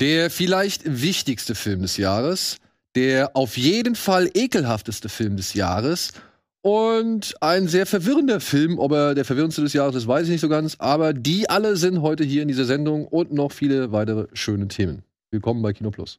Der vielleicht wichtigste Film des Jahres, der auf jeden Fall ekelhafteste Film des Jahres und ein sehr verwirrender Film. Ob er der verwirrendste des Jahres ist, weiß ich nicht so ganz. Aber die alle sind heute hier in dieser Sendung und noch viele weitere schöne Themen. Willkommen bei Kino Plus.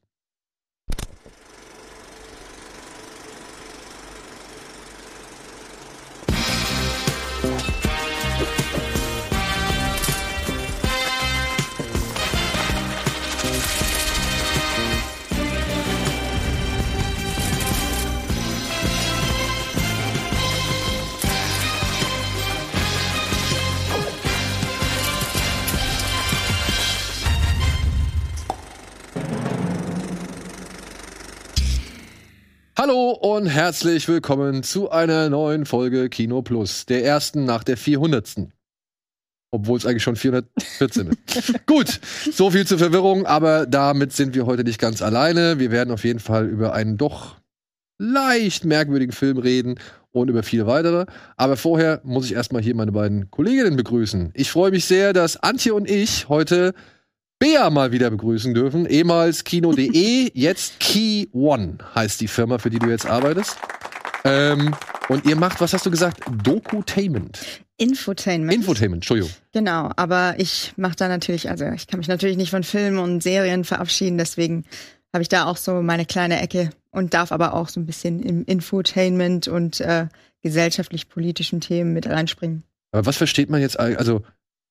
Herzlich willkommen zu einer neuen Folge Kino Plus, der ersten nach der 400. Obwohl es eigentlich schon 414 ist. Gut, so viel zur Verwirrung, aber damit sind wir heute nicht ganz alleine. Wir werden auf jeden Fall über einen doch leicht merkwürdigen Film reden und über viele weitere. Aber vorher muss ich erstmal hier meine beiden Kolleginnen begrüßen. Ich freue mich sehr, dass Antje und ich heute Bea mal wieder begrüßen dürfen. Ehemals Kino.de, jetzt Key One heißt die Firma, für die du jetzt arbeitest. Ähm, und ihr macht, was hast du gesagt? Dokutainment. Infotainment. Infotainment, Entschuldigung. Genau, aber ich mache da natürlich, also ich kann mich natürlich nicht von Filmen und Serien verabschieden, deswegen habe ich da auch so meine kleine Ecke und darf aber auch so ein bisschen im Infotainment und äh, gesellschaftlich-politischen Themen mit reinspringen. Aber was versteht man jetzt, also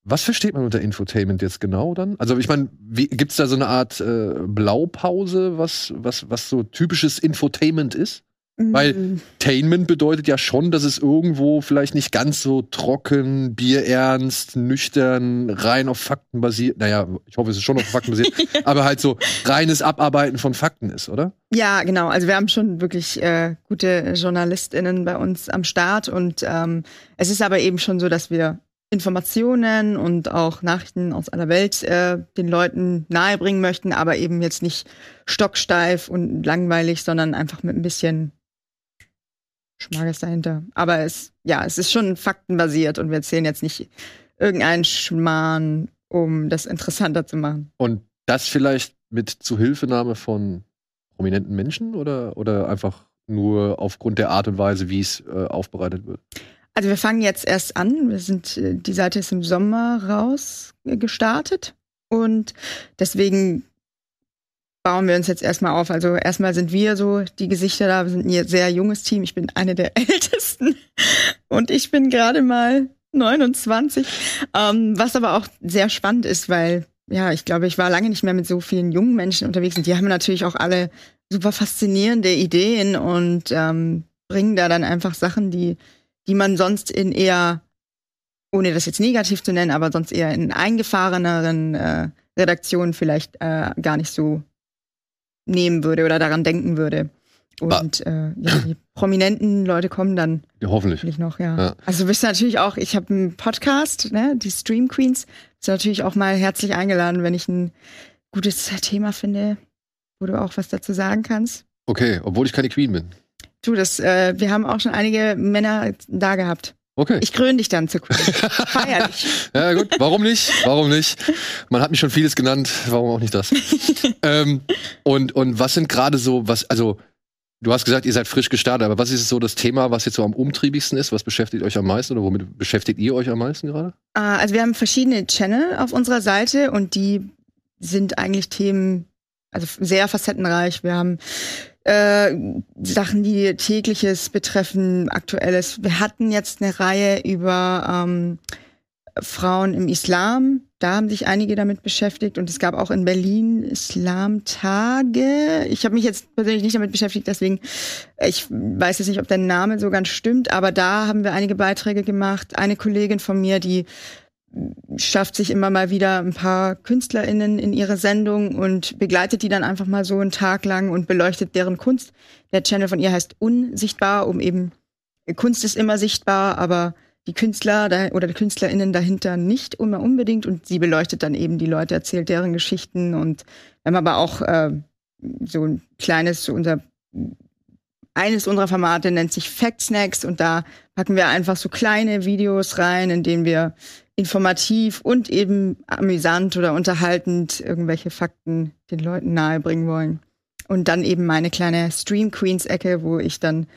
was versteht man unter Infotainment jetzt genau dann? Also ich meine, gibt es da so eine Art äh, Blaupause, was, was, was so typisches Infotainment ist? Mhm. Weil Tainment bedeutet ja schon, dass es irgendwo vielleicht nicht ganz so trocken, bierernst, nüchtern, rein auf Fakten basiert. Naja, ich hoffe, es ist schon auf Fakten basiert, aber halt so reines Abarbeiten von Fakten ist, oder? Ja, genau. Also wir haben schon wirklich äh, gute JournalistInnen bei uns am Start und ähm, es ist aber eben schon so, dass wir Informationen und auch Nachrichten aus aller Welt äh, den Leuten nahebringen möchten, aber eben jetzt nicht stocksteif und langweilig, sondern einfach mit ein bisschen Schmackes dahinter. Aber es, ja, es ist schon faktenbasiert und wir erzählen jetzt nicht irgendeinen Schmarrn, um das interessanter zu machen. Und das vielleicht mit Zuhilfenahme von prominenten Menschen oder, oder einfach nur aufgrund der Art und Weise, wie es äh, aufbereitet wird? Also wir fangen jetzt erst an. Wir sind, äh, die Seite ist im Sommer raus äh, gestartet und deswegen bauen wir uns jetzt erstmal auf. Also erstmal sind wir so die Gesichter da. Wir sind ein sehr junges Team. Ich bin eine der ältesten und ich bin gerade mal 29. Ähm, was aber auch sehr spannend ist, weil ja, ich glaube, ich war lange nicht mehr mit so vielen jungen Menschen unterwegs und die haben natürlich auch alle super faszinierende Ideen und ähm, bringen da dann einfach Sachen, die die man sonst in eher, ohne das jetzt negativ zu nennen, aber sonst eher in eingefahreneren äh, Redaktionen vielleicht äh, gar nicht so nehmen würde oder daran denken würde. Und äh, ja, die prominenten Leute kommen dann. Ja, hoffentlich. hoffentlich noch, ja. ja. Also du bist natürlich auch, ich habe einen Podcast, ne, die Stream Queens, bist natürlich auch mal herzlich eingeladen, wenn ich ein gutes Thema finde, wo du auch was dazu sagen kannst. Okay, obwohl ich keine Queen bin. Du, das, äh, wir haben auch schon einige Männer da gehabt. Okay. Ich kröne dich dann zu Queen. Feierlich. ja, gut. Warum nicht? Warum nicht? Man hat mich schon vieles genannt. Warum auch nicht das? ähm, und, und was sind gerade so, was, also, du hast gesagt, ihr seid frisch gestartet, aber was ist so das Thema, was jetzt so am umtriebigsten ist? Was beschäftigt euch am meisten oder womit beschäftigt ihr euch am meisten gerade? Uh, also, wir haben verschiedene Channel auf unserer Seite und die sind eigentlich Themen, also sehr facettenreich. Wir haben äh, Sachen, die tägliches betreffen, aktuelles. Wir hatten jetzt eine Reihe über ähm, Frauen im Islam. Da haben sich einige damit beschäftigt und es gab auch in Berlin Islamtage. Ich habe mich jetzt persönlich nicht damit beschäftigt, deswegen ich weiß jetzt nicht, ob der Name so ganz stimmt, aber da haben wir einige Beiträge gemacht. Eine Kollegin von mir, die schafft sich immer mal wieder ein paar KünstlerInnen in ihre Sendung und begleitet die dann einfach mal so einen Tag lang und beleuchtet deren Kunst. Der Channel von ihr heißt Unsichtbar, um eben, Kunst ist immer sichtbar, aber die Künstler oder die KünstlerInnen dahinter nicht immer unbedingt und sie beleuchtet dann eben die Leute, erzählt deren Geschichten und wir haben aber auch äh, so ein kleines, so unser eines unserer Formate nennt sich Fact Snacks und da packen wir einfach so kleine Videos rein, in denen wir informativ und eben amüsant oder unterhaltend irgendwelche Fakten den Leuten nahebringen wollen. Und dann eben meine kleine Stream Queens Ecke, wo ich dann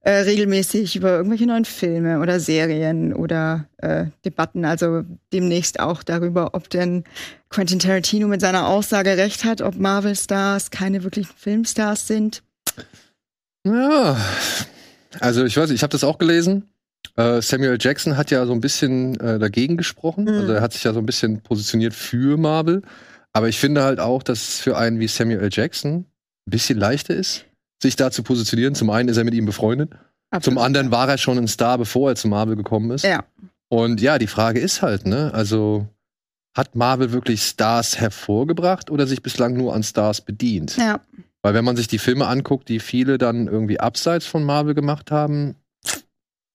äh, regelmäßig über irgendwelche neuen Filme oder Serien oder äh, Debatten, also demnächst auch darüber, ob denn Quentin Tarantino mit seiner Aussage recht hat, ob Marvel Stars keine wirklichen Filmstars sind. Ja, also ich weiß, ich habe das auch gelesen. Äh, Samuel Jackson hat ja so ein bisschen äh, dagegen gesprochen. Mhm. Also er hat sich ja so ein bisschen positioniert für Marvel. Aber ich finde halt auch, dass es für einen wie Samuel L. Jackson ein bisschen leichter ist, sich da zu positionieren. Zum einen ist er mit ihm befreundet. Zum anderen war er schon ein Star, bevor er zu Marvel gekommen ist. Ja. Und ja, die Frage ist halt, ne, also hat Marvel wirklich Stars hervorgebracht oder sich bislang nur an Stars bedient? Ja. Weil wenn man sich die Filme anguckt, die viele dann irgendwie abseits von Marvel gemacht haben,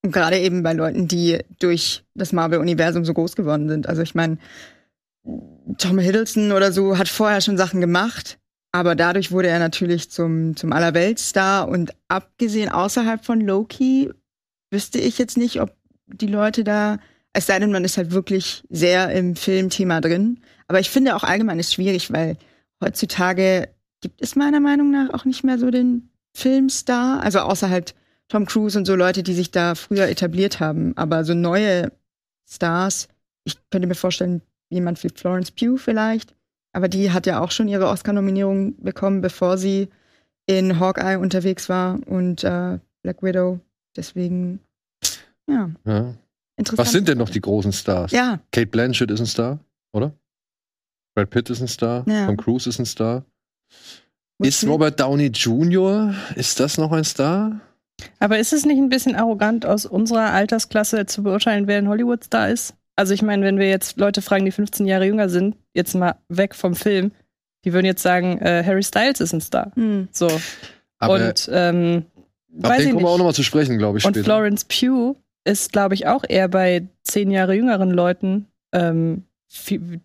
Und gerade eben bei Leuten, die durch das Marvel-Universum so groß geworden sind. Also ich meine, Tom Hiddleston oder so hat vorher schon Sachen gemacht, aber dadurch wurde er natürlich zum, zum Allerweltstar und abgesehen außerhalb von Loki wüsste ich jetzt nicht, ob die Leute da, es sei denn, man ist halt wirklich sehr im Filmthema drin. Aber ich finde auch allgemein ist schwierig, weil heutzutage gibt es meiner Meinung nach auch nicht mehr so den Filmstar, also außer halt Tom Cruise und so Leute, die sich da früher etabliert haben. Aber so neue Stars, ich könnte mir vorstellen, jemand wie Florence Pugh vielleicht. Aber die hat ja auch schon ihre Oscar-Nominierung bekommen, bevor sie in Hawkeye unterwegs war und äh, Black Widow. Deswegen, ja, ja. interessant. Was sind denn noch die großen Stars? Ja, Kate Blanchett ist ein Star, oder? Brad Pitt ist ein Star, Ja. Tom Cruise ist ein Star. Will Ist Smith? Robert Downey Jr., ist das noch ein Star? Aber ist es nicht ein bisschen arrogant, aus unserer Altersklasse zu beurteilen, wer ein Hollywood-Star ist? Also ich meine, wenn wir jetzt Leute fragen, die 15 Jahre jünger sind, jetzt mal weg vom Film, die würden jetzt sagen, äh, Harry Styles ist ein Star. Hm. So. Aber und ähm, weiß den ich kommen wir auch nochmal zu sprechen, glaube ich, Und später. Florence Pugh ist, glaube ich, auch eher bei zehn Jahre jüngeren Leuten ähm,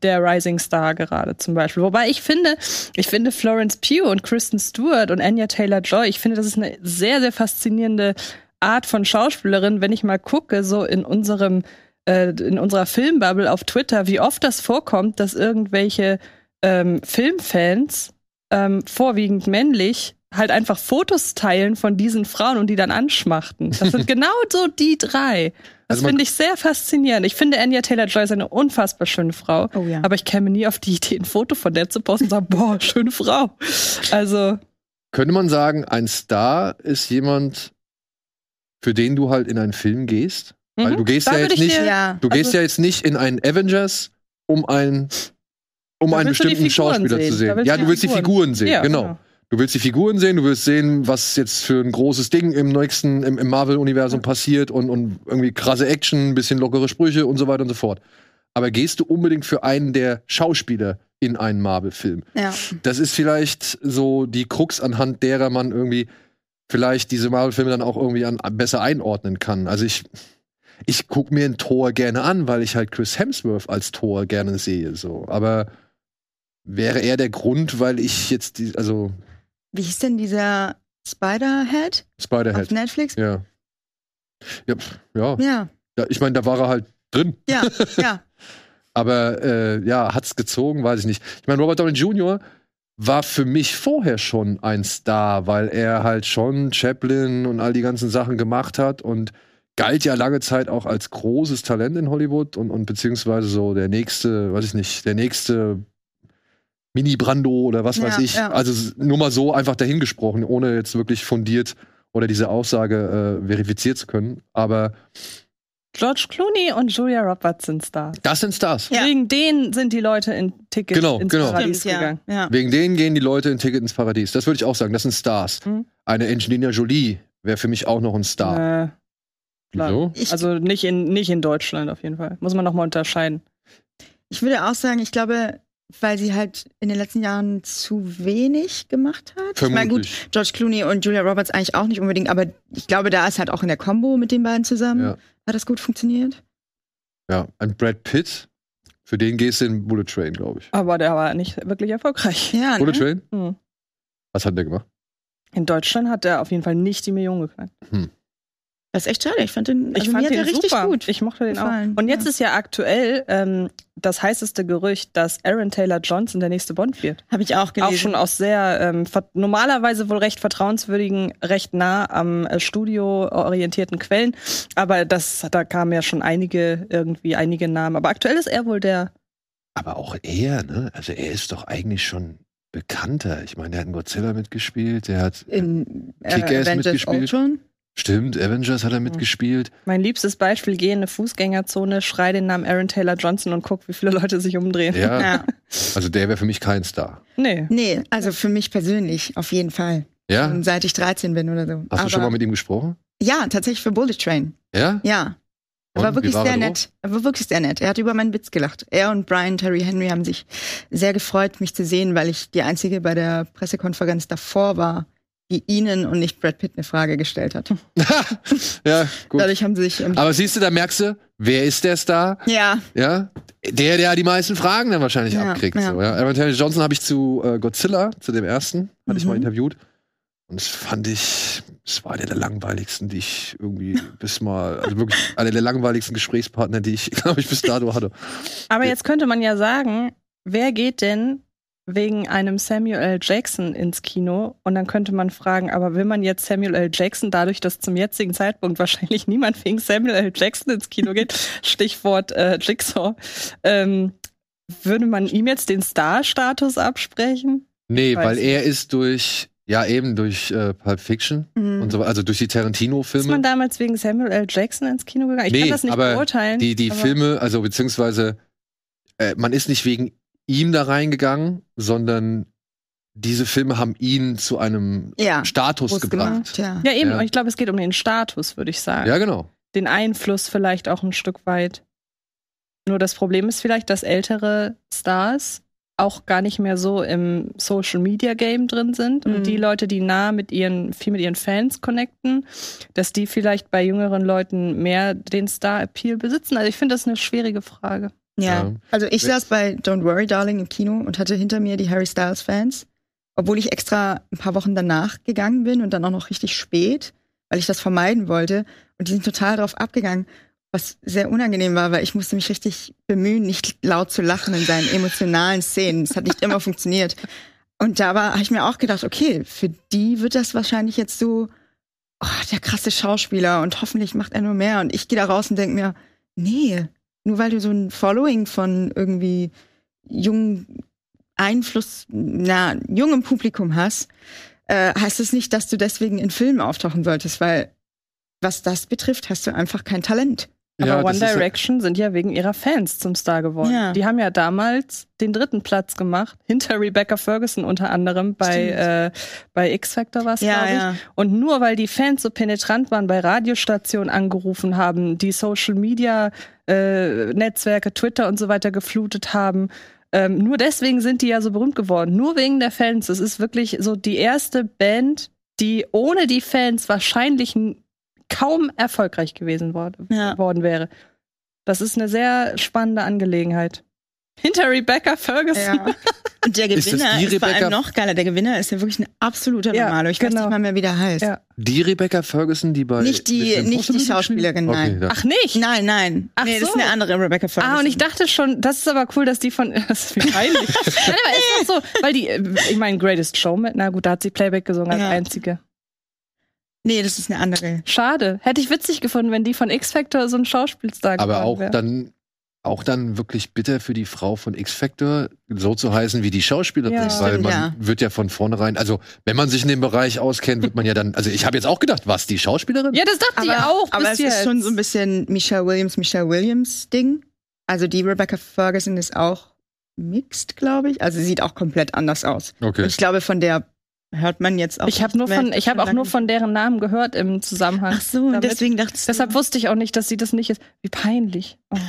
der Rising Star gerade zum Beispiel. Wobei ich finde, ich finde Florence Pugh und Kristen Stewart und Anya Taylor-Joy, ich finde, das ist eine sehr, sehr faszinierende Art von Schauspielerin, wenn ich mal gucke, so in unserem äh, in unserer Filmbubble auf Twitter, wie oft das vorkommt, dass irgendwelche ähm, Filmfans, ähm, vorwiegend männlich, halt einfach Fotos teilen von diesen Frauen und die dann anschmachten. Das sind genau so die drei. Das Also finde ich sehr faszinierend. Ich finde Anya Taylor-Joy ist eine unfassbar schöne Frau. Oh ja. Aber ich käme nie auf die Idee, ein Foto von der zu posten und sagen, boah, schöne Frau. Also, Könnte man sagen, ein Star ist jemand, für den du halt in einen Film gehst? Weil mhm, du gehst da ja jetzt ich nicht- dir- ja. Du gehst Also- ja jetzt nicht in einen Avengers, um einen, um einen bestimmten Schauspieler sehen. zu sehen. Ja, du willst die Figuren. Figuren sehen, Ja, genau. Du willst die Figuren sehen, du willst sehen, was jetzt für ein großes Ding im nächsten, im, im Marvel-Universum passiert und, und irgendwie krasse Action, ein bisschen lockere Sprüche und so weiter und so fort. Aber gehst du unbedingt für einen der Schauspieler in einen Marvel-Film? ja. Das ist vielleicht so die Krux, anhand derer man irgendwie vielleicht diese Marvel-Filme dann auch irgendwie an, besser einordnen kann. Also ich, ich gucke mir ein Tor gerne an, weil ich halt Chris Hemsworth als Tor gerne sehe. So. Aber wäre er der Grund, weil ich jetzt die, also Wie hieß denn dieser Spider-Head auf Spider-Head. Netflix? Ja. Ja, ja. Ja, ja. Ich meine, da war er halt drin. ja, ja. Aber äh, ja, hat's gezogen, weiß ich nicht. Ich meine, Robert Downey Jr. war für mich vorher schon ein Star, weil er halt schon Chaplin und all die ganzen Sachen gemacht hat und galt ja lange Zeit auch als großes Talent in Hollywood und, und beziehungsweise so der nächste, weiß ich nicht, der nächste Mini Brando oder was weiß Ja, ich. ja. Also nur mal so einfach dahingesprochen, ohne jetzt wirklich fundiert oder diese Aussage äh, verifiziert zu können. Aber George Clooney und Julia Roberts sind Stars. das sind Stars. Ja. Wegen denen sind die Leute in Tickets Genau, ins genau. Paradies Stimmt, ja. gegangen. ja. Wegen denen gehen die Leute in Ticket ins Paradies. Das würde ich auch sagen. Das sind Stars. Mhm. Eine Angelina Jolie wäre für mich auch noch ein Star. Äh, klar. Wieso? Ich, also nicht in, nicht in Deutschland auf jeden Fall. Muss man nochmal unterscheiden. ich würde auch sagen, ich glaube, weil sie halt in den letzten Jahren zu wenig gemacht hat. Ich meine, gut, Vermutlich. George Clooney und Julia Roberts eigentlich auch nicht unbedingt, aber ich glaube, da ist halt auch in der Combo mit den beiden zusammen. Ja. Hat das gut funktioniert? Ja, ein Brad Pitt, für den gehst du in Bullet Train, glaube ich. Aber der war nicht wirklich erfolgreich. Ja, Bullet ne? Train? Hm. Was hat der gemacht? In Deutschland hat er auf jeden Fall nicht die Million geknackt. Das ist echt schade. Ich fand den, also ich fand den richtig super. gut. Ich mochte den gefallen, auch. Und jetzt ja. ist ja aktuell ähm, das heißeste Gerücht, dass Aaron Taylor Johnson der nächste Bond wird. Habe ich auch gelesen. Auch schon aus sehr ähm, normalerweise wohl recht vertrauenswürdigen, recht nah am äh, Studio orientierten Quellen. Aber das, da kamen ja schon einige irgendwie einige Namen. Aber aktuell ist er wohl der. Aber auch er, ne? Also er ist doch eigentlich schon bekannter. Ich meine, der hat in Godzilla mitgespielt, der hat in äh, Kick-Ass mitgespielt. Ultron. Stimmt, Avengers hat er mitgespielt. Mein liebstes Beispiel: Geh in eine Fußgängerzone, schrei den Namen Aaron Taylor Johnson und guck, wie viele Leute sich umdrehen. Ja, Ja. also der wäre für mich kein Star. Nee. Nee, also für mich persönlich auf jeden Fall. Ja? Schon Seit ich 13 bin oder so. Hast du schon mal mit ihm gesprochen? Ja, tatsächlich für Bullet Train. Ja? Ja. Er Und, war wie wirklich war sehr er nett. Er war wirklich sehr nett. Er hat über meinen Witz gelacht. Er und Brian Terry Henry haben sich sehr gefreut, mich zu sehen, weil ich die einzige bei der Pressekonferenz davor war, die ihnen und nicht Brad Pitt eine Frage gestellt hat. ja, gut. Dadurch haben sie sich. Ähm, Aber siehst du, da merkst du, wer ist der Star? ja, Ja? Der, der die meisten Fragen dann wahrscheinlich Ja, abkriegt. ja. So, ja? Taylor Johnson habe ich zu äh, Godzilla, zu dem ersten, hatte ich mal Mhm. interviewt. Und das fand ich, es war einer der langweiligsten, die ich irgendwie bis mal, also wirklich einer der langweiligsten Gesprächspartner, die ich, glaube ich, bis dato hatte. Aber jetzt könnte man ja sagen, wer geht denn wegen einem Samuel L. Jackson ins Kino? Und dann könnte man fragen, aber will man jetzt Samuel L. Jackson, dadurch, dass zum jetzigen Zeitpunkt wahrscheinlich niemand wegen Samuel L. Jackson ins Kino geht, Stichwort äh, Jigsaw, ähm, würde man ihm jetzt den Star-Status absprechen? Nee, weil nicht. er ist durch, ja eben durch äh, Pulp Fiction Mhm. und so, also durch die Ist man Tarantino-Filme. damals wegen Samuel L. Jackson ins Kino gegangen? Ich Nee, kann das nicht aber beurteilen. Die, die Filme, also beziehungsweise, äh, man ist nicht wegen ihm da reingegangen, sondern diese Filme haben ihn zu einem ja, Status gebracht. gemacht, ja. Ja, eben. Ja. Und ich glaube, es geht um den Status, würde ich sagen. Ja, genau. den Einfluss vielleicht auch ein Stück weit. Nur das Problem ist vielleicht, dass ältere Stars auch gar nicht mehr so im Social Media Game drin sind Mhm. und die Leute, die nah mit ihren viel mit ihren Fans connecten, dass die vielleicht bei jüngeren Leuten mehr den Star Appeal besitzen. Also ich finde das eine schwierige Frage. Ja. Ja. Also ich saß bei Don't Worry Darling im Kino und hatte hinter mir die Harry Styles Fans, obwohl ich extra ein paar Wochen danach gegangen bin und dann auch noch richtig spät, weil ich das vermeiden wollte. Und die sind total drauf abgegangen, was sehr unangenehm war, weil ich musste mich richtig bemühen, nicht laut zu lachen in seinen emotionalen Szenen. Es hat nicht immer funktioniert. Und da war, habe ich mir auch gedacht, okay, für die wird das wahrscheinlich jetzt so, oh, der krasse Schauspieler und hoffentlich macht er nur mehr. Und ich gehe da raus und denke mir, nee, nur weil du so ein Following von irgendwie jungen Einfluss, na, jungem Publikum hast, äh, heißt es nicht, dass du deswegen in Filmen auftauchen solltest, weil was das betrifft, hast du einfach kein Talent. Aber ja, One ist ja- Direction sind ja wegen ihrer Fans zum Star geworden. Ja. Die haben ja damals den dritten Platz gemacht, hinter Rebecca Ferguson unter anderem bei, äh, bei X Factor war es, glaube ich. Und nur weil die Fans so penetrant waren, bei Radiostationen angerufen haben, die Social Media äh, Netzwerke, Twitter und so weiter geflutet haben, ähm, nur deswegen sind die ja so berühmt geworden. Nur wegen der Fans. Es ist wirklich so die erste Band, die ohne die Fans wahrscheinlich kaum erfolgreich gewesen worden, Ja. worden wäre. Das ist eine sehr spannende Angelegenheit. Hinter Rebecca Ferguson. Ja. Und der Ist das Gewinner die ist, vor allem noch geiler. Der Gewinner ist ja wirklich ein absoluter Ja, Normalo. Ich weiß genau. nicht mal mehr, wie der heißt. Ja. Die Rebecca Ferguson, die bei. Nicht die, nicht die Schauspielerin, nein. Okay, ja. Ach nicht? Nein, nein. Ach nee, das so. ist eine andere Rebecca Ferguson. Ah, und ich dachte schon, das ist aber cool, dass die von. Das ist wie peinlich. Nein, aber ist doch so, weil die, äh, ich meine, Greatest Showman, na gut, da hat sie Playback gesungen als Ja. einzige. Nee, das ist eine andere. Schade. Hätte ich witzig gefunden, wenn die von X-Factor so ein Schauspielstar Aber auch wäre. dann, auch dann wirklich bitter für die Frau von X-Factor, so zu heißen wie die Schauspielerin. Ja. weil man ja. wird ja von vornherein, also wenn man sich in dem Bereich auskennt, wird man ja dann, also ich habe jetzt auch gedacht, was, die Schauspielerin? Ja, das dachte ich Aber, auch. aber bis es jetzt. ist schon so ein bisschen Michelle Williams, Michelle Williams Ding. Also die Rebecca Ferguson ist auch mixed, glaube ich. Also sie sieht auch komplett anders aus. Okay. Und ich glaube, von der hört man jetzt auch. Ich habe nur von, ich habe auch nur von deren Namen gehört im Zusammenhang. Ach so, und damit. deswegen dachtest du. Deshalb wusste ich auch nicht, dass sie das nicht ist. Wie peinlich. Oh.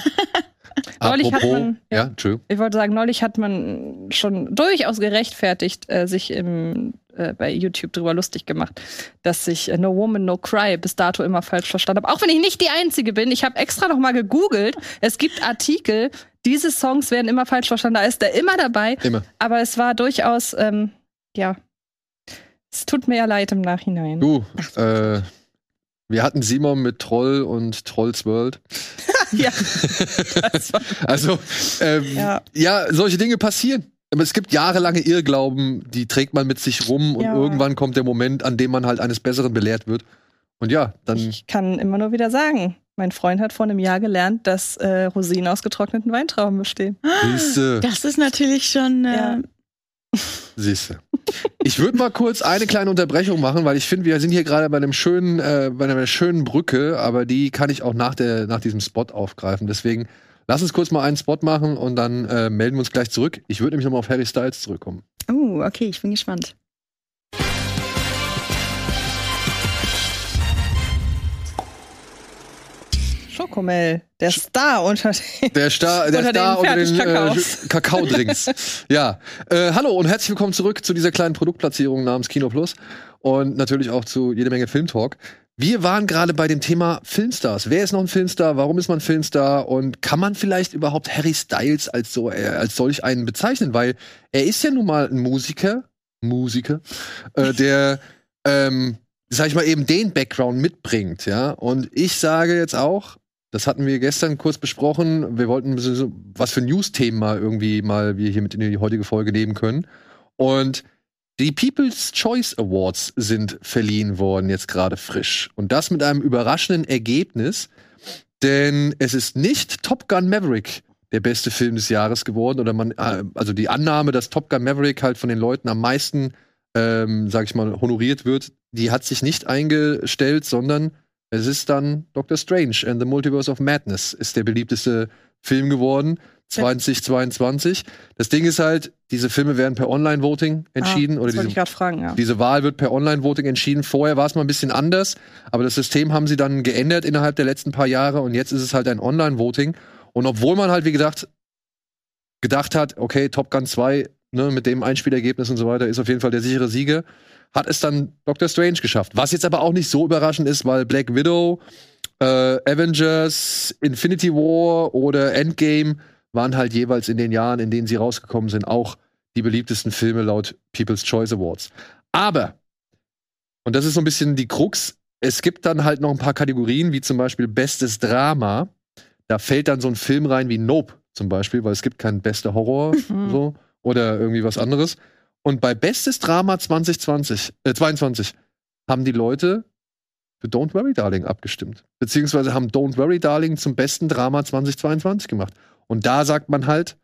Neulich hat Apropos, man- ja, ja. Ich wollte sagen, neulich hat man schon durchaus gerechtfertigt, äh, sich im, äh, bei YouTube drüber lustig gemacht, dass ich äh, No Woman, No Cry bis dato immer falsch verstanden habe. Auch wenn ich nicht die Einzige bin. Ich habe extra noch mal gegoogelt. Es gibt Artikel, diese Songs werden immer falsch verstanden. Da ist er immer dabei. Immer. Aber es war durchaus, ähm, ja, es tut mir ja leid im Nachhinein. Du, äh, Wir hatten Simon mit Troll und Trolls World. ja. Also, ähm, ja. ja. solche Dinge passieren. Aber es gibt jahrelange Irrglauben, die trägt man mit sich rum und Ja. irgendwann kommt der Moment, an dem man halt eines Besseren belehrt wird. Und ja, dann Ich kann immer nur wieder sagen, mein Freund hat vor einem Jahr gelernt, dass äh, Rosinen aus getrockneten Weintrauben bestehen. siehste, Das ist natürlich schon. Äh, Ja. Siehste. Ich würde mal kurz eine kleine Unterbrechung machen, weil ich finde, wir sind hier gerade bei einem schönen, äh, bei einer schönen Brücke, aber die kann ich auch nach der, nach diesem Spot aufgreifen. Deswegen lass uns kurz mal einen Spot machen und dann äh, melden wir uns gleich zurück. Ich würde nämlich nochmal auf Harry Styles zurückkommen. Oh, okay, ich bin gespannt. Schokomel, der Star unter den. Der Star, der Unter Star den unter den äh. Kakaodrinks. ja. Äh, hallo und herzlich willkommen zurück zu dieser kleinen Produktplatzierung namens Kino Plus und natürlich auch zu jede Menge Filmtalk. Wir waren gerade bei dem Thema Filmstars. Wer ist noch ein Filmstar? Warum ist man Filmstar? Und kann man vielleicht überhaupt Harry Styles als so äh, als solch einen bezeichnen? Weil er ist ja nun mal ein Musiker, Musiker, äh, der ähm, sag ich mal eben den Background mitbringt, ja. Und ich sage jetzt auch, das hatten wir gestern kurz besprochen. Wir wollten so, was für News-Themen mal irgendwie mal wir hier mit in die heutige Folge nehmen können. Und die People's Choice Awards sind verliehen worden, jetzt gerade frisch. Und das mit einem überraschenden Ergebnis, denn es ist nicht Top Gun Maverick der beste Film des Jahres geworden. Oder man, äh, also die Annahme, dass Top Gun Maverick halt von den Leuten am meisten, ähm, sag ich mal, honoriert wird, die hat sich nicht eingestellt, sondern es ist dann Doctor Strange and the Multiverse of Madness ist der beliebteste Film geworden. 2022. Das Ding ist halt, diese Filme werden per Online-Voting entschieden. ah, oder diese ich fragen, ja. diese Wahl wird per Online-Voting entschieden. Vorher war es mal ein bisschen anders, aber das System haben sie dann geändert innerhalb der letzten paar Jahre und jetzt ist es halt ein Online-Voting. Und obwohl man halt, wie gesagt, gedacht hat, okay, Top Gun 2, ne, mit dem Einspielergebnis und so weiter, ist auf jeden Fall der sichere Sieger, hat es dann Doctor Strange geschafft. Was jetzt aber auch nicht so überraschend ist, weil Black Widow, äh, Avengers, Infinity War oder Endgame waren halt jeweils in den Jahren, in denen sie rausgekommen sind, auch die beliebtesten Filme laut People's Choice Awards. Aber, und das ist so ein bisschen die Krux, es gibt dann halt noch ein paar Kategorien, wie zum Beispiel Bestes Drama. Da fällt dann so ein Film rein wie Nope zum Beispiel, weil es gibt keinen Beste Horror Mhm. so, oder irgendwie was anderes. Und bei Bestes Drama 2020, äh, 22 haben die Leute für Don't Worry Darling abgestimmt. Beziehungsweise haben Don't Worry Darling zum besten Drama 2022 gemacht. Und da sagt man halt,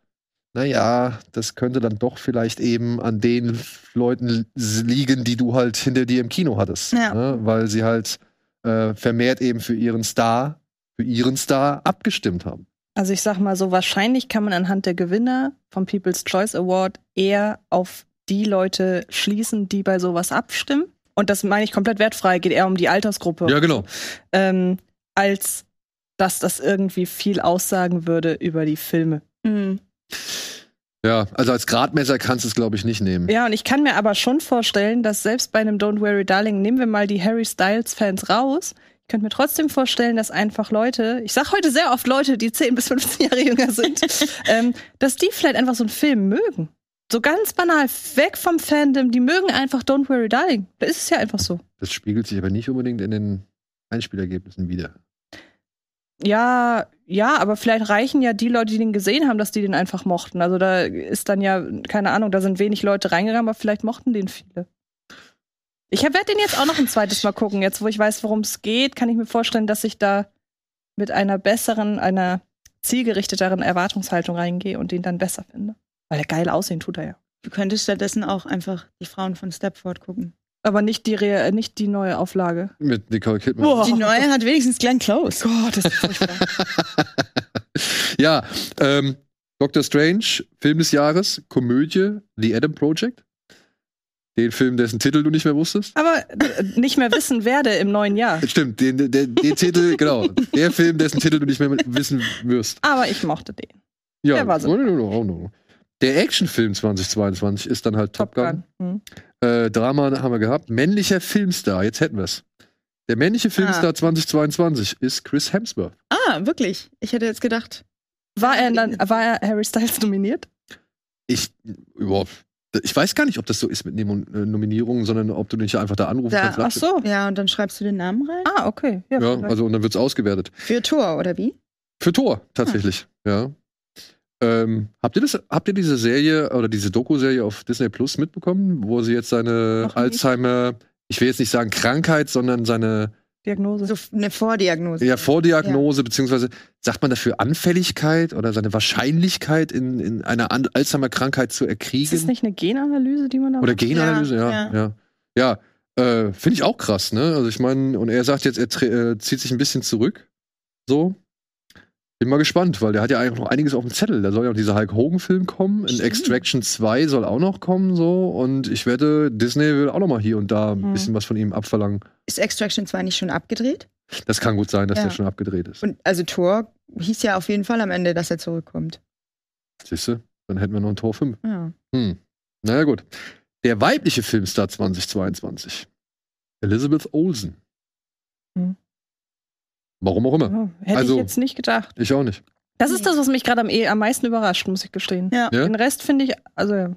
naja, das könnte dann doch vielleicht eben an den Leuten liegen, die du halt hinter dir im Kino hattest. Ja. Ne? Weil sie halt äh, vermehrt eben für ihren Star, für ihren Star abgestimmt haben. Also ich sag mal so, wahrscheinlich kann man anhand der Gewinner vom People's Choice Award eher auf die Leute schließen, die bei sowas abstimmen. Und das meine ich komplett wertfrei, geht eher um die Altersgruppe. Ja, genau. Ähm, als dass das irgendwie viel aussagen würde über die Filme. Mhm. Ja, also als Gradmesser kannst du es, glaube ich, nicht nehmen. Ja, und ich kann mir aber schon vorstellen, dass selbst bei einem Don't Worry Darling, nehmen wir mal die Harry Styles-Fans raus, ich könnte mir trotzdem vorstellen, dass einfach Leute, ich sag heute sehr oft Leute, die 10 bis 15 Jahre jünger sind, ähm, dass die vielleicht einfach so einen Film mögen. So ganz banal, weg vom Fandom, die mögen einfach Don't Worry Darling. Da ist es ja einfach so. Das spiegelt sich aber nicht unbedingt in den Einspielergebnissen wieder. Ja, ja, aber vielleicht reichen ja die Leute, die den gesehen haben, dass die den einfach mochten. Also da ist dann ja, keine Ahnung, da sind wenig Leute reingegangen, aber vielleicht mochten den viele. Ich werde den jetzt auch noch ein zweites Mal gucken. Jetzt, wo ich weiß, worum es geht, kann ich mir vorstellen, dass ich da mit einer besseren, einer zielgerichteteren Erwartungshaltung reingehe und den dann besser finde. Weil er geil aussehen tut er ja. Du könntest stattdessen auch einfach die Frauen von Stepford gucken. Aber nicht die, Re nicht die neue Auflage. Mit Nicole Kidman. Boah. Die neue hat wenigstens Glenn Close. Gott, das ist furchtbar. ja, ähm, Doctor Strange, Film des Jahres, Komödie, The Adam Project. Den Film, dessen Titel du nicht mehr wusstest. aber äh, nicht mehr wissen werde im neuen Jahr. Stimmt, den, den, den, den Titel, genau. Der Film, dessen Titel du nicht mehr wissen wirst. Aber ich mochte den. Ja, Der war so. no, no, no, no. Der Actionfilm 2022 ist dann halt Top, Gun. Hm. Äh, Drama haben wir gehabt. Männlicher Filmstar, jetzt hätten wir es. Der männliche Filmstar 2022 ist Chris Hemsworth. Ah, wirklich? Ich hätte jetzt gedacht. War er dann, war er Harry Styles nominiert? Ich, überhaupt, Ich weiß gar nicht, ob das so ist mit äh, Nominierungen, sondern ob du dich einfach da anrufen Da- kannst. Ach so. Ja, und dann schreibst du den Namen rein? Ah, okay. Ja, Ja, also und dann wird's ausgewertet. Für Tor, oder wie? Für Tor, tatsächlich, ja. Ähm, habt ihr das, habt ihr diese Serie oder diese Doku-Serie auf Disney Plus mitbekommen, wo sie jetzt seine. Alzheimer, ich will jetzt nicht sagen Krankheit, sondern seine Diagnose. So eine Vordiagnose. ja, Vordiagnose, beziehungsweise sagt man dafür Anfälligkeit oder seine Wahrscheinlichkeit in, in einer An Alzheimer-Krankheit zu erkriegen? ist das nicht eine Genanalyse, die man da Oder macht? Genanalyse, ja. Ja, Ja, ja. Äh, Finde ich auch krass, ne? Also ich meine, und er sagt jetzt, er äh, zieht sich ein bisschen zurück. So. Bin mal gespannt, weil der hat ja eigentlich noch einiges auf dem Zettel. Da soll ja noch dieser Hulk Hogan-Film kommen. In Stimmt. Extraction 2 soll auch noch kommen, so. Und ich wette, Disney will auch noch mal hier und da ein Hm. bisschen was von ihm abverlangen. Ist Extraction 2 nicht schon abgedreht? Das kann gut sein, dass Ja. der schon abgedreht ist. Und also Tor hieß ja auf jeden Fall am Ende, dass er zurückkommt. Siehst du? Dann hätten wir noch ein Tor 5. Ja. Hm. Naja, gut. Der weibliche Filmstar 2022. Elizabeth Olsen. Hm. Warum auch immer. Ja, hätte Also- ich jetzt nicht gedacht. Ich auch nicht. Das ist das, was mich gerade am, eh- am meisten überrascht, muss ich gestehen. Ja. Ja? Den Rest finde ich, also ja,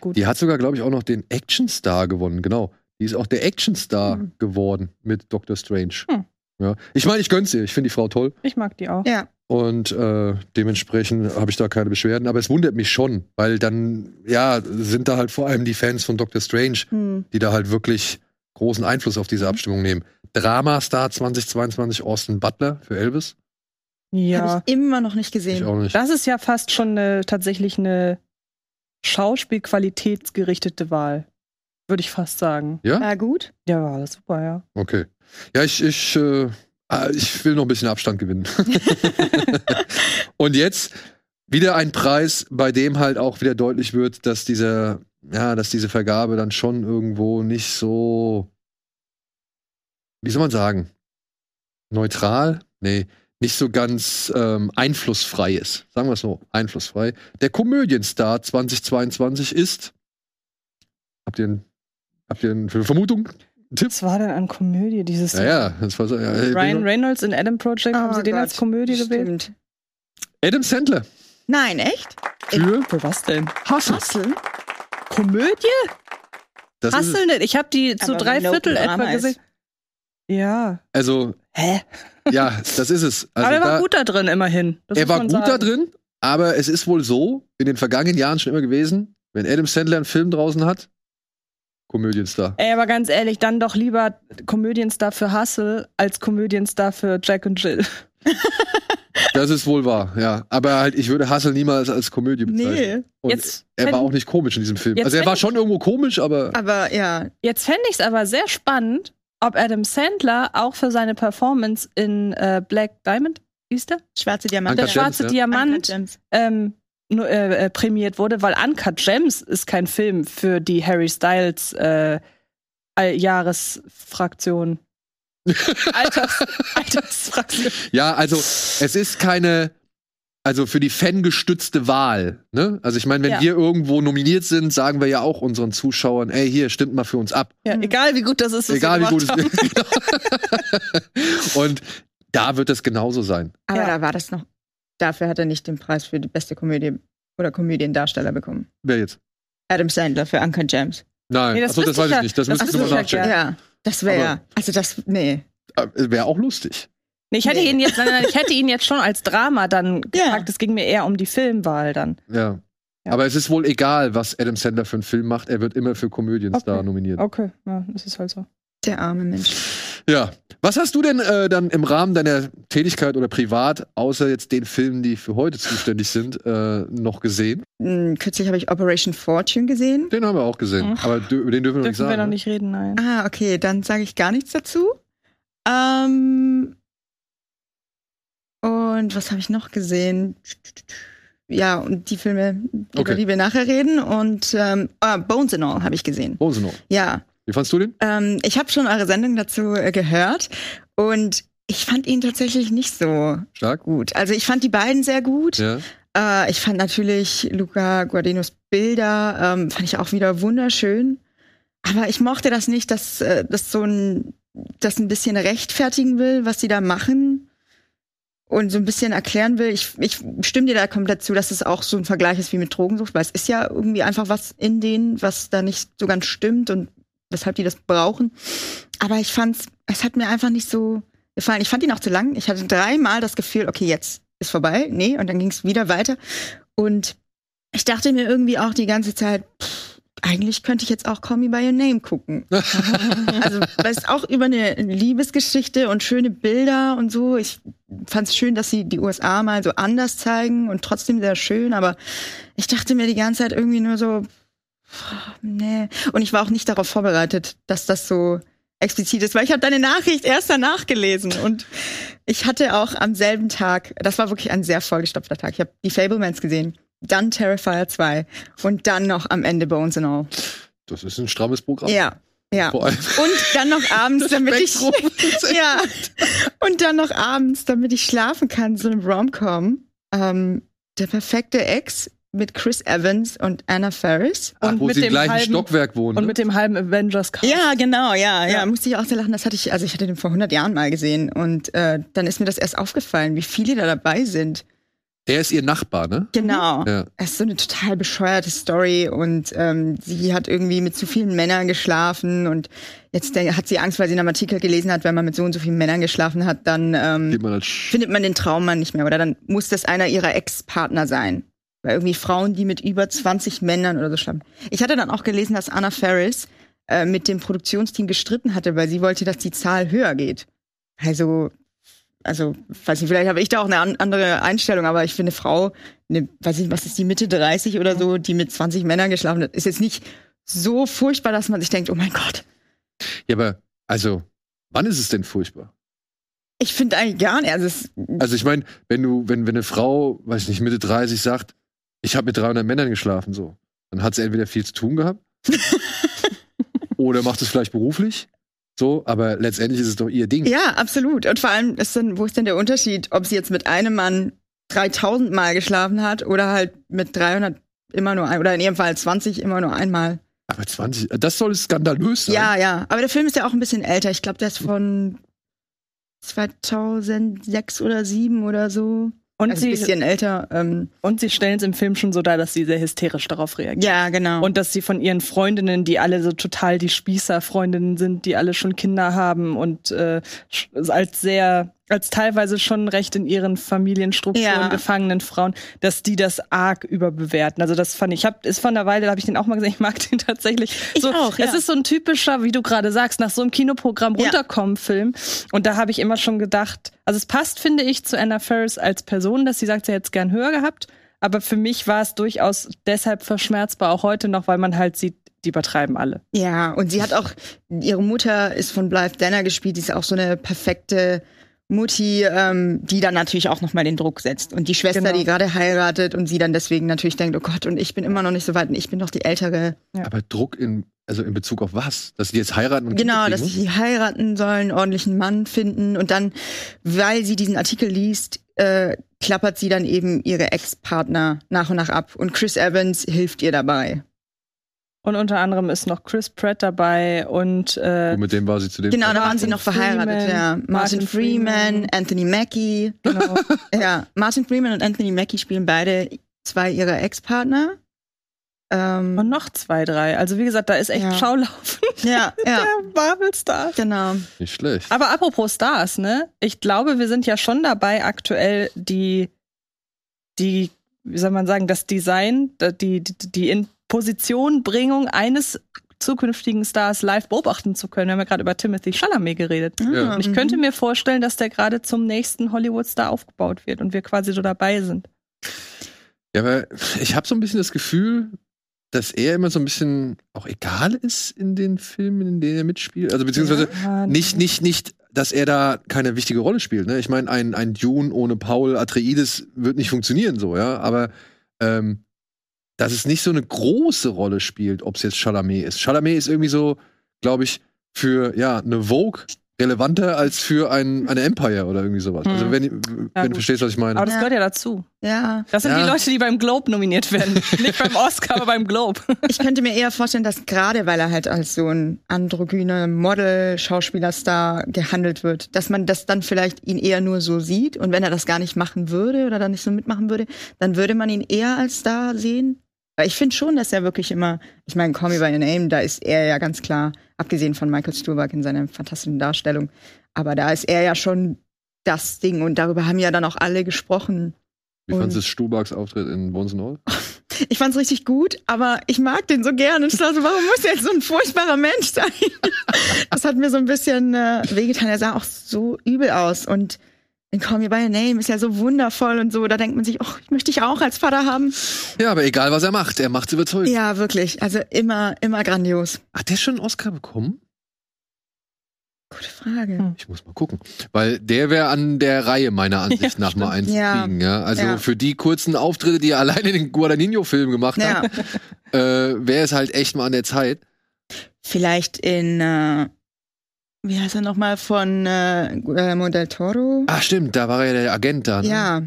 gut. Die hat sogar, glaube ich, auch noch den Actionstar gewonnen. Genau. Die ist auch der Actionstar Hm. geworden mit Doctor Strange. Hm. Ja. Ich meine, ich gönn's ihr. Ich finde die Frau toll. Ich mag die auch. Ja. Und äh, dementsprechend habe ich da keine Beschwerden. Aber es wundert mich schon, weil dann, ja, sind da halt vor allem die Fans von Doctor Strange, Hm. die da halt wirklich großen Einfluss auf diese Abstimmung nehmen. Dramastar 2022 Austin Butler für Elvis. Ja. Habe ich immer noch nicht Ich gesehen. auch nicht. Das ist ja fast schon eine, tatsächlich eine Schauspielqualitätsgerichtete Wahl. Würde ich fast sagen. Ja? War gut. Ja, war das super, ja. Okay. Ja, ich, ich, äh, ah, ich will noch ein bisschen Abstand gewinnen. Und jetzt wieder ein Preis, bei dem halt auch wieder deutlich wird, dass diese, ja, dass diese Vergabe dann schon irgendwo nicht so, wie soll man sagen, neutral? Nee, nicht so ganz ähm, einflussfrei ist. Sagen wir es so, einflussfrei. Der Komödienstar 2022 ist. Habt ihr, ein, habt ihr eine Vermutung? Einen Tipp? Was war denn an Komödie dieses Ja, ja, das war so. Ja, Ryan Reynolds in Adam Project, haben Oh sie den Gott. als Komödie gewählt? Stimmt. Adam Sandler. Nein, echt? Für Für was denn? Hustle. Hustle? Komödie? Das ist, Hustle nicht. Ich habe die zu drei Viertel etwa gesehen. Ja. also, Hä? ja, das ist es. Also aber er war da, gut da drin, immerhin. Das er war gut da sagen. drin, aber es ist wohl so, in den vergangenen Jahren schon immer gewesen, wenn Adam Sandler einen Film draußen hat, Komödienstar. Ey, aber ganz ehrlich, dann doch lieber Komödienstar für Hustle als Komödienstar für Jack und Jill. Das ist wohl wahr, ja. Aber halt, ich würde Hustle niemals als Komödie bezeichnen. Nee. Und Jetzt er war auch nicht komisch in diesem Film. Also er war schon irgendwo komisch, aber Aber ja, Jetzt fände ich es aber sehr spannend, ob Adam Sandler auch für seine Performance in äh, Black Diamond, hieß der? schwarze Diamant. Der Gems, schwarze ja. Diamant Gems. ähm, nur, äh, äh, prämiert wurde, weil Uncut Gems ist kein Film für die Harry Styles äh, All- Jahresfraktion. Alters, Altersfraktion. ja, also es ist keine, also für die fangestützte Wahl. Ne? Also ich meine, wenn Ja. wir irgendwo nominiert sind, sagen wir ja auch unseren Zuschauern, ey, hier, stimmt mal für uns ab. Ja, Mhm. egal wie gut das ist, was Egal wir wie gut es haben. wird. Genau. Und da wird es genauso sein. Aber Ja. da war das noch. Dafür hat er nicht den Preis für die beste Komödie oder Komödiendarsteller bekommen. Wer jetzt? Adam Sandler für Uncut Gems. Nein, Nee, das achso, das weiß ich ich ja. nicht. Das Das müsstest du mal ich ja nachchecken. Ja, das wäre. Aber- Also das, nee. Wäre auch lustig. Nee, ich hätte Nee. ihn jetzt, ich hätte ihn jetzt schon als Drama dann Ja. gepackt. Es ging mir eher um die Filmwahl dann. Ja. Ja. Aber es ist wohl egal, was Adam Sandler für einen Film macht. Er wird immer für Komödienstar Okay. nominiert. Okay, ja, das ist halt so. Der arme Mensch. Ja. Was hast du denn äh, dann im Rahmen deiner Tätigkeit oder privat, außer jetzt den Filmen, die für heute zuständig sind, äh, noch gesehen? Hm, Kürzlich habe ich Operation Fortune gesehen. Den haben wir auch gesehen. Mhm. Aber dü- über den dürfen wir noch nicht Dürfen wir sagen. noch ne? nicht reden, nein. Ah, okay, dann sage ich gar nichts dazu. Ähm, und was habe ich noch gesehen? Ja, und die Filme, über Okay. die wir nachher reden. Und ähm, ah, Bones and All habe ich gesehen. Sind wir noch? Ja, Wie fandst du den? ähm, ich habe schon eure Sendung dazu äh, gehört und ich fand ihn tatsächlich nicht so Stark? gut. Also ich fand die beiden sehr gut. Ja. Äh, ich fand natürlich Luca Guardinos Bilder, ähm, fand ich auch wieder wunderschön. Aber ich mochte das nicht, dass äh, das so ein, das ein bisschen rechtfertigen will, was sie da machen. Und so ein bisschen erklären will, ich, ich stimme dir da komplett zu, dass es auch so ein Vergleich ist wie mit Drogensucht, weil es ist ja irgendwie einfach was in denen, was da nicht so ganz stimmt und weshalb die das brauchen. Aber ich fand's, es hat mir einfach nicht so gefallen. Ich fand ihn auch zu lang. Ich hatte dreimal das Gefühl, okay, jetzt ist vorbei. Nee, und dann ging es wieder weiter. Und ich dachte mir irgendwie auch die ganze Zeit, pff, eigentlich könnte ich jetzt auch Call Me By Your Name gucken. also, weil es auch über eine Liebesgeschichte und schöne Bilder und so. Ich fand es schön, dass sie die USA mal so anders zeigen und trotzdem sehr schön, aber ich dachte mir die ganze Zeit irgendwie nur so, nee. Und ich war auch nicht darauf vorbereitet, dass das so explizit ist, weil ich habe deine Nachricht erst danach gelesen und ich hatte auch am selben Tag, das war wirklich ein sehr vollgestopfter Tag. Ich habe die Fablemans gesehen, dann Terrifier 2 und dann noch am Ende Bones and All. Das ist ein strammes Programm. Ja. Ja. Und dann noch abends, damit ich ja und dann noch abends, damit ich schlafen kann, so eine Rom-Com. Ähm, der perfekte Ex mit Chris Evans und Anna Faris. Ach, Und wo mit sie im dem gleichen halben- Stockwerk wohnen. Und ne? mit dem halben Avengers Cast. Ja, genau, ja, ja, Ja. Musste ich auch sehr lachen. Das hatte ich, also ich hatte den vor 100 Jahren mal gesehen und äh, dann ist mir das erst aufgefallen, wie viele da dabei sind. Der ist ihr Nachbar, ne? Genau. Ja. Es ist so eine total bescheuerte Story und ähm, sie hat irgendwie mit zu vielen Männern geschlafen und jetzt hat sie Angst, weil sie in einem Artikel gelesen hat, wenn man mit so und so vielen Männern geschlafen hat, dann ähm, man findet man den Traummann nicht mehr oder dann muss das einer ihrer Ex-Partner sein. Weil irgendwie Frauen, die mit über 20 Männern oder so schlafen. Ich hatte dann auch gelesen, dass Anna Ferris äh, mit dem Produktionsteam gestritten hatte, weil sie wollte, dass die Zahl höher geht. Also, also, weiß nicht, vielleicht habe ich da auch eine an andere Einstellung, aber ich finde Frau, eine, weiß nicht, was ist die Mitte 30 oder so, die mit 20 Männern geschlafen hat, ist jetzt nicht so furchtbar, dass man sich denkt, oh mein Gott. Ja, aber, also, wann ist es denn furchtbar? Ich finde eigentlich gar nicht. Also Also, ich meine, wenn du, wenn, wenn eine Frau, weiß ich nicht, Mitte 30 sagt, ich habe mit 300 Männern geschlafen, so, dann hat sie entweder viel zu tun gehabt oder macht es vielleicht beruflich, so, aber letztendlich ist es doch ihr Ding. Ja, absolut. Und vor allem ist dann, wo ist denn der Unterschied, ob sie jetzt mit einem Mann 3000 Mal geschlafen hat oder halt mit 300 immer nur ein, oder in ihrem Fall 20 immer nur einmal. Aber 20, das soll skandalös sein. Ja, ja. Aber der Film ist ja auch ein bisschen älter. Ich glaube, der ist von 2006 oder 7 oder so. Und, Also ein sie, bisschen älter. Ähm, und sie stellen es im Film schon so dar, dass sie sehr hysterisch darauf reagiert. ja, genau. Und dass sie von ihren Freundinnen, die alle so total die Spießer-Freundinnen sind, die alle schon Kinder haben und äh, als sehr, als teilweise schon recht in ihren Familienstrukturen Ja. gefangenen Frauen, dass die das arg überbewerten. Also das fand ich, ich hab, ist von der Weile, da habe ich den auch mal gesehen, ich mag den tatsächlich. Ich so, auch, ja. Es ist so ein typischer, wie du gerade sagst, nach so einem Kinoprogramm Ja. runterkommen-Film. Und da habe ich immer schon gedacht, also es passt, finde ich, zu Anna Ferris als Person, dass sie sagt, sie hätte es gern höher gehabt. Aber für mich war es durchaus deshalb verschmerzbar, auch heute noch, weil man halt sieht, die übertreiben alle. Ja, und sie hat auch, ihre Mutter ist von Blythe Danner gespielt, die ist auch so eine perfekte Mutti, ähm, die dann natürlich auch nochmal den Druck setzt. Und die Schwester, Genau. die gerade heiratet und sie dann deswegen natürlich denkt, oh Gott, und ich bin immer noch nicht so weit und ich bin doch die Ältere. Aber Druck in, also in Bezug auf was? Dass die jetzt heiraten und Genau, dass sie heiraten sollen, einen ordentlichen Mann finden und dann, weil sie diesen Artikel liest, äh, klappert sie dann eben ihre Ex-Partner nach und nach ab. Und Chris Evans hilft ihr dabei. Und unter anderem ist noch Chris Pratt dabei und äh, Und mit dem war sie zu dem Genau, da Zeitpunkt- waren sie noch verheiratet, Freeman, ja. Martin, Martin Freeman, Freeman. Anthony Mackie. genau. Ja, Martin Freeman und Anthony Mackie spielen beide zwei ihrer Ex-Partner. Ähm, und noch zwei, drei. Also wie gesagt, da ist echt Ja. Schaulaufen ja, ja, der Marvel-Stars. genau. Nicht schlecht. Aber apropos Stars, ne? Ich glaube, wir sind ja schon dabei, aktuell die, die, wie soll man sagen, das Design, die, die, die in Positionbringung eines zukünftigen Stars live beobachten zu können. Wir haben ja gerade über Timothy Chalamet geredet. Ja. Und ich könnte mir vorstellen, dass der gerade zum nächsten Hollywood-Star aufgebaut wird und wir quasi so dabei sind. Ja, aber ich habe so ein bisschen das Gefühl, dass er immer so ein bisschen auch egal ist in den Filmen, in denen er mitspielt. Also beziehungsweise Ja, nicht, nicht, nicht, dass er da keine wichtige Rolle spielt. Ne? Ich meine, ein, ein Dune ohne Paul Atreides wird nicht funktionieren so, ja. Aber ähm, dass es nicht so eine große Rolle spielt, ob es jetzt Chalamet ist. Chalamet ist irgendwie so, glaube ich, für ja eine Vogue relevanter als für ein, eine Empire oder irgendwie sowas. Also Hm. wenn, wenn Ja, du verstehst, was ich meine. Aber das Ja. gehört ja dazu. Ja, Das sind Ja. die Leute, die beim Globe nominiert werden. Nicht beim Oscar, aber beim Globe. ich könnte mir eher vorstellen, dass gerade weil er halt als so ein androgyner Model, Schauspielerstar gehandelt wird, dass man das dann vielleicht ihn eher nur so sieht und wenn er das gar nicht machen würde oder dann nicht so mitmachen würde, dann würde man ihn eher als Star sehen. Weil ich finde schon, dass er wirklich immer, ich meine, Call Me by Your Name, da ist er ja ganz klar, abgesehen von Michael Stuhlbarg in seiner fantastischen Darstellung, aber da ist er ja schon das Ding und darüber haben ja dann auch alle gesprochen. Wie fandest du Stuhlbargs Auftritt in Bones All? Ich fand's richtig gut, aber ich mag den so gern. Und ich dachte, warum muss er jetzt so ein furchtbarer Mensch sein? Das hat mir so ein bisschen äh, wehgetan. Er sah auch so übel aus. Und Call Me By Your Name ist ja so wundervoll und so. Da denkt man sich, oh, ich möchte dich auch als Vater haben. Ja, aber egal, was er macht, er macht's überzeugend. Ja, wirklich. Also immer, immer grandios. Hat der schon einen Oscar bekommen? Gute Frage. Hm. Ich muss mal gucken. Weil der wäre an der Reihe meiner Ansicht Ja, nach mal eins Ja. kriegen. Ja? Also Ja. für die kurzen Auftritte, die er alleine in den Guadagnino-Film gemacht Ja, hat, äh, wäre es halt echt mal an der Zeit. vielleicht in, äh, wie heißt er nochmal, von äh, Guillermo del Toro? Ah, stimmt, da war er der Agent da. Ne? Ja,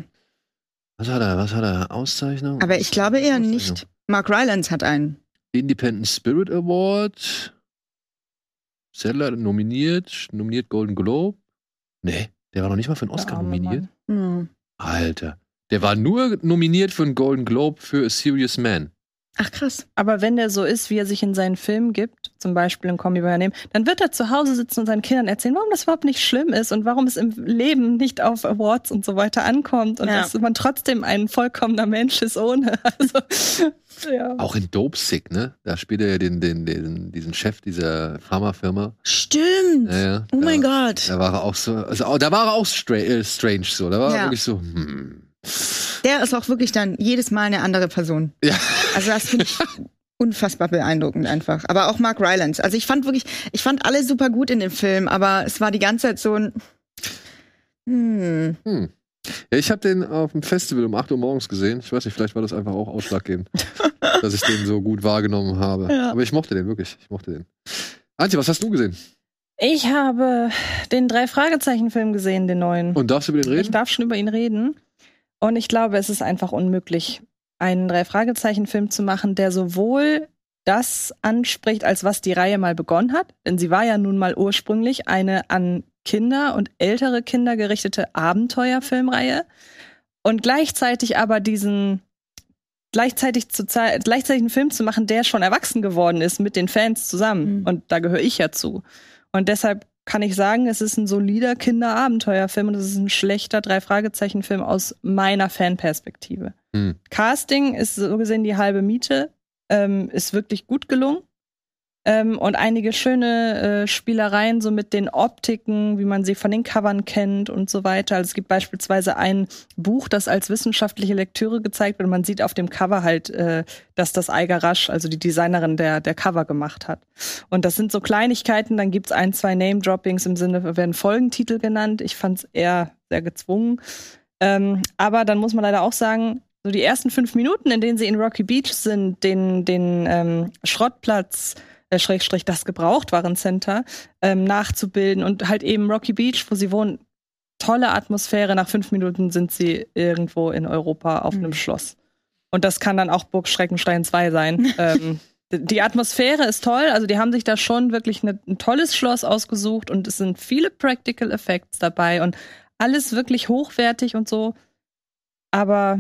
Was hat er? Was hat er? Auszeichnung? aber ich glaube eher nicht. Mark Rylance hat einen. Independent Spirit Award. Settler nominiert. Nominiert Golden Globe. Nee, der war noch nicht mal für einen Oscar nominiert. Mann. Ja. Alter. Der war nur nominiert für einen Golden Globe für A Serious Man. Ach krass. Aber wenn der so ist, wie er sich in seinen Filmen gibt, zum Beispiel in Kombi bei Name, dann wird er zu Hause sitzen und seinen Kindern erzählen, warum das überhaupt nicht schlimm ist und warum es im Leben nicht auf Awards und so weiter ankommt und Ja. dass man trotzdem ein vollkommener Mensch ist ohne. Also, ja. Auch in Dope Sick, ne? Da spielt er ja den, den, den, diesen Chef dieser Pharmafirma. Stimmt. Ja, ja. Oh mein da, Gott. Da war er auch so, also da war er auch stra äh, strange so. Da war er wirklich so, hm. Der ist auch wirklich dann jedes Mal eine andere Person. Ja. Also das finde ich unfassbar beeindruckend einfach. Aber auch Mark Rylance. Also ich fand wirklich, ich fand alle super gut in dem Film, aber es war die ganze Zeit so ein. Hm. Hm. Ja, ich habe den auf dem Festival um 8 Uhr morgens gesehen. Ich weiß nicht, vielleicht war das einfach auch ausschlaggebend, dass ich den so gut wahrgenommen habe. Ja. Aber ich mochte den wirklich. Ich mochte den. Antje, was hast du gesehen? Ich habe den Drei-Fragezeichen-Film gesehen, den neuen. Und darfst du über den Ich reden? darf schon über ihn reden. Und ich glaube, es ist einfach unmöglich, einen Drei-Fragezeichen-Film zu machen, der sowohl das anspricht, als was die Reihe mal begonnen hat. Denn sie war ja nun mal ursprünglich eine an Kinder und ältere Kinder gerichtete Abenteuerfilmreihe. Und gleichzeitig aber diesen gleichzeitig zu zei- gleichzeitig einen Film zu machen, der schon erwachsen geworden ist mit den Fans zusammen. Mhm. Und da gehöre ich ja zu. Und deshalb kann ich sagen, es ist ein solider Kinderabenteuerfilm und es ist ein schlechter Drei-Fragezeichen-Film aus meiner Fanperspektive. Hm. Casting ist so gesehen die halbe Miete, ähm, ist wirklich gut gelungen. Ähm, und einige schöne äh, Spielereien so mit den Optiken, wie man sie von den Covern kennt und so weiter. Also es gibt beispielsweise ein Buch, das als wissenschaftliche Lektüre gezeigt wird. Und man sieht auf dem Cover halt, äh, dass das Eiger Rasch, also die Designerin der, der Cover gemacht hat. Und das sind so Kleinigkeiten. Dann gibt's ein, zwei Name-Droppings im Sinne, werden Folgentitel genannt. Ich fand's eher sehr gezwungen. Ähm, aber dann muss man leider auch sagen, so die ersten fünf Minuten, in denen sie in Rocky Beach sind, den, den ähm, Schrottplatz, äh, Schrägstrich das Gebrauchtwarencenter, ähm, nachzubilden und halt eben Rocky Beach, wo sie wohnen, tolle Atmosphäre. Nach fünf Minuten sind sie irgendwo in Europa auf einem Mhm. Schloss. Und das kann dann auch Burg Schreckenstein 2 sein. ähm, die Atmosphäre ist toll, also die haben sich da schon wirklich ne, ein tolles Schloss ausgesucht und es sind viele Practical Effects dabei und alles wirklich hochwertig und so. Aber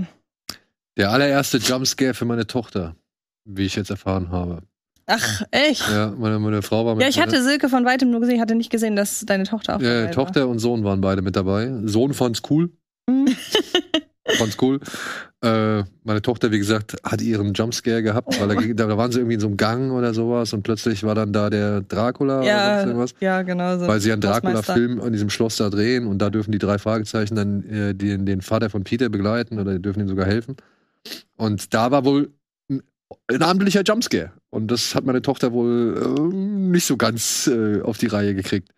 Der allererste Jumpscare für meine Tochter, wie ich jetzt erfahren habe. Ach, echt? Ja, meine, meine Frau war mit Ja, ich hatte Silke von weitem nur gesehen, ich hatte nicht gesehen, dass deine Tochter auch Ja, dabei Tochter und Sohn waren beide mit dabei. Sohn fand's cool. war. Mhm. Fand's cool. Äh, meine Tochter, wie gesagt, hat ihren Jumpscare gehabt, weil da, ging- da waren sie irgendwie in so einem Gang oder sowas und plötzlich war dann da der Dracula oder Ja, sonst irgendwas. ja, genau so. Weil sie einen. Dracula-Film an diesem Schloss da drehen und da dürfen die drei Fragezeichen dann äh, den, den Vater von Peter begleiten oder dürfen ihm sogar helfen. Und da war wohl ein, amtlicher Jumpscare. Und das hat meine Tochter wohl ähm, nicht so ganz äh, auf die Reihe gekriegt.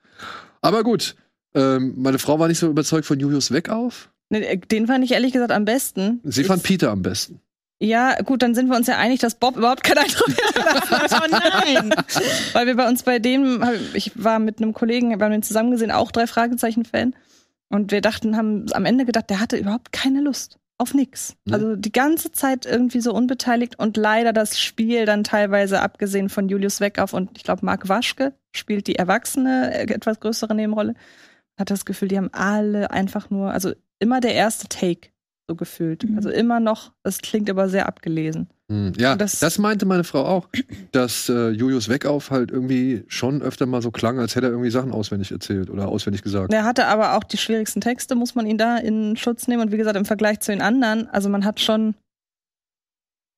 Aber gut, ähm, meine Frau war nicht so überzeugt von Julius Weg auf. Nee, Den fand ich ehrlich gesagt am besten. Sie Ich- fand Peter am besten. Ja, gut, dann sind wir uns ja einig, dass Bob überhaupt kein Eindruck hat. oh nein! Weil wir bei uns bei dem, ich war mit einem Kollegen, wir haben den zusammen gesehen, auch drei Fragezeichen-Fan. Und wir dachten, haben am Ende gedacht, der hatte überhaupt keine Lust auf nix. Ne? Also die ganze Zeit irgendwie so unbeteiligt und leider das Spiel dann teilweise abgesehen von Julius Weckauf und ich glaube Marc Waschke spielt die erwachsene, äh, etwas größere Nebenrolle. Hat das Gefühl, die haben alle einfach nur, also immer der erste Take so gefühlt. Mhm. Also immer noch, das klingt aber sehr abgelesen. Hm, Ja, das- das, meinte meine Frau auch, dass äh, Julius Weckauf halt irgendwie schon öfter mal so klang, als hätte er irgendwie Sachen auswendig erzählt oder auswendig gesagt. Er hatte aber auch die schwierigsten Texte, muss man ihn da in Schutz nehmen. Und wie gesagt, im Vergleich zu den anderen, also man hat schon.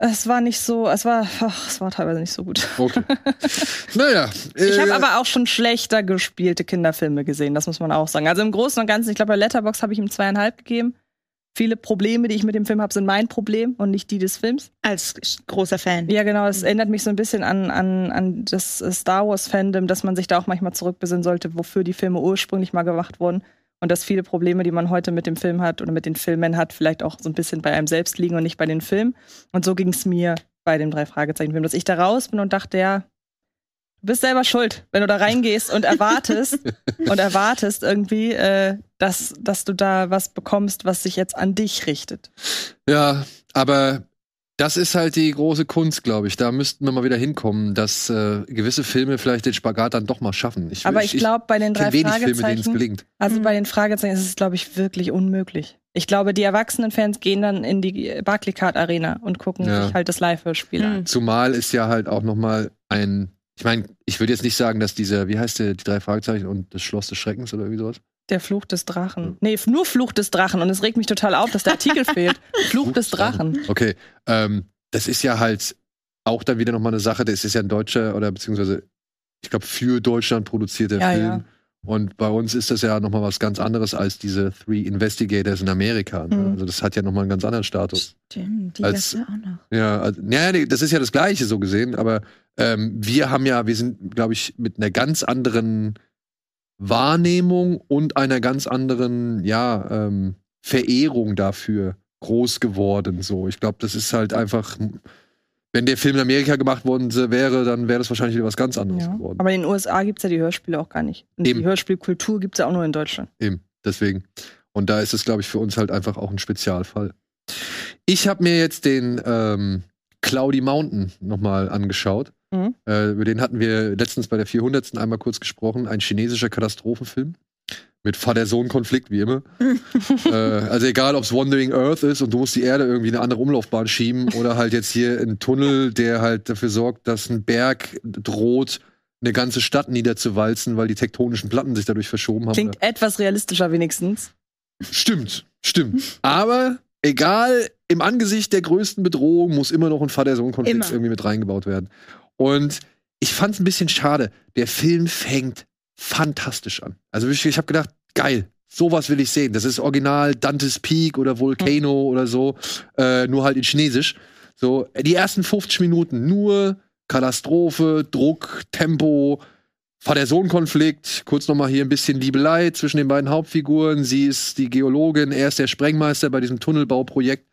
Es war nicht so, es war, ach, es war teilweise nicht so gut. Okay. naja. Ich äh, habe aber auch schon schlechter gespielte Kinderfilme gesehen, das muss man auch sagen. Also im Großen und Ganzen, ich glaube, bei Letterbox habe ich ihm zweieinhalb gegeben. Viele Probleme, die ich mit dem Film habe, sind mein Problem und nicht die des Films. Als großer Fan. Ja, genau. Es erinnert mich so ein bisschen an, an, an das äh, Star Wars-Fandom, dass man sich da auch manchmal zurückbesinnen sollte, wofür die Filme ursprünglich mal gemacht wurden. Und dass viele Probleme, die man heute mit dem Film hat oder mit den Filmen hat, vielleicht auch so ein bisschen bei einem selbst liegen und nicht bei den Filmen. Und so ging es mir bei dem drei Fragezeichen-Film, dass ich da raus bin und dachte, ja, du bist selber schuld, wenn du da reingehst und erwartest und erwartest irgendwie, äh, dass, dass du da was bekommst, was sich jetzt an dich richtet. Ja, aber das ist halt die große Kunst, glaube ich. Da müssten wir mal wieder hinkommen, dass äh, gewisse Filme vielleicht den Spagat dann doch mal schaffen. Ich, Aber ich glaube, bei den drei wenig Filme, denen es Fragezeichen. gelingt. Also Mhm. bei den Fragezeichen ist es, glaube ich, wirklich unmöglich. Ich glaube, die erwachsenen Fans gehen dann in die Barclaycard Arena und gucken Ja. sich halt das Live-Hörspiel an. Mhm. Zumal ist ja halt auch noch mal ein, ich meine, ich würde jetzt nicht sagen, dass dieser, wie heißt der, die drei Fragezeichen und das Schloss des Schreckens oder irgendwie sowas? Der Fluch des Drachen. Nee, f- nur Fluch des Drachen. Und es regt mich total auf, dass der Artikel fehlt. Fluch des Drachen. Okay, ähm, das ist ja halt auch dann wieder noch mal eine Sache, das ist ja ein deutscher oder beziehungsweise, ich glaube, für Deutschland produzierter Ja, Film. ja. Und bei uns ist das ja noch mal was ganz anderes als diese Three Investigators in Amerika. Ne? Mhm. Also das hat ja noch mal einen ganz anderen Status. Stimmt, die Als- auch noch. Ja, also, ja, das ist ja das Gleiche so gesehen, aber ähm, wir haben ja, wir sind, glaube ich, mit einer ganz anderen Wahrnehmung und einer ganz anderen, ja, ähm, Verehrung dafür groß geworden. So, ich glaube, das ist halt einfach, wenn der Film in Amerika gemacht worden wäre, dann wäre das wahrscheinlich wieder was ganz anderes Ja. geworden. Aber in den USA gibt es ja die Hörspiele auch gar nicht. Und Eben. die Hörspielkultur gibt es ja auch nur in Deutschland. Eben, deswegen. Und da ist es, glaube ich, für uns halt einfach auch ein Spezialfall. Ich habe mir jetzt den ähm, Cloudy Mountain nochmal angeschaut. Mhm. Äh, über den hatten wir letztens bei der 400. einmal kurz gesprochen. Ein chinesischer Katastrophenfilm. Mit Vater-Sohn-Konflikt, wie immer. äh, also egal, ob es Wandering Earth ist und du musst die Erde irgendwie in eine andere Umlaufbahn schieben oder halt jetzt hier ein Tunnel, der halt dafür sorgt, dass ein Berg droht, eine ganze Stadt niederzuwalzen, weil die tektonischen Platten sich dadurch verschoben haben. Klingt etwas realistischer wenigstens. Stimmt, stimmt. Aber egal, im Angesicht der größten Bedrohung muss immer noch ein Vater-Sohn-Konflikt irgendwie mit reingebaut werden. Und ich fand es ein bisschen schade. Der Film fängt fantastisch an. Also wirklich, ich habe gedacht, geil, sowas will ich sehen. Das ist original Dante's Peak oder Volcano oder so, äh, nur halt in Chinesisch. So, die ersten 50 Minuten nur Katastrophe, Druck, Tempo, Vater-Sohn-Konflikt, kurz nochmal hier ein bisschen Liebelei zwischen den beiden Hauptfiguren. Sie ist die Geologin, er ist der Sprengmeister bei diesem Tunnelbauprojekt.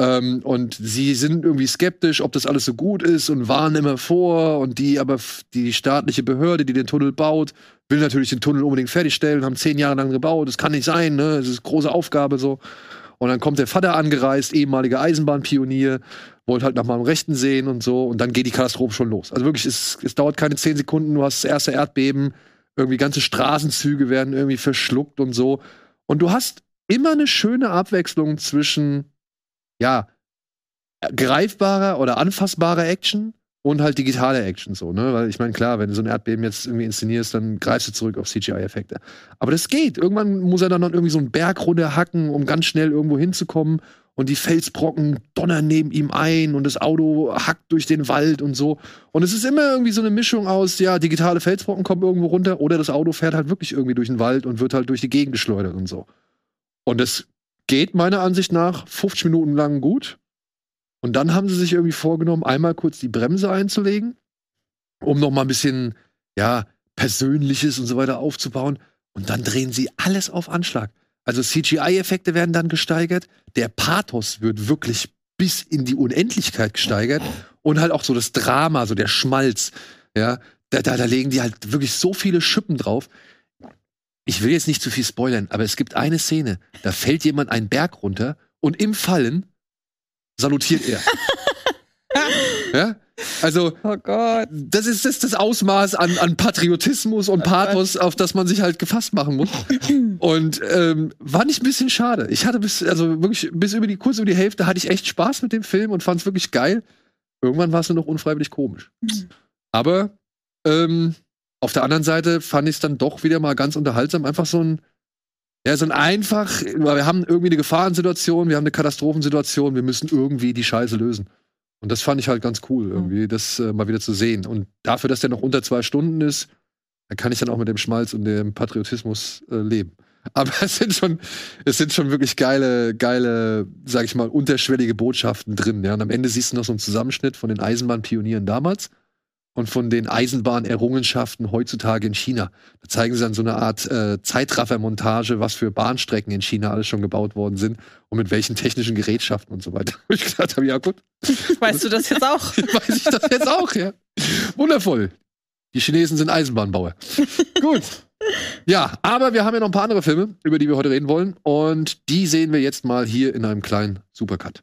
Ähm, und sie sind irgendwie skeptisch, ob das alles so gut ist und warnen immer vor. Und die aber, die staatliche Behörde, die den Tunnel baut, will natürlich den Tunnel unbedingt fertigstellen, haben zehn Jahre lang gebaut. Das kann nicht sein, ne? Das ist eine große Aufgabe so. Und dann kommt der Vater angereist, ehemaliger Eisenbahnpionier, wollte halt nach meinem Rechten sehen und so. Und dann geht die Katastrophe schon los. Also wirklich, es, es dauert keine zehn Sekunden, du hast das erste Erdbeben, irgendwie ganze Straßenzüge werden irgendwie verschluckt und so. Und du hast immer eine schöne Abwechslung zwischen, ja, greifbarer oder anfassbarer Action und halt digitale Action so, ne? Weil ich meine, klar, wenn du so ein Erdbeben jetzt irgendwie inszenierst, dann greifst du zurück auf CGI-Effekte. Aber das geht. Irgendwann muss er dann noch irgendwie so einen Berg runterhacken, um ganz schnell irgendwo hinzukommen. Und die Felsbrocken donnern neben ihm ein und das Auto hackt durch den Wald und so. Und es ist immer irgendwie so eine Mischung aus, ja, digitale Felsbrocken kommen irgendwo runter oder das Auto fährt halt wirklich irgendwie durch den Wald und wird halt durch die Gegend geschleudert und so. Und das geht meiner Ansicht nach 50 Minuten lang gut. Und dann haben sie sich irgendwie vorgenommen, einmal kurz die Bremse einzulegen, um noch mal ein bisschen, ja, Persönliches und so weiter aufzubauen. Und dann drehen sie alles auf Anschlag. Also CGI-Effekte werden dann gesteigert, der Pathos wird wirklich bis in die Unendlichkeit gesteigert und halt auch so das Drama, so der Schmalz, ja, da, da, da legen die halt wirklich so viele Schippen drauf. Ich will jetzt nicht zu viel spoilern, aber es gibt eine Szene, da fällt jemand einen Berg runter und im Fallen salutiert er. ja? Also, Oh Gott. das ist das, das Ausmaß an, an Patriotismus und Pathos, auf das man sich halt gefasst machen muss. Und ähm, war nicht ein bisschen schade. Ich hatte bis, also wirklich, bis über die, kurz über die Hälfte hatte ich echt Spaß mit dem Film und fand es wirklich geil. Irgendwann war es nur noch unfreiwillig komisch. Aber ähm, auf der anderen Seite fand ich es dann doch wieder mal ganz unterhaltsam. Einfach so ein, ja, so ein einfach, weil wir haben irgendwie eine Gefahrensituation, wir haben eine Katastrophensituation, wir müssen irgendwie die Scheiße lösen. Und das fand ich halt ganz cool, irgendwie, das äh, mal wieder zu sehen. Und dafür, dass der noch unter zwei Stunden ist, da kann ich dann auch mit dem Schmalz und dem Patriotismus äh, leben. Aber es sind schon, es sind schon wirklich geile, geile, sag ich mal, unterschwellige Botschaften drin. Ja. Und am Ende siehst du noch so einen Zusammenschnitt von den Eisenbahnpionieren damals und von den Eisenbahnerrungenschaften heutzutage in China. Da zeigen sie dann so eine Art äh, Zeitraffermontage, was für Bahnstrecken in China alles schon gebaut worden sind und mit welchen technischen Gerätschaften und so weiter. Wo ich gesagt habe, ja gut, Weißt du das jetzt auch? weiß ich das jetzt auch, ja. Wundervoll. Die Chinesen sind Eisenbahnbauer. Gut. Ja, aber wir haben ja noch ein paar andere Filme, über die wir heute reden wollen. Und die sehen wir jetzt mal hier in einem kleinen Supercut.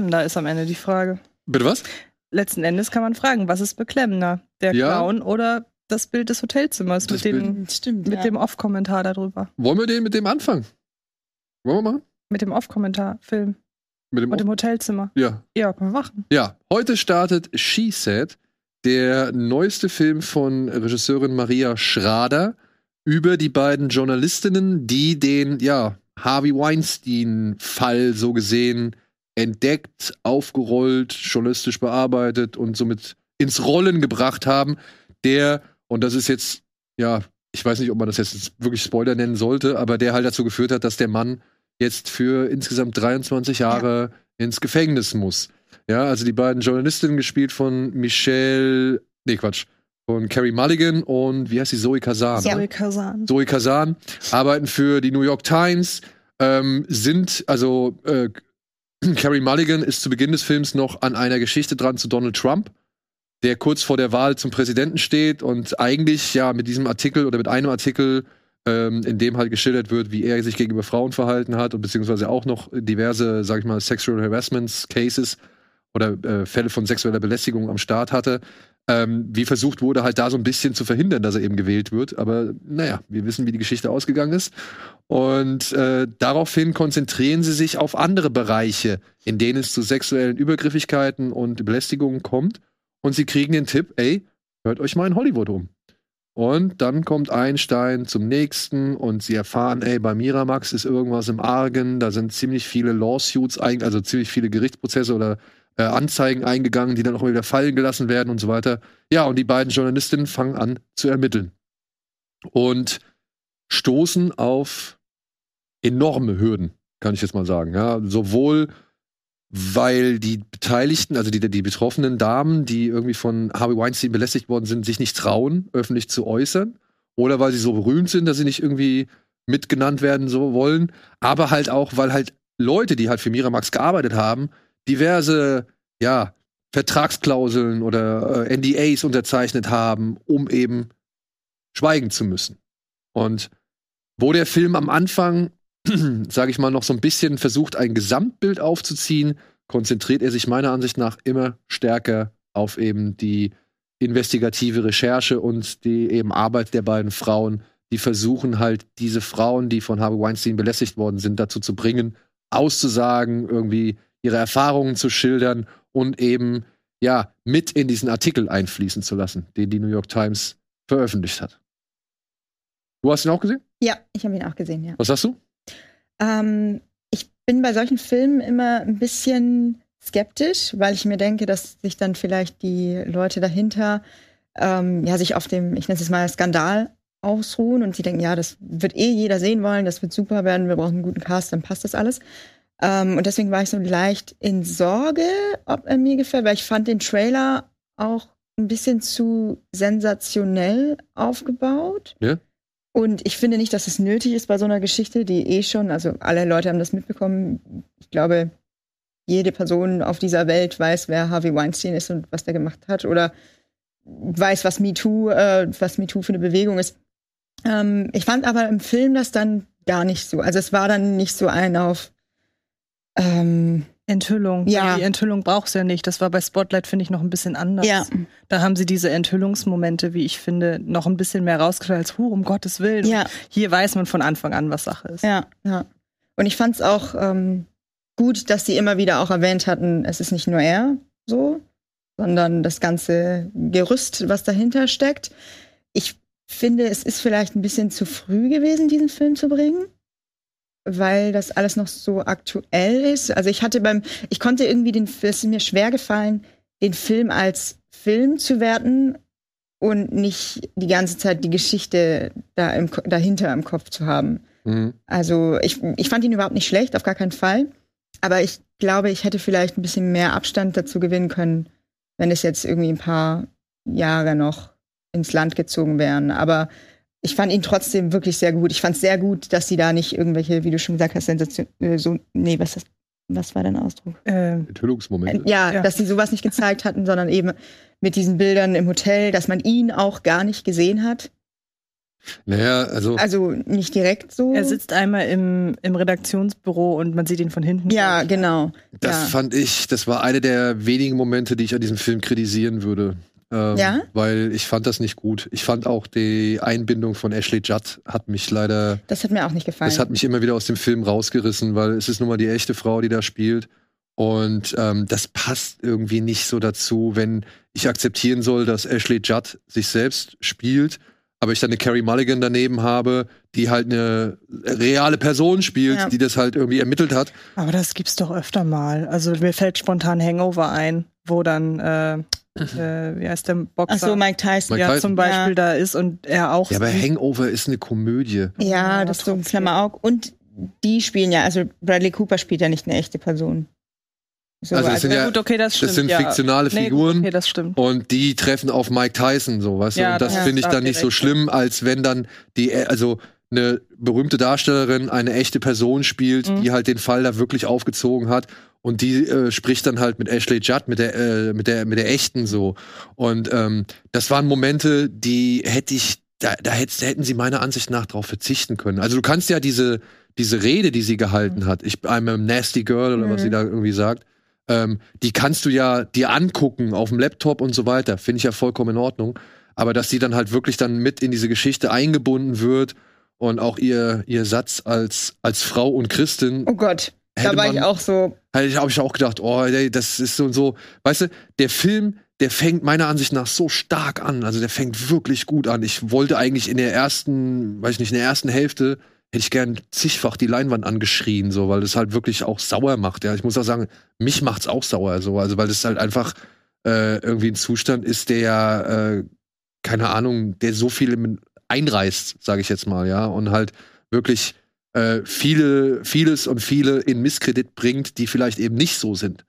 Beklemmender, ist am Ende die Frage. Bitte was? Letzten Endes kann man fragen, was ist beklemmender? Der Ja. Clown oder das Bild des Hotelzimmers Das mit dem, Stimmt. mit ja. dem Off-Kommentar darüber? Wollen wir den mit dem anfangen? Wollen wir machen? Mit dem Off-Kommentar-Film Mit dem und dem Hotelzimmer. ja. Ja, können wir machen. Ja, heute startet She Said, der neueste Film von Regisseurin Maria Schrader über die beiden Journalistinnen, die den, ja, Harvey Weinstein-Fall so gesehen entdeckt, aufgerollt, journalistisch bearbeitet und somit ins Rollen gebracht haben, der, und das ist jetzt, ja, ich weiß nicht, ob man das jetzt wirklich Spoiler nennen sollte, aber der halt dazu geführt hat, dass der Mann jetzt für insgesamt 23 Jahre ins Gefängnis muss. Ja, also die beiden Journalistinnen gespielt von Michelle, nee, Quatsch, von Carrie Mulligan und wie heißt sie, Zoe Kazan. Ja. ne? Zoe Kazan. Zoe Kazan arbeiten für die New York Times, ähm, sind, also äh, Carrie Mulligan ist zu Beginn des Films noch an einer Geschichte dran zu Donald Trump, der kurz vor der Wahl zum Präsidenten steht und eigentlich ja mit diesem Artikel oder mit einem Artikel, ähm, in dem halt geschildert wird, wie er sich gegenüber Frauen verhalten hat und beziehungsweise auch noch diverse, sag ich mal, Sexual Harassment Cases oder äh, Fälle von sexueller Belästigung am Start hatte, ähm, wie versucht wurde, halt da so ein bisschen zu verhindern, dass er eben gewählt wird. Aber naja, wir wissen, wie die Geschichte ausgegangen ist. Und äh, daraufhin konzentrieren sie sich auf andere Bereiche, in denen es zu sexuellen Übergriffigkeiten und Belästigungen kommt. Und sie kriegen den Tipp, ey, hört euch mal in Hollywood um. Und dann kommt ein Stein zum nächsten und sie erfahren, ey, bei Miramax ist irgendwas im Argen, da sind ziemlich viele Lawsuits, also ziemlich viele Gerichtsprozesse oder äh, Anzeigen eingegangen, die dann auch wieder fallen gelassen werden und so weiter. Ja, und die beiden Journalistinnen fangen an zu ermitteln. Und stoßen auf enorme Hürden, kann ich jetzt mal sagen. Ja, sowohl weil die Beteiligten, also die, die betroffenen Damen, die irgendwie von Harvey Weinstein belästigt worden sind, sich nicht trauen, öffentlich zu äußern. Oder weil sie so berühmt sind, dass sie nicht irgendwie mitgenannt werden so wollen. Aber halt auch, weil halt Leute, die halt für Miramax gearbeitet haben, diverse, ja, Vertragsklauseln oder äh, NDAs unterzeichnet haben, um eben schweigen zu müssen. Und wo der Film am Anfang, sage ich mal, noch so ein bisschen versucht, ein Gesamtbild aufzuziehen, konzentriert er sich meiner Ansicht nach immer stärker auf eben die investigative Recherche und die eben Arbeit der beiden Frauen, die versuchen halt diese Frauen, die von Harvey Weinstein belästigt worden sind, dazu zu bringen, auszusagen, irgendwie ihre Erfahrungen zu schildern und eben ja mit in diesen Artikel einfließen zu lassen, den die New York Times veröffentlicht hat. Du hast ihn auch gesehen? Ja, ich habe ihn auch gesehen, ja. Was sagst du? Ähm, ich bin bei solchen Filmen immer ein bisschen skeptisch, weil ich mir denke, dass sich dann vielleicht die Leute dahinter ähm, ja sich auf dem, ich nenne es mal Skandal ausruhen und sie denken, ja, das wird eh jeder sehen wollen, das wird super werden, wir brauchen einen guten Cast, dann passt das alles. Ähm, und deswegen war ich so leicht in Sorge, ob er mir gefällt, weil ich fand den Trailer auch ein bisschen zu sensationell aufgebaut. Ja. Und ich finde nicht, dass es nötig ist bei so einer Geschichte, die eh schon, also alle Leute haben das mitbekommen. Ich glaube, jede Person auf dieser Welt weiß, wer Harvey Weinstein ist und was der gemacht hat oder weiß, was MeToo, äh, was MeToo für eine Bewegung ist. Ähm, ich fand aber im Film das dann gar nicht so. Also es war dann nicht so ein auf ähm, Enthüllung. Ja. Die Enthüllung brauchst du ja nicht. Das war bei Spotlight, finde ich, noch ein bisschen anders. Ja. Da haben sie diese Enthüllungsmomente, wie ich finde, noch ein bisschen mehr rausgestellt als, huh, um Gottes Willen. Ja. Hier weiß man von Anfang an, was Sache ist. Ja, ja. Und ich fand es auch ähm, gut, dass sie immer wieder auch erwähnt hatten, es ist nicht nur er so, sondern das ganze Gerüst, was dahinter steckt. Ich finde, es ist vielleicht ein bisschen zu früh gewesen, diesen Film zu bringen, weil das alles noch so aktuell ist. Also ich hatte beim, ich konnte irgendwie den, es ist mir schwer gefallen, den Film als Film zu werten und nicht die ganze Zeit die Geschichte da im, dahinter im Kopf zu haben. Mhm. Also ich, ich fand ihn überhaupt nicht schlecht, auf gar keinen Fall. Aber ich glaube, ich hätte vielleicht ein bisschen mehr Abstand dazu gewinnen können, wenn es jetzt irgendwie ein paar Jahre noch ins Land gezogen wären. Aber ich fand ihn trotzdem wirklich sehr gut. Ich fand es sehr gut, dass sie da nicht irgendwelche, wie du schon gesagt hast, Sensation, äh, so, nee, was, ist das, was war dein Ausdruck? Äh, Enthüllungsmomente. Ja, Ja. dass sie sowas nicht gezeigt hatten, sondern eben mit diesen Bildern im Hotel, dass man ihn auch gar nicht gesehen hat. Naja, also Also nicht direkt so. er sitzt einmal im, im Redaktionsbüro und man sieht ihn von hinten. ja, genau. Das ja. fand ich, das war eine der wenigen Momente, die ich an diesem Film kritisieren würde. Ähm, Ja? Weil ich fand das nicht gut. Ich fand auch die Einbindung von Ashley Judd hat mich leider, Das hat mir auch nicht gefallen. das hat mich immer wieder aus dem Film rausgerissen, weil es ist nun mal die echte Frau, die da spielt. Und ähm, das passt irgendwie nicht so dazu, wenn ich akzeptieren soll, dass Ashley Judd sich selbst spielt, aber ich dann eine Carrie Mulligan daneben habe, die halt eine reale Person spielt, Ja. die das halt irgendwie ermittelt hat. Aber das gibt's doch öfter mal. Also mir fällt spontan Hangover ein, wo dann, äh, äh, wie heißt der Boxer? Ach so, Mike Tyson. Mike ja, Tyson. zum Beispiel Ja. da ist und er auch. Ja, aber. Hangover ist eine Komödie. Ja, Ja, das ist so ein trotzdem. Klamauk. Und die spielen ja, also Bradley Cooper spielt ja nicht eine echte Person. So, Also es sind ja, ja- gut, okay, das stimmt. das sind ja. fiktionale Nee, Figuren. Gut, okay, das stimmt. Und die treffen auf Mike Tyson, so, weißt du? Ja, Und das das- finde ich da dann nicht so schlimm, als wenn dann die, also eine berühmte Darstellerin eine echte Person spielt, Mhm. die halt den Fall da wirklich aufgezogen hat. Und die äh, spricht dann halt mit Ashley Judd, mit der, äh, mit der, mit der echten so. Und ähm, das waren Momente, die hätte ich, da, da hätt- hätten sie meiner Ansicht nach drauf verzichten können. Also du kannst ja diese, diese Rede, die sie gehalten hat, ich I'm a nasty girl oder was Mhm. sie da irgendwie sagt, ähm, die kannst du ja dir angucken auf dem Laptop und so weiter. Finde ich ja vollkommen in Ordnung. Aber dass sie dann halt wirklich dann mit in diese Geschichte eingebunden wird und auch ihr, ihr Satz als, als Frau und Christin, Oh Gott, da war ich man- auch so. halt, habe ich auch gedacht, oh, ey, das ist so und so. Weißt du, der Film, der fängt meiner Ansicht nach so stark an. Also der fängt wirklich gut an. Ich wollte eigentlich in der ersten, weiß ich nicht, in der ersten Hälfte hätte ich gern zigfach die Leinwand angeschrien, so, weil das halt wirklich auch sauer macht. Ja, ich muss auch sagen, mich macht's auch sauer, so, also weil das halt einfach äh, irgendwie ein Zustand ist, der, äh, keine Ahnung, der so viel einreißt, sage ich jetzt mal, ja, und halt wirklich äh, viele, vieles und viele in Misskredit bringt, die vielleicht eben nicht so sind.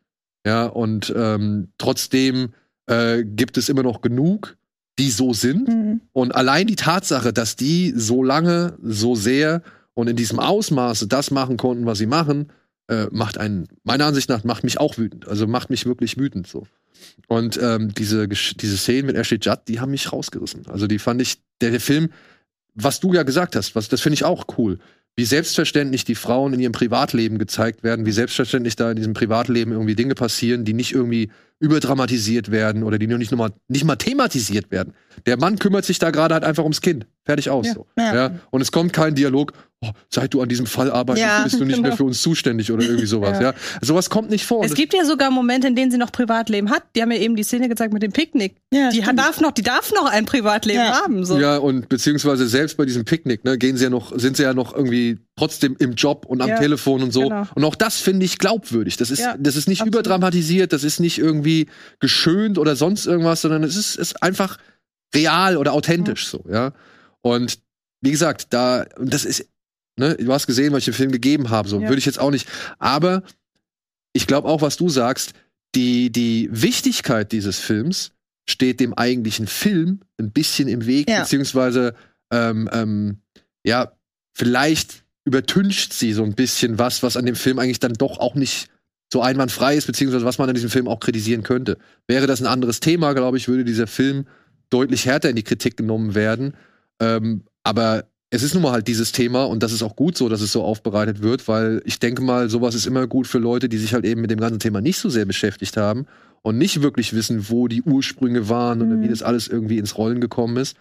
Ja, und ähm, trotzdem äh, gibt es immer noch genug, die so sind. Hm. Und allein die Tatsache, dass die so lange, so sehr und in diesem Ausmaße das machen konnten, was sie machen, äh, macht einen, meiner Ansicht nach, macht mich auch wütend. Also macht mich wirklich wütend so. Und ähm, diese, diese Szenen mit Ashley Judd, die haben mich rausgerissen. Also die fand ich, der, der Film, was du ja gesagt hast, was, das finde ich auch cool. Wie selbstverständlich die Frauen in ihrem Privatleben gezeigt werden, wie selbstverständlich da in diesem Privatleben irgendwie Dinge passieren, die nicht irgendwie überdramatisiert werden oder die nur nicht, nur mal, nicht mal thematisiert werden. Der Mann kümmert sich da gerade halt einfach ums Kind. Fertig aus. Ja. So. Ja. Ja. Und es kommt kein Dialog, oh, seit du an diesem Fall arbeitest, Ja, bist du nicht mehr genau. für uns zuständig oder irgendwie sowas. ja. Ja. Sowas kommt nicht vor. Es gibt ja sogar Momente, in denen sie noch Privatleben hat. Die haben ja eben die Szene gezeigt mit dem Picknick. Ja, die hat, stimmt. darf noch, die darf noch ein Privatleben Ja. haben. So. Ja, und beziehungsweise selbst bei diesem Picknick, ne, gehen sie ja noch, sind sie ja noch irgendwie trotzdem im Job und am Ja, Telefon und so. genau. Und auch das finde ich glaubwürdig. Das ist, Ja, das ist nicht absolut. überdramatisiert, das ist nicht irgendwie geschönt oder sonst irgendwas, sondern es ist, ist einfach real oder authentisch so, ja. Und wie gesagt, da, und das ist, ne, du hast gesehen, was ich dem Film gegeben habe, so Ja. würde ich jetzt auch nicht. Aber ich glaube auch, was du sagst, die, die Wichtigkeit dieses Films steht dem eigentlichen Film ein bisschen im Weg, Ja. beziehungsweise ähm, ähm, ja, vielleicht übertüncht sie so ein bisschen was, was an dem Film eigentlich dann doch auch nicht so einwandfrei ist, beziehungsweise was man an diesem Film auch kritisieren könnte. Wäre das ein anderes Thema, glaube ich, würde dieser Film deutlich härter in die Kritik genommen werden. Ähm, aber es ist nun mal halt dieses Thema und das ist auch gut so, dass es so aufbereitet wird, weil ich denke mal, sowas ist immer gut für Leute, die sich halt eben mit dem ganzen Thema nicht so sehr beschäftigt haben und nicht wirklich wissen, wo die Ursprünge waren oder Mhm. wie das alles irgendwie ins Rollen gekommen ist.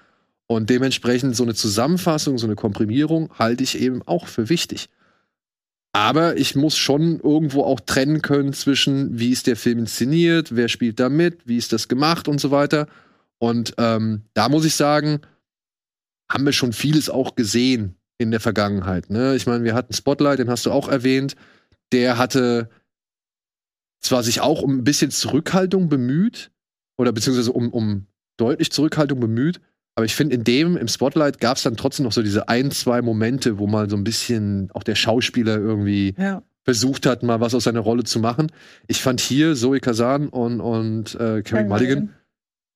Und dementsprechend so eine Zusammenfassung, so eine Komprimierung halte ich eben auch für wichtig. Aber ich muss schon irgendwo auch trennen können zwischen, wie ist der Film inszeniert, wer spielt da mit, wie ist das gemacht und so weiter. Und ähm, da muss ich sagen, haben wir schon vieles auch gesehen in der Vergangenheit. Ne? Ich meine, wir hatten Spotlight, den hast du auch erwähnt. Der hatte zwar sich auch um ein bisschen Zurückhaltung bemüht, oder beziehungsweise um, um deutlich Zurückhaltung bemüht, aber ich finde, in dem, im Spotlight, gab es dann trotzdem noch so diese ein, zwei Momente, wo mal so ein bisschen auch der Schauspieler irgendwie Ja. versucht hat, mal was aus seiner Rolle zu machen. Ich fand hier Zoe Kazan und, und äh, Carey Mulligan,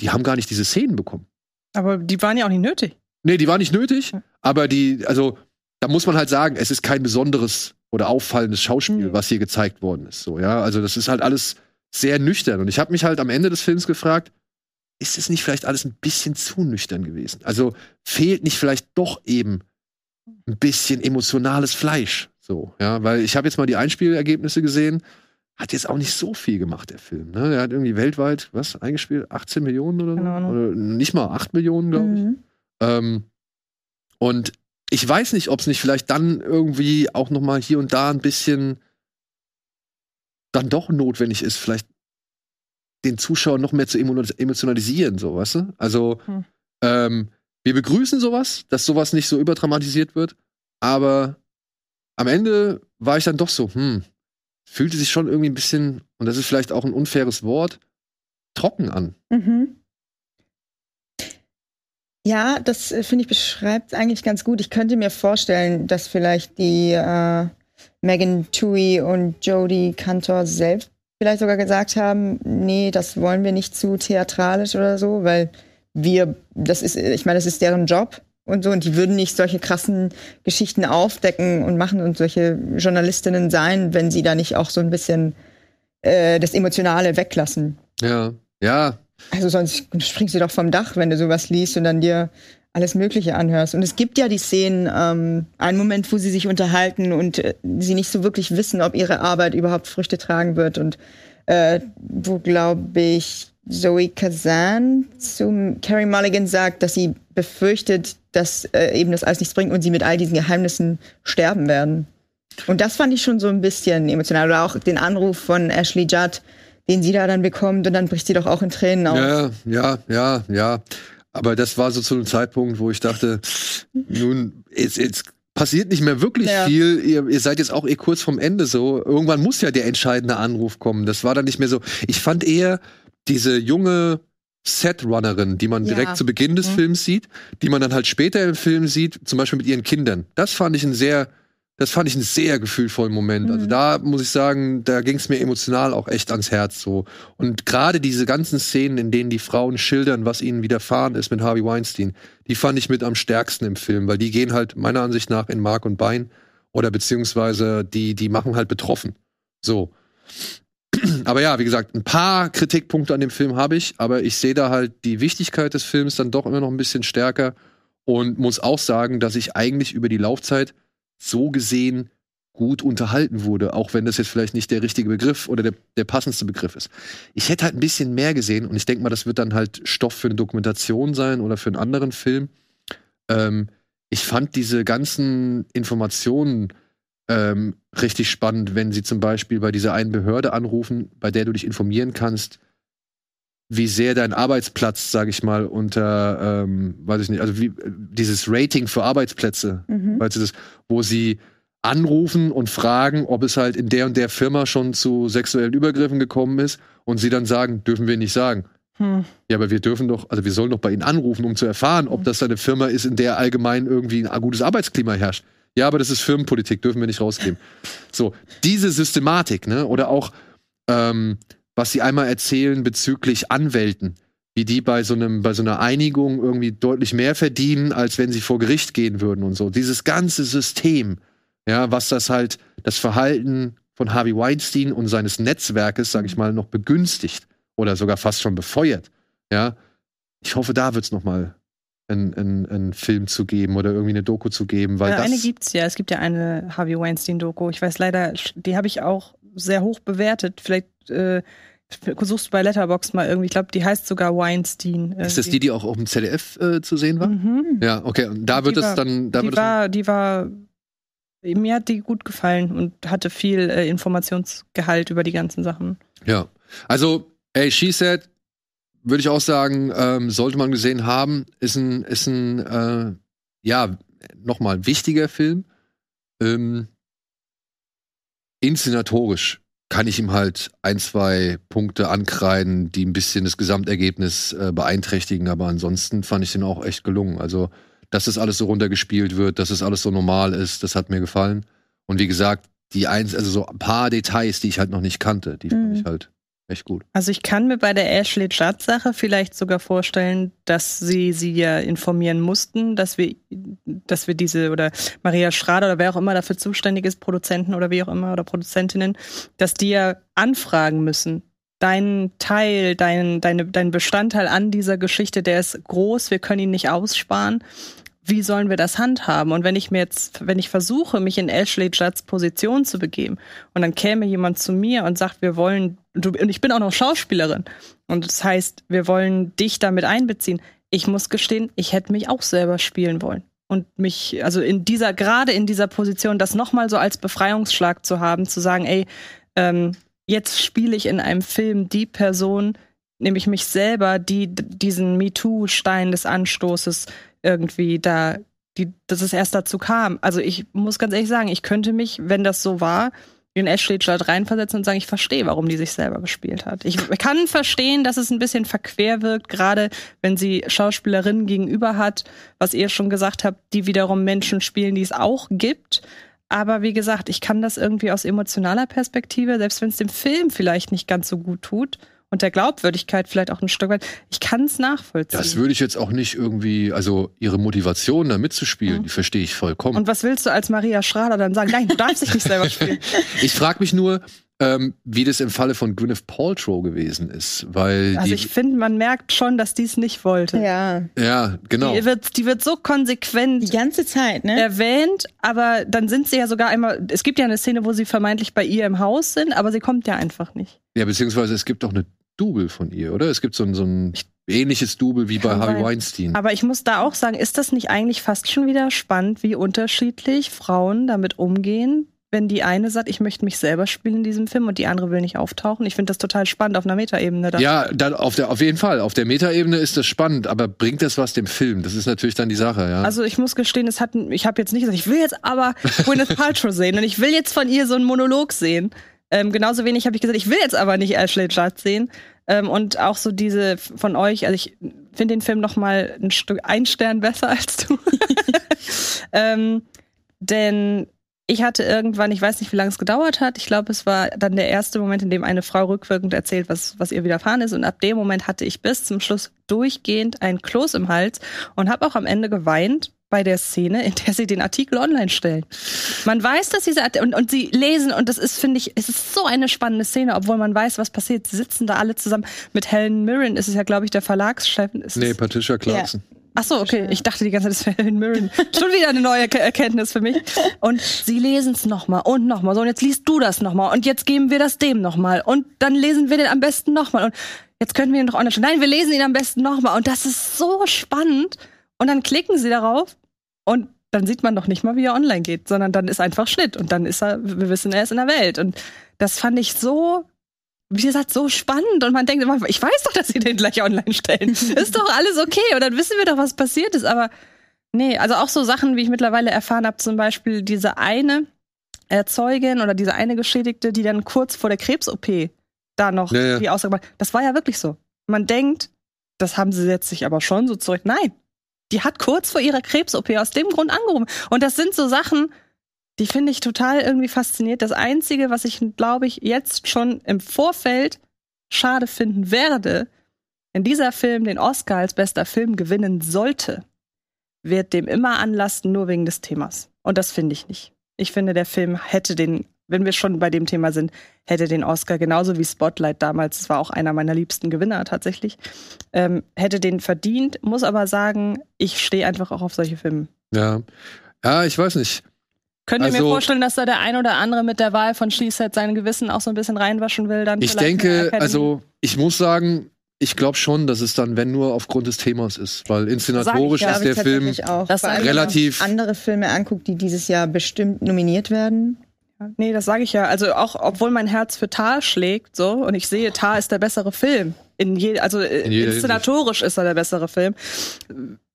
die haben gar nicht diese Szenen bekommen. Aber die waren ja auch nicht nötig. Nee, die war nicht nötig, Ja. aber die, also, da muss man halt sagen, es ist kein besonderes oder auffallendes Schauspiel, Mhm. was hier gezeigt worden ist. So, ja, also das ist halt alles sehr nüchtern. Und ich habe mich halt am Ende des Films gefragt, ist es nicht vielleicht alles ein bisschen zu nüchtern gewesen? Also fehlt nicht vielleicht doch eben ein bisschen emotionales Fleisch? So, ja, weil ich habe jetzt mal die Einspielergebnisse gesehen. Hat jetzt auch nicht so viel gemacht, der Film. Ne? Der hat irgendwie weltweit, was, eingespielt? 18 Millionen oder so? Oder nicht mal 8 Millionen, glaube ich. Mhm. Ähm, und ich weiß nicht, ob es nicht vielleicht dann irgendwie auch noch mal hier und da ein bisschen dann doch notwendig ist, vielleicht den Zuschauer noch mehr zu emo- emotionalisieren, so, weißt du? Also, Hm. ähm, wir begrüßen sowas, dass sowas nicht so überdramatisiert wird, aber am Ende war ich dann doch so, hm, fühlte sich schon irgendwie ein bisschen, und das ist vielleicht auch ein unfaires Wort, trocken an. Mhm. Ja, das äh, finde ich beschreibt es eigentlich ganz gut. Ich könnte mir vorstellen, dass vielleicht die äh, Megan Tui und Jodie Cantor selbst vielleicht sogar gesagt haben, nee, das wollen wir nicht zu theatralisch oder so, weil wir, das ist, ich meine, das ist deren Job und so, und die würden nicht solche krassen Geschichten aufdecken und machen und solche Journalistinnen sein, wenn sie da nicht auch so ein bisschen äh, das Emotionale weglassen. Ja, ja, Also sonst springst du doch vom Dach, wenn du sowas liest und dann dir alles Mögliche anhörst. Und es gibt ja die Szenen, ähm, einen Moment, wo sie sich unterhalten und äh, sie nicht so wirklich wissen, ob ihre Arbeit überhaupt Früchte tragen wird. Und äh, wo, glaube ich, Zoe Kazan zu Carrie Mulligan sagt, dass sie befürchtet, dass äh, eben das alles nichts bringt und sie mit all diesen Geheimnissen sterben werden. Und das fand ich schon so ein bisschen emotional. Oder auch den Anruf von Ashley Judd, den sie da dann bekommt und dann bricht sie doch auch in Tränen aus. Ja, ja, ja, ja. Aber das war so zu einem Zeitpunkt, wo ich dachte, nun, jetzt, jetzt passiert nicht mehr wirklich Ja. viel. Ihr, ihr seid jetzt auch eh kurz vom Ende so. Irgendwann muss ja der entscheidende Anruf kommen. Das war dann nicht mehr so. Ich fand eher diese junge Setrunnerin, die man Ja. direkt zu Beginn des Mhm. Films sieht, die man dann halt später im Film sieht, zum Beispiel mit ihren Kindern. Das fand ich ein sehr, das fand ich einen sehr gefühlvollen Moment. Also Mhm. da muss ich sagen, da ging es mir emotional auch echt ans Herz so. Und gerade diese ganzen Szenen, in denen die Frauen schildern, was ihnen widerfahren ist mit Harvey Weinstein, die fand ich mit am stärksten im Film, weil die gehen halt meiner Ansicht nach in Mark und Bein oder beziehungsweise die, die machen halt betroffen. So. Aber ja, wie gesagt, ein paar Kritikpunkte an dem Film habe ich, aber ich sehe da halt die Wichtigkeit des Films dann doch immer noch ein bisschen stärker und muss auch sagen, dass ich eigentlich über die Laufzeit so gesehen gut unterhalten wurde, auch wenn das jetzt vielleicht nicht der richtige Begriff oder der, der passendste Begriff ist. Ich hätte halt ein bisschen mehr gesehen und ich denke mal, das wird dann halt Stoff für eine Dokumentation sein oder für einen anderen Film. Ähm, ich fand diese ganzen Informationen ähm, richtig spannend, wenn sie zum Beispiel bei dieser einen Behörde anrufen, bei der du dich informieren kannst, wie sehr dein Arbeitsplatz, sage ich mal, unter, ähm, weiß ich nicht, also wie dieses Rating für Arbeitsplätze, Mhm. weißt du das, wo sie anrufen und fragen, ob es halt in der und der Firma schon zu sexuellen Übergriffen gekommen ist und sie dann sagen, dürfen wir nicht sagen. Hm. Ja, aber wir dürfen doch, also wir sollen doch bei Ihnen anrufen, um zu erfahren, ob das eine Firma ist, in der allgemein irgendwie ein gutes Arbeitsklima herrscht. Ja, aber das ist Firmenpolitik, dürfen wir nicht rausgeben. So, diese Systematik, ne, oder auch, ähm, was sie einmal erzählen bezüglich Anwälten, wie die bei so einem, bei so einer Einigung irgendwie deutlich mehr verdienen, als wenn sie vor Gericht gehen würden und so. Dieses ganze System, ja, was das halt, das Verhalten von Harvey Weinstein und seines Netzwerkes, sag ich mal, noch begünstigt oder sogar fast schon befeuert. Ja, ich hoffe, da wird es noch mal einen, einen, einen Film zu geben oder irgendwie eine Doku zu geben, weil Ja, das eine gibt's ja. Es gibt ja eine Harvey Weinstein-Doku. Ich weiß leider, die habe ich auch sehr hoch bewertet. Vielleicht äh, suchst du bei Letterboxd mal irgendwie. Ich glaube, die heißt sogar Weinstein. ist das die, die auch auf dem ZDF äh, zu sehen war? Mhm. Ja, okay. Und da Die wird es war- dann, da die wird es war, die war, mir hat die gut gefallen und hatte viel äh, Informationsgehalt über die ganzen Sachen. Ja. Also, ey, She Said, würde ich auch sagen, ähm, sollte man gesehen haben, ist ein, ist ein, äh, ja, nochmal wichtiger Film. Ähm, inszenatorisch kann ich ihm halt ein, zwei Punkte ankreiden, die ein bisschen das Gesamtergebnis äh, beeinträchtigen, aber ansonsten fand ich den auch echt gelungen. Also, dass das alles so runtergespielt wird, dass das alles so normal ist, das hat mir gefallen. Und wie gesagt, die eins, also so ein paar Details, die ich halt noch nicht kannte, die fand Mhm. ich halt echt gut. Also ich kann mir bei der Ashley Judd-Sache vielleicht sogar vorstellen, dass sie sie ja informieren mussten, dass wir, dass wir diese oder Maria Schrader oder wer auch immer dafür zuständig ist, Produzenten oder wie auch immer oder Produzentinnen, dass die ja anfragen müssen. Dein Teil, dein, deine, dein Bestandteil an dieser Geschichte, der ist groß, wir können ihn nicht aussparen. Wie sollen wir das handhaben? Und wenn ich mir jetzt, wenn ich versuche, mich in Ashley Judds Position zu begeben und dann käme jemand zu mir und sagt, wir wollen, und ich bin auch noch Schauspielerin. Und das heißt, wir wollen dich damit einbeziehen. Ich muss gestehen, ich hätte mich auch selber spielen wollen. Und mich, also in dieser, gerade in dieser Position, das nochmal so als Befreiungsschlag zu haben, zu sagen, ey, ähm, jetzt spiele ich in einem Film die Person, nämlich mich selber, die diesen MeToo-Stein des Anstoßes irgendwie da, die, dass es erst dazu kam. Also ich muss ganz ehrlich sagen, ich könnte mich, wenn das so war, in Ashley Judd reinversetzen und sagen, ich verstehe, warum die sich selber gespielt hat. Ich kann verstehen, dass es ein bisschen verquer wirkt, gerade wenn sie Schauspielerinnen gegenüber hat, was ihr schon gesagt habt, die wiederum Menschen spielen, die es auch gibt. Aber wie gesagt, ich kann das irgendwie aus emotionaler Perspektive, selbst wenn es dem Film vielleicht nicht ganz so gut tut und der Glaubwürdigkeit vielleicht auch ein Stück weit, ich kann es nachvollziehen. Das würde ich jetzt auch nicht irgendwie, also ihre Motivation da mitzuspielen, Mhm. die verstehe ich vollkommen. und was willst du als Maria Schrader dann sagen? Nein, du darfst dich nicht selber spielen. ich frage mich nur, ähm, wie das im Falle von Gwyneth Paltrow gewesen ist, weil Also die, ich finde, man merkt schon, dass die es nicht wollte. Ja, ja, genau. Die, wird, die wird so die konsequent ganze Zeit, ne? erwähnt, aber dann sind sie ja sogar einmal, es gibt ja eine Szene, wo sie vermeintlich bei ihr im Haus sind, aber sie kommt ja einfach nicht. Ja, beziehungsweise es gibt auch eine Double von ihr, oder? Es gibt so ein, so ein ähnliches Double wie bei Harvey. Weinstein. Aber ich muss da auch sagen, ist das nicht eigentlich fast schon wieder spannend, wie unterschiedlich Frauen damit umgehen, wenn die eine sagt, ich möchte mich selber spielen in diesem Film und die andere will nicht auftauchen? Ich finde das total spannend auf einer Metaebene. Ja, dann auf, der, auf jeden Fall. Auf der Metaebene ist das spannend, aber bringt das was dem Film? Das ist natürlich dann die Sache, ja. Also ich muss gestehen, es hat, ich habe jetzt nicht gesagt, ich will jetzt aber Gwyneth Paltrow sehen und ich will jetzt von ihr so einen Monolog sehen. Ähm, genauso wenig habe ich gesagt, ich will jetzt aber nicht Ashley Judd sehen. Ähm, und auch so diese von euch, also ich finde den Film noch mal ein Stück ein Stern besser als du. ähm, denn ich hatte irgendwann, ich weiß nicht, wie lange es gedauert hat, ich glaube, es war dann der erste Moment, in dem eine Frau rückwirkend erzählt, was, was ihr widerfahren ist. Und ab dem Moment hatte ich bis zum Schluss durchgehend ein Kloß im Hals und habe auch am Ende geweint, bei der Szene, in der sie den Artikel online stellen. Man weiß, dass diese Art und, und sie lesen und das ist, finde ich, es ist so eine spannende Szene, obwohl man weiß, was passiert. Sie sitzen da alle zusammen. Mit Helen Mirren ist es ja, glaube ich, der Verlagschef. Ist Nee, Patricia Clarkson. Ach so, okay. Ich dachte die ganze Zeit, das wäre Helen Mirren. Schon wieder eine neue Ke- Erkenntnis für mich. Und sie lesen es nochmal und nochmal. So, und jetzt liest du das nochmal. Und jetzt geben wir das dem nochmal. Und dann lesen wir den am besten nochmal. Und jetzt könnten wir ihn doch online stellen. Nein, wir lesen ihn am besten nochmal. Und das ist so spannend. Und dann klicken sie darauf. Und dann sieht man doch nicht mal, wie er online geht, sondern dann ist einfach Schnitt. Und dann ist er, wir wissen, er ist in der Welt. Und das fand ich so wie gesagt, so spannend und man denkt immer, ich weiß doch, dass sie den gleich online stellen. ist doch alles okay und dann wissen wir doch, was passiert ist. Aber nee, also auch so Sachen, wie ich mittlerweile erfahren habe, zum Beispiel diese eine äh, Zeugin oder diese eine Geschädigte, die dann kurz vor der Krebs-OP da noch Ja, ja. die Aussage macht. Das war ja wirklich so. Man denkt, das haben sie jetzt sich aber schon so zurück. Nein, die hat kurz vor ihrer Krebs-OP aus dem Grund angerufen. Und das sind so Sachen, die finde ich total irgendwie fasziniert. Das Einzige, was ich, glaube ich, jetzt schon im Vorfeld schade finden werde, wenn dieser Film den Oscar als bester Film gewinnen sollte, wird dem immer anlasten, nur wegen des Themas. Und das finde ich nicht. Ich finde, der Film hätte den, wenn wir schon bei dem Thema sind, hätte den Oscar genauso wie Spotlight damals, das war auch einer meiner liebsten Gewinner tatsächlich, ähm, hätte den verdient, muss aber sagen, ich stehe einfach auch auf solche Filme. Ja. Ja, ich weiß nicht. Könnt ihr mir Also- vorstellen, dass da der ein oder andere mit der Wahl von Schließheit sein Gewissen auch so ein bisschen reinwaschen will? Dann Ich denke, also ich muss sagen, ich glaube schon, dass es dann, wenn nur aufgrund des Themas ist, weil inszenatorisch ja, ist Glaube der ich Film auch. Relativ- wenn man andere Filme anguckt, die dieses Jahr bestimmt nominiert werden. Nee, das sage ich ja. Also auch, obwohl mein Herz für Tar schlägt, so, und ich sehe, Tar ist der bessere Film. In je, also äh, In inszenatorisch ist er der bessere Film.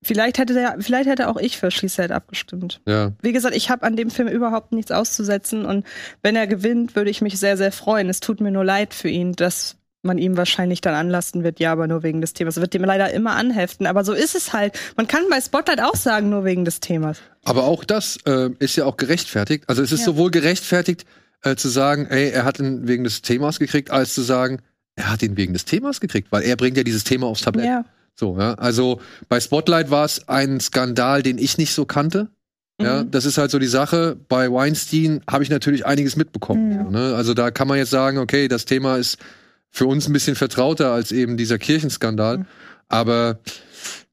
Vielleicht hätte der, vielleicht hätte auch ich für Said abgestimmt. ja. Wie gesagt, ich habe an dem Film überhaupt nichts auszusetzen und wenn er gewinnt, würde ich mich sehr, sehr freuen. Es tut mir nur leid für ihn, dass man ihm wahrscheinlich dann anlasten wird, ja, aber nur wegen des Themas. Es wird dem leider immer anheften, aber so ist es halt. Man kann bei Spotlight auch sagen, nur wegen des Themas. Aber auch das äh, ist ja auch gerechtfertigt. Also es ist Ja. sowohl gerechtfertigt, äh, zu sagen, ey, er hat ihn wegen des Themas gekriegt, als zu sagen, er hat ihn wegen des Themas gekriegt, weil er bringt ja dieses Thema aufs Tablett. Ja. So, ja. Also bei Spotlight war es ein Skandal, den ich nicht so kannte. Ja, Mhm. das ist halt so die Sache. Bei Weinstein habe ich natürlich einiges mitbekommen. Ja. So, ne? Also da kann man jetzt sagen, okay, das Thema ist für uns ein bisschen vertrauter als eben dieser Kirchenskandal. Mhm. Aber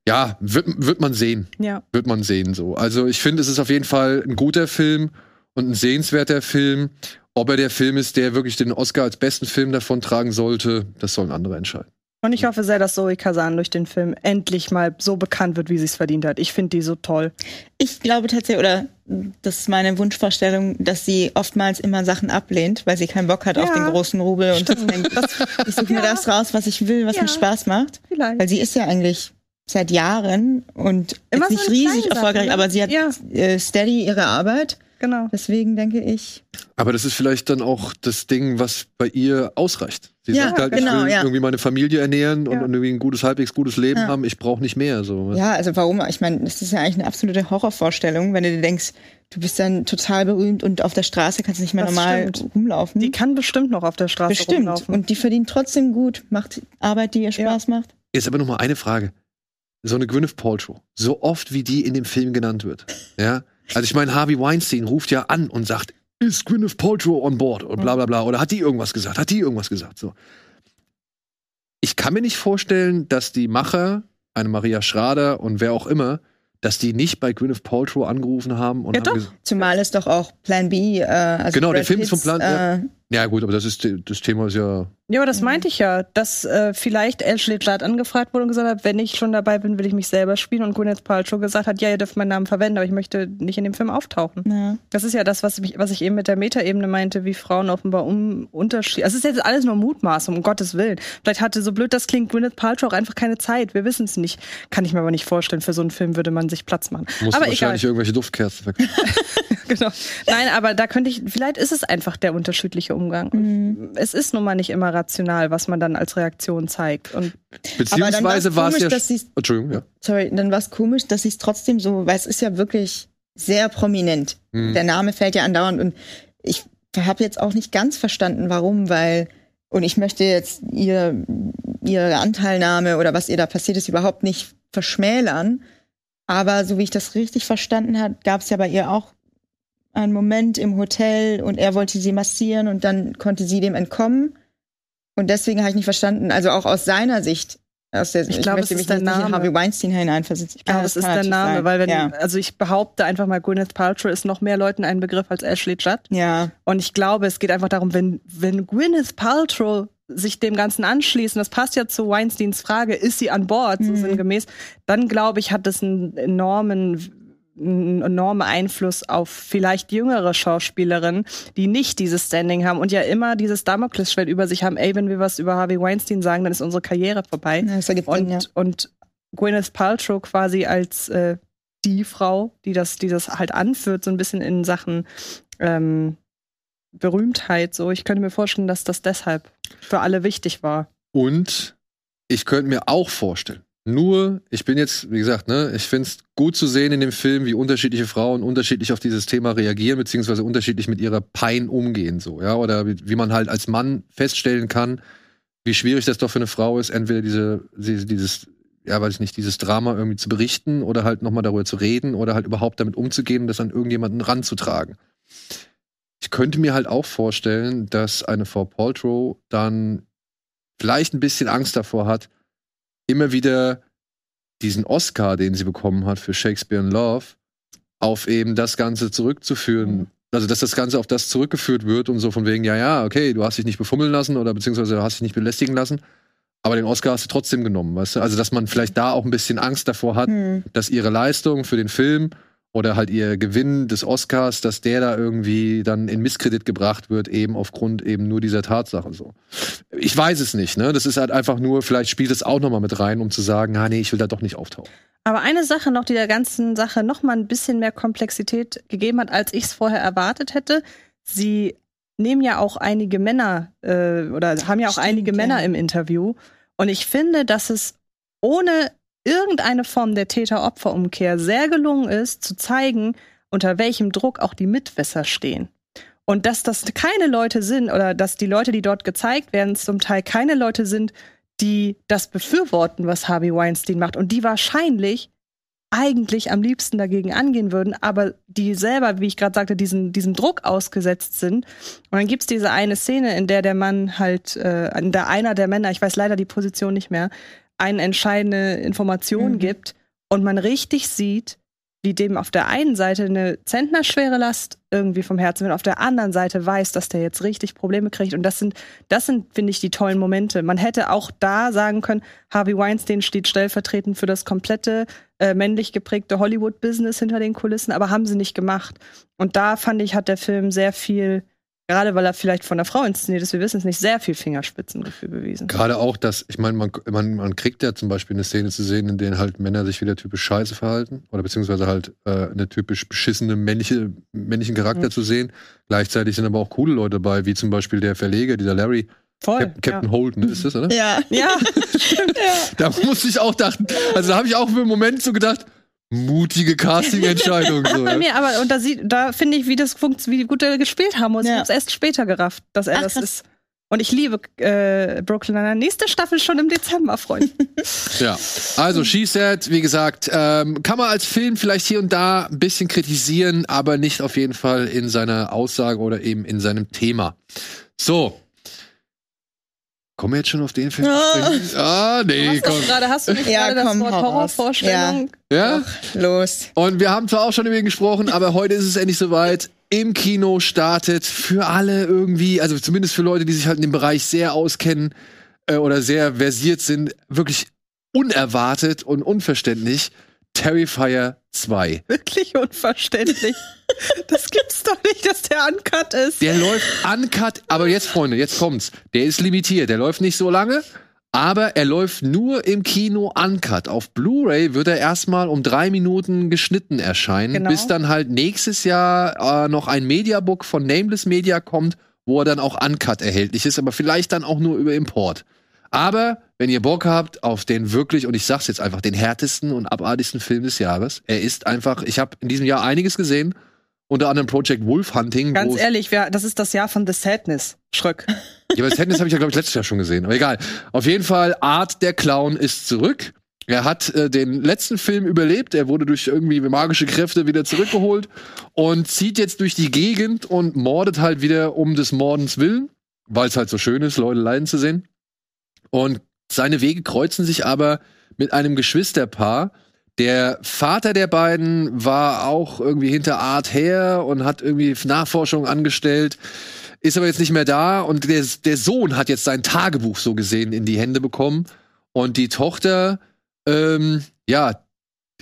ja, wird, wird man sehen. Ja. Wird man sehen so. Also ich finde, es ist auf jeden Fall ein guter Film und ein sehenswerter Film. Ob er der Film ist, der wirklich den Oscar als besten Film davon tragen sollte, das sollen andere entscheiden. Und ich hoffe sehr, dass Zoe Kazan durch den Film endlich mal so bekannt wird, wie sie es verdient hat. Ich finde die so toll. Ich glaube tatsächlich, oder das ist meine Wunschvorstellung, dass sie oftmals immer Sachen ablehnt, weil sie keinen Bock hat auf Ja. den großen Rubel und das denkt, ich suche mir Ja. das raus, was ich will, was Ja. mir Spaß macht. Vielleicht. Weil sie ist ja eigentlich seit Jahren und Immer so nicht riesig erfolgreich, Sachen, ne? aber sie hat Ja. äh, steady ihre Arbeit. Genau. Deswegen denke ich, Aber das ist vielleicht dann auch das Ding, was bei ihr ausreicht. Sie Ja, sagt halt, genau, ich will ja. irgendwie meine Familie ernähren und, Ja. und irgendwie ein gutes, halbwegs gutes Leben Ja. haben. Ich brauche nicht mehr. So. ja, also warum? Ich meine, das ist ja eigentlich eine absolute Horrorvorstellung, wenn du dir denkst, du bist dann total berühmt und auf der Straße kannst du nicht mehr Das normal stimmt. rumlaufen. Die kann bestimmt noch auf der Straße Bestimmt. rumlaufen. Und die verdient trotzdem gut, macht Arbeit, die ihr Spaß macht. Jetzt aber noch mal eine Frage. So eine Gwyneth Paltrow, so oft wie die in dem Film genannt wird, ja. Also ich meine, Harvey Weinstein ruft ja an und sagt, ist Gwyneth Paltrow on board und bla bla bla oder hat die irgendwas gesagt, hat die irgendwas gesagt, so. Ich kann mir nicht vorstellen, dass die Macher, eine Maria Schrader und wer auch immer, dass die nicht bei Gwyneth Paltrow angerufen haben und Ja, haben doch. Zumal es doch auch Plan B, äh, also Genau, der Brad Film ist vom Pitts, Plan- ja. Äh, ja gut, aber das ist das Thema ist ja Ja, aber das meinte ich ja, dass äh, vielleicht Ashley Judd angefragt wurde und gesagt hat, wenn ich schon dabei bin, will ich mich selber spielen. Und Gwyneth Paltrow gesagt hat, ja, ihr dürft meinen Namen verwenden, aber ich möchte nicht in dem Film auftauchen. na. Das ist ja das, was ich, was ich eben mit der Metaebene meinte, wie Frauen offenbar um Unterschied. Also es ist jetzt alles nur Mutmaßung, um Gottes Willen. Vielleicht hatte, so blöd das klingt, Gwyneth Paltrow auch einfach keine Zeit. Wir wissen es nicht. Kann ich mir aber nicht vorstellen. Für so einen Film würde man sich Platz machen. muss aber egal. wahrscheinlich irgendwelche Duftkerzen verkaufen. genau. Nein, aber da könnte ich, vielleicht ist es einfach der unterschiedliche Umgang. Und Es ist nun mal nicht immer rational, was man dann als Reaktion zeigt. Und Beziehungsweise war es ja Entschuldigung, ja. Sorry, dann war es komisch, dass sie es trotzdem so, weil es ist ja wirklich sehr prominent. Mhm. Der Name fällt ja andauernd und ich habe jetzt auch nicht ganz verstanden, warum, weil und ich möchte jetzt ihr ihre Anteilnahme oder was ihr da passiert ist überhaupt nicht verschmälern. Aber so wie ich das richtig verstanden habe, gab es ja bei ihr auch einen Moment im Hotel und er wollte sie massieren und dann konnte sie dem entkommen. Und deswegen habe ich nicht verstanden, also auch aus seiner Sicht, aus der, Ich glaube, es ist der Name. Harvey Weinstein hineinversetzen. Ich glaube, kann ist der Name, sein. weil wenn, ja. also ich behaupte einfach mal, Gwyneth Paltrow ist noch mehr Leuten ein Begriff als Ashley Judd. ja, Und ich glaube, es geht einfach darum, wenn, wenn Gwyneth Paltrow sich dem Ganzen anschließt, und das passt ja zu Weinsteins Frage, ist sie an Bord, so Mhm. sinngemäß, dann glaube ich, hat das einen enormen, einen enormen Einfluss auf vielleicht jüngere Schauspielerinnen, die nicht dieses Standing haben und ja immer dieses Damoklesschwert über sich haben, ey, wenn wir was über Harvey Weinstein sagen, dann ist unsere Karriere vorbei. Ja, das ergibt Sinn, Und, ja. und Gwyneth Paltrow quasi als äh, die Frau, die das, die das halt anführt, so ein bisschen in Sachen ähm, Berühmtheit. So, ich könnte mir vorstellen, dass das deshalb für alle wichtig war. Und ich könnte mir auch vorstellen, nur, ich bin jetzt, wie gesagt, ne, ich finde es gut zu sehen in dem Film, wie unterschiedliche Frauen unterschiedlich auf dieses Thema reagieren, beziehungsweise unterschiedlich mit ihrer Pein umgehen, so, ja, oder wie, wie man halt als Mann feststellen kann, wie schwierig das doch für eine Frau ist, entweder diese, diese dieses, ja, weiß ich nicht, dieses Drama irgendwie zu berichten oder halt nochmal darüber zu reden oder halt überhaupt damit umzugehen das an irgendjemanden ranzutragen. Ich könnte mir halt auch vorstellen, dass eine Frau Paltrow dann vielleicht ein bisschen Angst davor hat, immer wieder diesen Oscar, den sie bekommen hat für Shakespeare in Love, auf eben das Ganze zurückzuführen. Mhm. Also, dass das Ganze auf das zurückgeführt wird und so von wegen, ja, ja, okay, du hast dich nicht befummeln lassen oder beziehungsweise du hast dich nicht belästigen lassen, aber den Oscar hast du trotzdem genommen, weißt du? Also, dass man vielleicht da auch ein bisschen Angst davor hat, Hm. dass ihre Leistung für den Film oder halt ihr Gewinn des Oscars, dass der da irgendwie dann in Misskredit gebracht wird, eben aufgrund eben nur dieser Tatsache so. Ich weiß es nicht, ne? Das ist halt einfach nur, vielleicht spielt es auch nochmal mit rein, um zu sagen, ah nee, ich will da doch nicht auftauchen. Aber eine Sache noch, die der ganzen Sache noch mal ein bisschen mehr Komplexität gegeben hat, als ich es vorher erwartet hätte. Sie nehmen ja auch einige Männer äh, oder haben ja auch Stimmt, einige ja. Männer im Interview. Und ich finde, dass es ohne irgendeine Form der Täter-Opfer-Umkehr sehr gelungen ist, zu zeigen, unter welchem Druck auch die Mitwisser stehen. Und dass das keine Leute sind oder dass die Leute, die dort gezeigt werden, zum Teil keine Leute sind, die das befürworten, was Harvey Weinstein macht und die wahrscheinlich eigentlich am liebsten dagegen angehen würden, aber die selber, wie ich gerade sagte, diesen, diesem Druck ausgesetzt sind. Und dann gibt's diese eine Szene, in der der Mann halt, äh, in der einer der Männer, ich weiß leider die Position nicht mehr, eine entscheidende Information Mhm. gibt und man richtig sieht, wie dem auf der einen Seite eine zentnerschwere Last irgendwie vom Herzen wird, auf der anderen Seite weiß, dass der jetzt richtig Probleme kriegt. Und das sind, das sind, finde ich, die tollen Momente. Man hätte auch da sagen können, Harvey Weinstein steht stellvertretend für das komplette äh, männlich geprägte Hollywood-Business hinter den Kulissen, aber haben sie nicht gemacht. Und da fand ich, hat der Film sehr viel, gerade weil er vielleicht von einer Frau inszeniert ist, wir wissen es nicht, sehr viel Fingerspitzengefühl bewiesen. Gerade auch, dass, ich meine, man, man, man kriegt ja zum Beispiel eine Szene zu sehen, in der halt Männer sich wieder typisch scheiße verhalten oder beziehungsweise halt äh, eine typisch beschissene männliche, männlichen Charakter Mhm. zu sehen. Gleichzeitig sind aber auch coole Leute dabei, wie zum Beispiel der Verleger, dieser Larry, Voll. Cap Captain Holden, ist das, oder? Ja. Ja. Da musste ich auch dachten, also da habe ich auch für einen Moment so gedacht, mutige Casting-Entscheidung. so, Bei ja. mir, aber und da sieht, da finde ich, wie das funkt, wie gut er gespielt haben muss. Ich Ja. hab's erst später gerafft, dass er Ach, das krass. ist. Und ich liebe äh, Brooklyn. Nächste Staffel schon im Dezember, Freunde. Ja, also She Said, wie gesagt, ähm, kann man als Film vielleicht hier und da ein bisschen kritisieren, aber nicht auf jeden Fall in seiner Aussage oder eben in seinem Thema. So. Kommen wir jetzt schon auf den Film? Ah. Ah, nee, hast, du komm. gerade, hast du nicht Ja, gerade komm, das Wort. Horrorvorstellung? Ja? Los. Und wir haben zwar auch schon über ihn gesprochen, aber heute ist es endlich soweit. Im Kino startet für alle irgendwie, also zumindest für Leute, die sich halt in dem Bereich sehr auskennen äh, oder sehr versiert sind, wirklich unerwartet und unverständlich. Terrifier 2. Wirklich unverständlich. das gibt's doch nicht, dass der uncut ist. Der läuft uncut, aber jetzt, Freunde, jetzt kommt's. Der ist limitiert, der läuft nicht so lange, aber er läuft nur im Kino uncut. Auf Blu-ray wird er erstmal um drei Minuten geschnitten erscheinen, Genau. bis dann halt nächstes Jahr äh, noch ein Mediabook von Nameless Media kommt, wo er dann auch uncut erhältlich ist, aber vielleicht dann auch nur über Import. Aber wenn ihr Bock habt auf den wirklich, und ich sag's jetzt einfach, den härtesten und abartigsten Film des Jahres, er ist einfach, ich habe in diesem Jahr einiges gesehen, unter anderem Project Wolf Hunting. Ganz ehrlich, wir, das ist das Jahr von The Sadness. Schröck. ja, aber das Tennis habe ich ja, glaube ich, letztes Jahr schon gesehen. Aber egal. Auf jeden Fall, Art der Clown ist zurück. Er hat äh, den letzten Film überlebt. Er wurde durch irgendwie magische Kräfte wieder zurückgeholt und zieht jetzt durch die Gegend und mordet halt wieder um des Mordens willen, weil es halt so schön ist, Leute leiden zu sehen. Und seine Wege kreuzen sich aber mit einem Geschwisterpaar. Der Vater der beiden war auch irgendwie hinter Art her und hat irgendwie Nachforschung angestellt, ist aber jetzt nicht mehr da und der, der Sohn hat jetzt sein Tagebuch so gesehen in die Hände bekommen und die Tochter ähm, ja,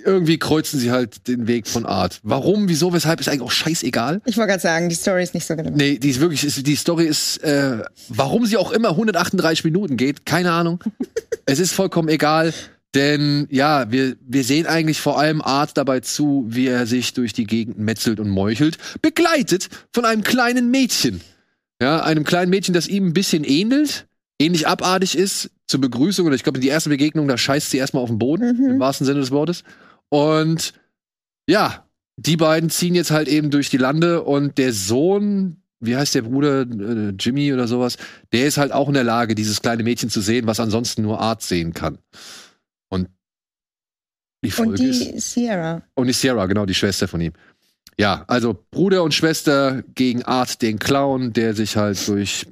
irgendwie kreuzen sie halt den Weg von Art. Warum, wieso, weshalb ist eigentlich auch scheißegal. Ich wollte gerade sagen, die Story ist nicht so genau. Nee, die ist wirklich, ist, die Story ist, äh, warum sie auch immer 138 Minuten geht, keine Ahnung. es ist vollkommen egal, denn ja, wir, wir sehen eigentlich vor allem Art dabei zu, wie er sich durch die Gegend metzelt und meuchelt, begleitet von einem kleinen Mädchen. Ja, einem kleinen Mädchen, das ihm ein bisschen ähnelt, ähnlich abartig ist, zur Begrüßung oder ich glaube, in die erste Begegnung, da scheißt sie erstmal auf den Boden, Mhm. im wahrsten Sinne des Wortes. Und ja, die beiden ziehen jetzt halt eben durch die Lande und der Sohn, wie heißt der Bruder, äh, Jimmy oder sowas, der ist halt auch in der Lage, dieses kleine Mädchen zu sehen, was ansonsten nur Art sehen kann. Und die Folge Und ist. die Sierra. Und die Sierra, genau, die Schwester von ihm. Ja, also Bruder und Schwester gegen Art den Clown, der sich halt durch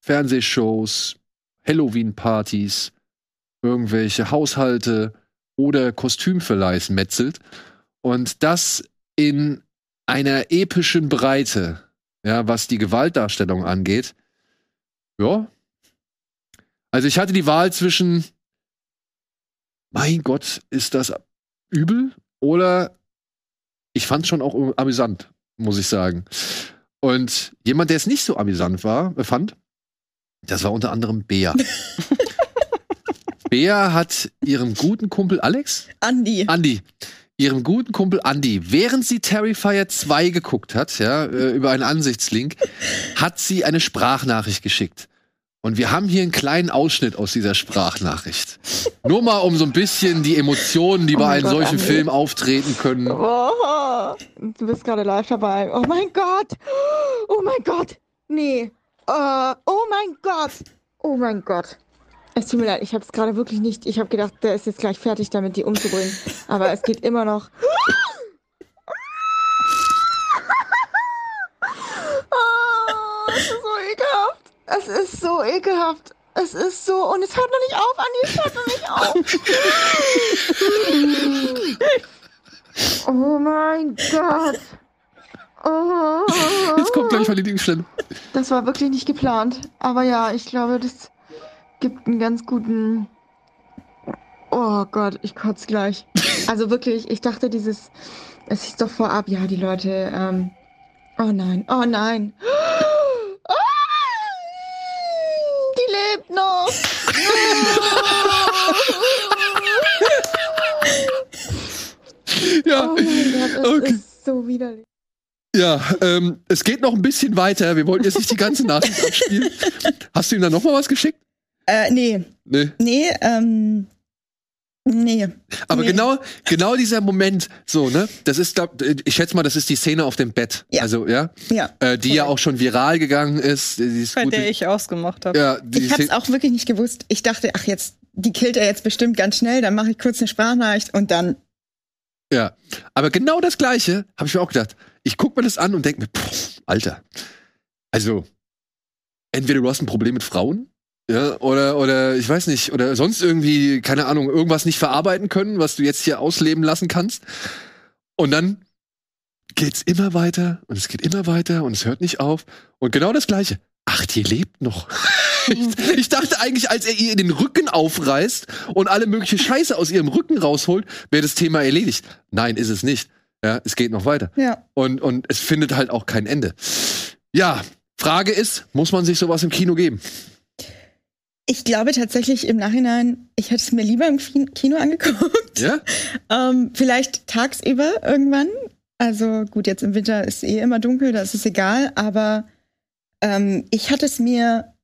Fernsehshows, Halloween-Partys, irgendwelche Haushalte oder Kostümverleihs metzelt. Und das in einer epischen Breite, ja, was die Gewaltdarstellung angeht. Ja. Also ich hatte die Wahl zwischen, mein Gott, ist das übel oder ich fand es schon auch amüsant, muss ich sagen. Und jemand, der es nicht so amüsant war, fand, das war unter anderem Bea. Bea hat ihrem guten Kumpel Alex, Andy. Andy, ihrem guten Kumpel Andy, während sie Terrifier 2 geguckt hat, ja, äh, über einen Ansichtslink, hat sie eine Sprachnachricht geschickt. Und wir haben hier einen kleinen Ausschnitt aus dieser Sprachnachricht. Nur mal um so ein bisschen die Emotionen, die Oh bei einem Gott, solchen Andy. Film auftreten können. Oh, du bist gerade live dabei. Oh mein Gott. Oh mein Gott. Nee. Äh, oh mein Gott. Oh mein Gott. Es tut mir leid, ich habe es gerade wirklich nicht. Ich habe gedacht, der ist jetzt gleich fertig damit, die umzubringen. Aber es geht immer noch. Oh, es ist so ekelhaft. Es ist so ekelhaft. Es ist so. Und es hört noch nicht auf, Andi. Es hört noch nicht auf. Oh mein Gott. Oh. Jetzt kommt gleich mal die Lieblingsstelle. Das war wirklich nicht geplant. Aber ja, ich glaube, das gibt einen ganz guten. Oh Gott, ich kotze gleich. Also wirklich, ich dachte, dieses. Es hieß doch vorab, ja, die Leute. Ähm, oh nein, oh nein. Ah, Die lebt noch. Ja, Oh mein Gott, es Okay. ist so widerlich. ja ähm, es geht noch ein bisschen weiter. Wir wollten jetzt nicht die ganze Nachricht abspielen. Hast du ihm dann noch mal was geschickt? Äh, nee, Nee. nee, ähm. Nee. Aber Nee. genau, genau dieser Moment, so, ne? Das ist, glaub, ich schätze mal, das ist die Szene auf dem Bett. Ja. Also, ja. Ja. Äh, die ja auch schon viral gegangen ist. Die ist Bei gut- der ich ausgemacht habe. ja, Ich hab's Szene- auch wirklich nicht gewusst. Ich dachte, ach jetzt, die killt er jetzt bestimmt ganz schnell, dann mache ich kurz eine Sprachnachricht und dann. Ja, aber genau das Gleiche habe ich mir auch gedacht. Ich guck mir das an und denke mir, pff, Alter, also entweder du hast ein Problem mit Frauen, ja, oder oder ich weiß nicht, oder sonst irgendwie keine Ahnung, irgendwas nicht verarbeiten können, was du jetzt hier ausleben lassen kannst. Und dann geht's immer weiter und es geht immer weiter und es hört nicht auf und genau das Gleiche. Ach, die lebt noch. Ich, ich dachte eigentlich, als er ihr den Rücken aufreißt und alle mögliche Scheiße aus ihrem Rücken rausholt, wäre das Thema erledigt. Nein, ist es nicht. Ja, es geht noch weiter. Ja. Und, und es findet halt auch kein Ende. Ja, Frage ist, muss man sich sowas im Kino geben? Ich glaube tatsächlich im Nachhinein, ich hätte es mir lieber im Ki- Kino angeguckt. Ja? Ähm, vielleicht tagsüber irgendwann. Also gut, jetzt im Winter ist eh immer dunkel, da ist es egal, aber ähm, ich hatte es mir,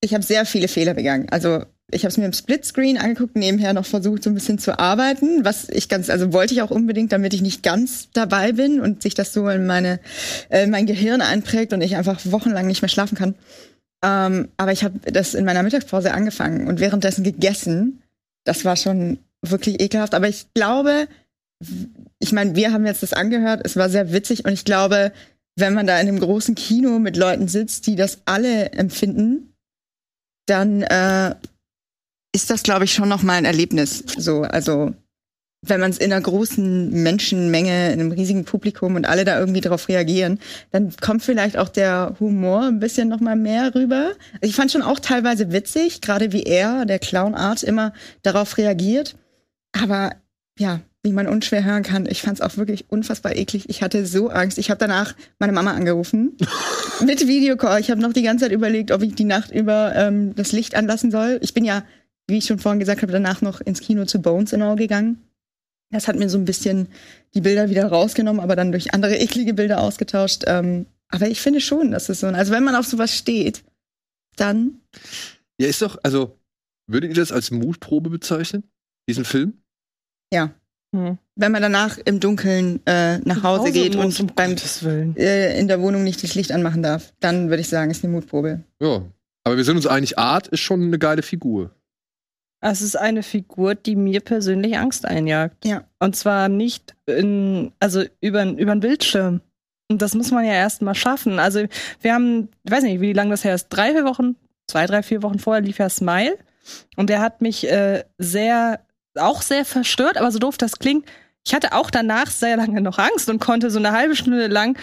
ich habe sehr viele Fehler begangen. Also ich habe es mir im Splitscreen angeguckt, nebenher noch versucht, so ein bisschen zu arbeiten, was ich ganz, also wollte ich auch unbedingt, damit ich nicht ganz dabei bin und sich das so in meine, äh, mein Gehirn einprägt und ich einfach wochenlang nicht mehr schlafen kann. Ähm, aber ich habe das in meiner Mittagspause angefangen und währenddessen gegessen das war schon wirklich ekelhaft. Aber ich glaube, ich meine, wir haben jetzt das angehört, es war sehr witzig und ich glaube, wenn man da in einem großen Kino mit Leuten sitzt, die das alle empfinden, dann äh, ist das, glaube ich, schon noch mal ein Erlebnis. So, also wenn man es in einer großen Menschenmenge, in einem riesigen Publikum und alle da irgendwie drauf reagieren, dann kommt vielleicht auch der Humor ein bisschen noch mal mehr rüber. Ich fand schon auch teilweise witzig, gerade wie er, der Clown Art, immer darauf reagiert. Aber ja, wie man unschwer hören kann, ich fand es auch wirklich unfassbar eklig. Ich hatte so Angst. Ich habe danach meine Mama angerufen mit Videocall. Ich habe noch die ganze Zeit überlegt, ob ich die Nacht über ähm, das Licht anlassen soll. Ich bin ja, wie ich schon vorhin gesagt habe, danach noch ins Kino zu Bones and All gegangen. Das hat mir so ein bisschen die Bilder wieder rausgenommen, aber dann durch andere eklige Bilder ausgetauscht. Ähm, aber ich finde schon, dass es so, also wenn man auf sowas steht, dann. Ja, ist doch, also, würdet ihr das als Mutprobe bezeichnen? Diesen Film? Ja. Hm. Wenn man danach im Dunkeln äh, nach Hause, Hause geht und um beim, äh, in der Wohnung nicht das Licht anmachen darf, dann würde ich sagen, ist eine Mutprobe. Ja. Aber wir sind uns einig, Art ist schon eine geile Figur. Es ist eine Figur, die mir persönlich Angst einjagt. Ja. Und zwar nicht in, also über, über einen Bildschirm. Und das muss man ja erst mal schaffen. Also wir haben, ich weiß nicht, wie lange das her ist, drei, vier Wochen, zwei, drei, vier Wochen vorher lief ja Smile. Und der hat mich äh, sehr auch sehr verstört, aber so doof das klingt. Ich hatte auch danach sehr lange noch Angst und konnte so eine halbe Stunde lang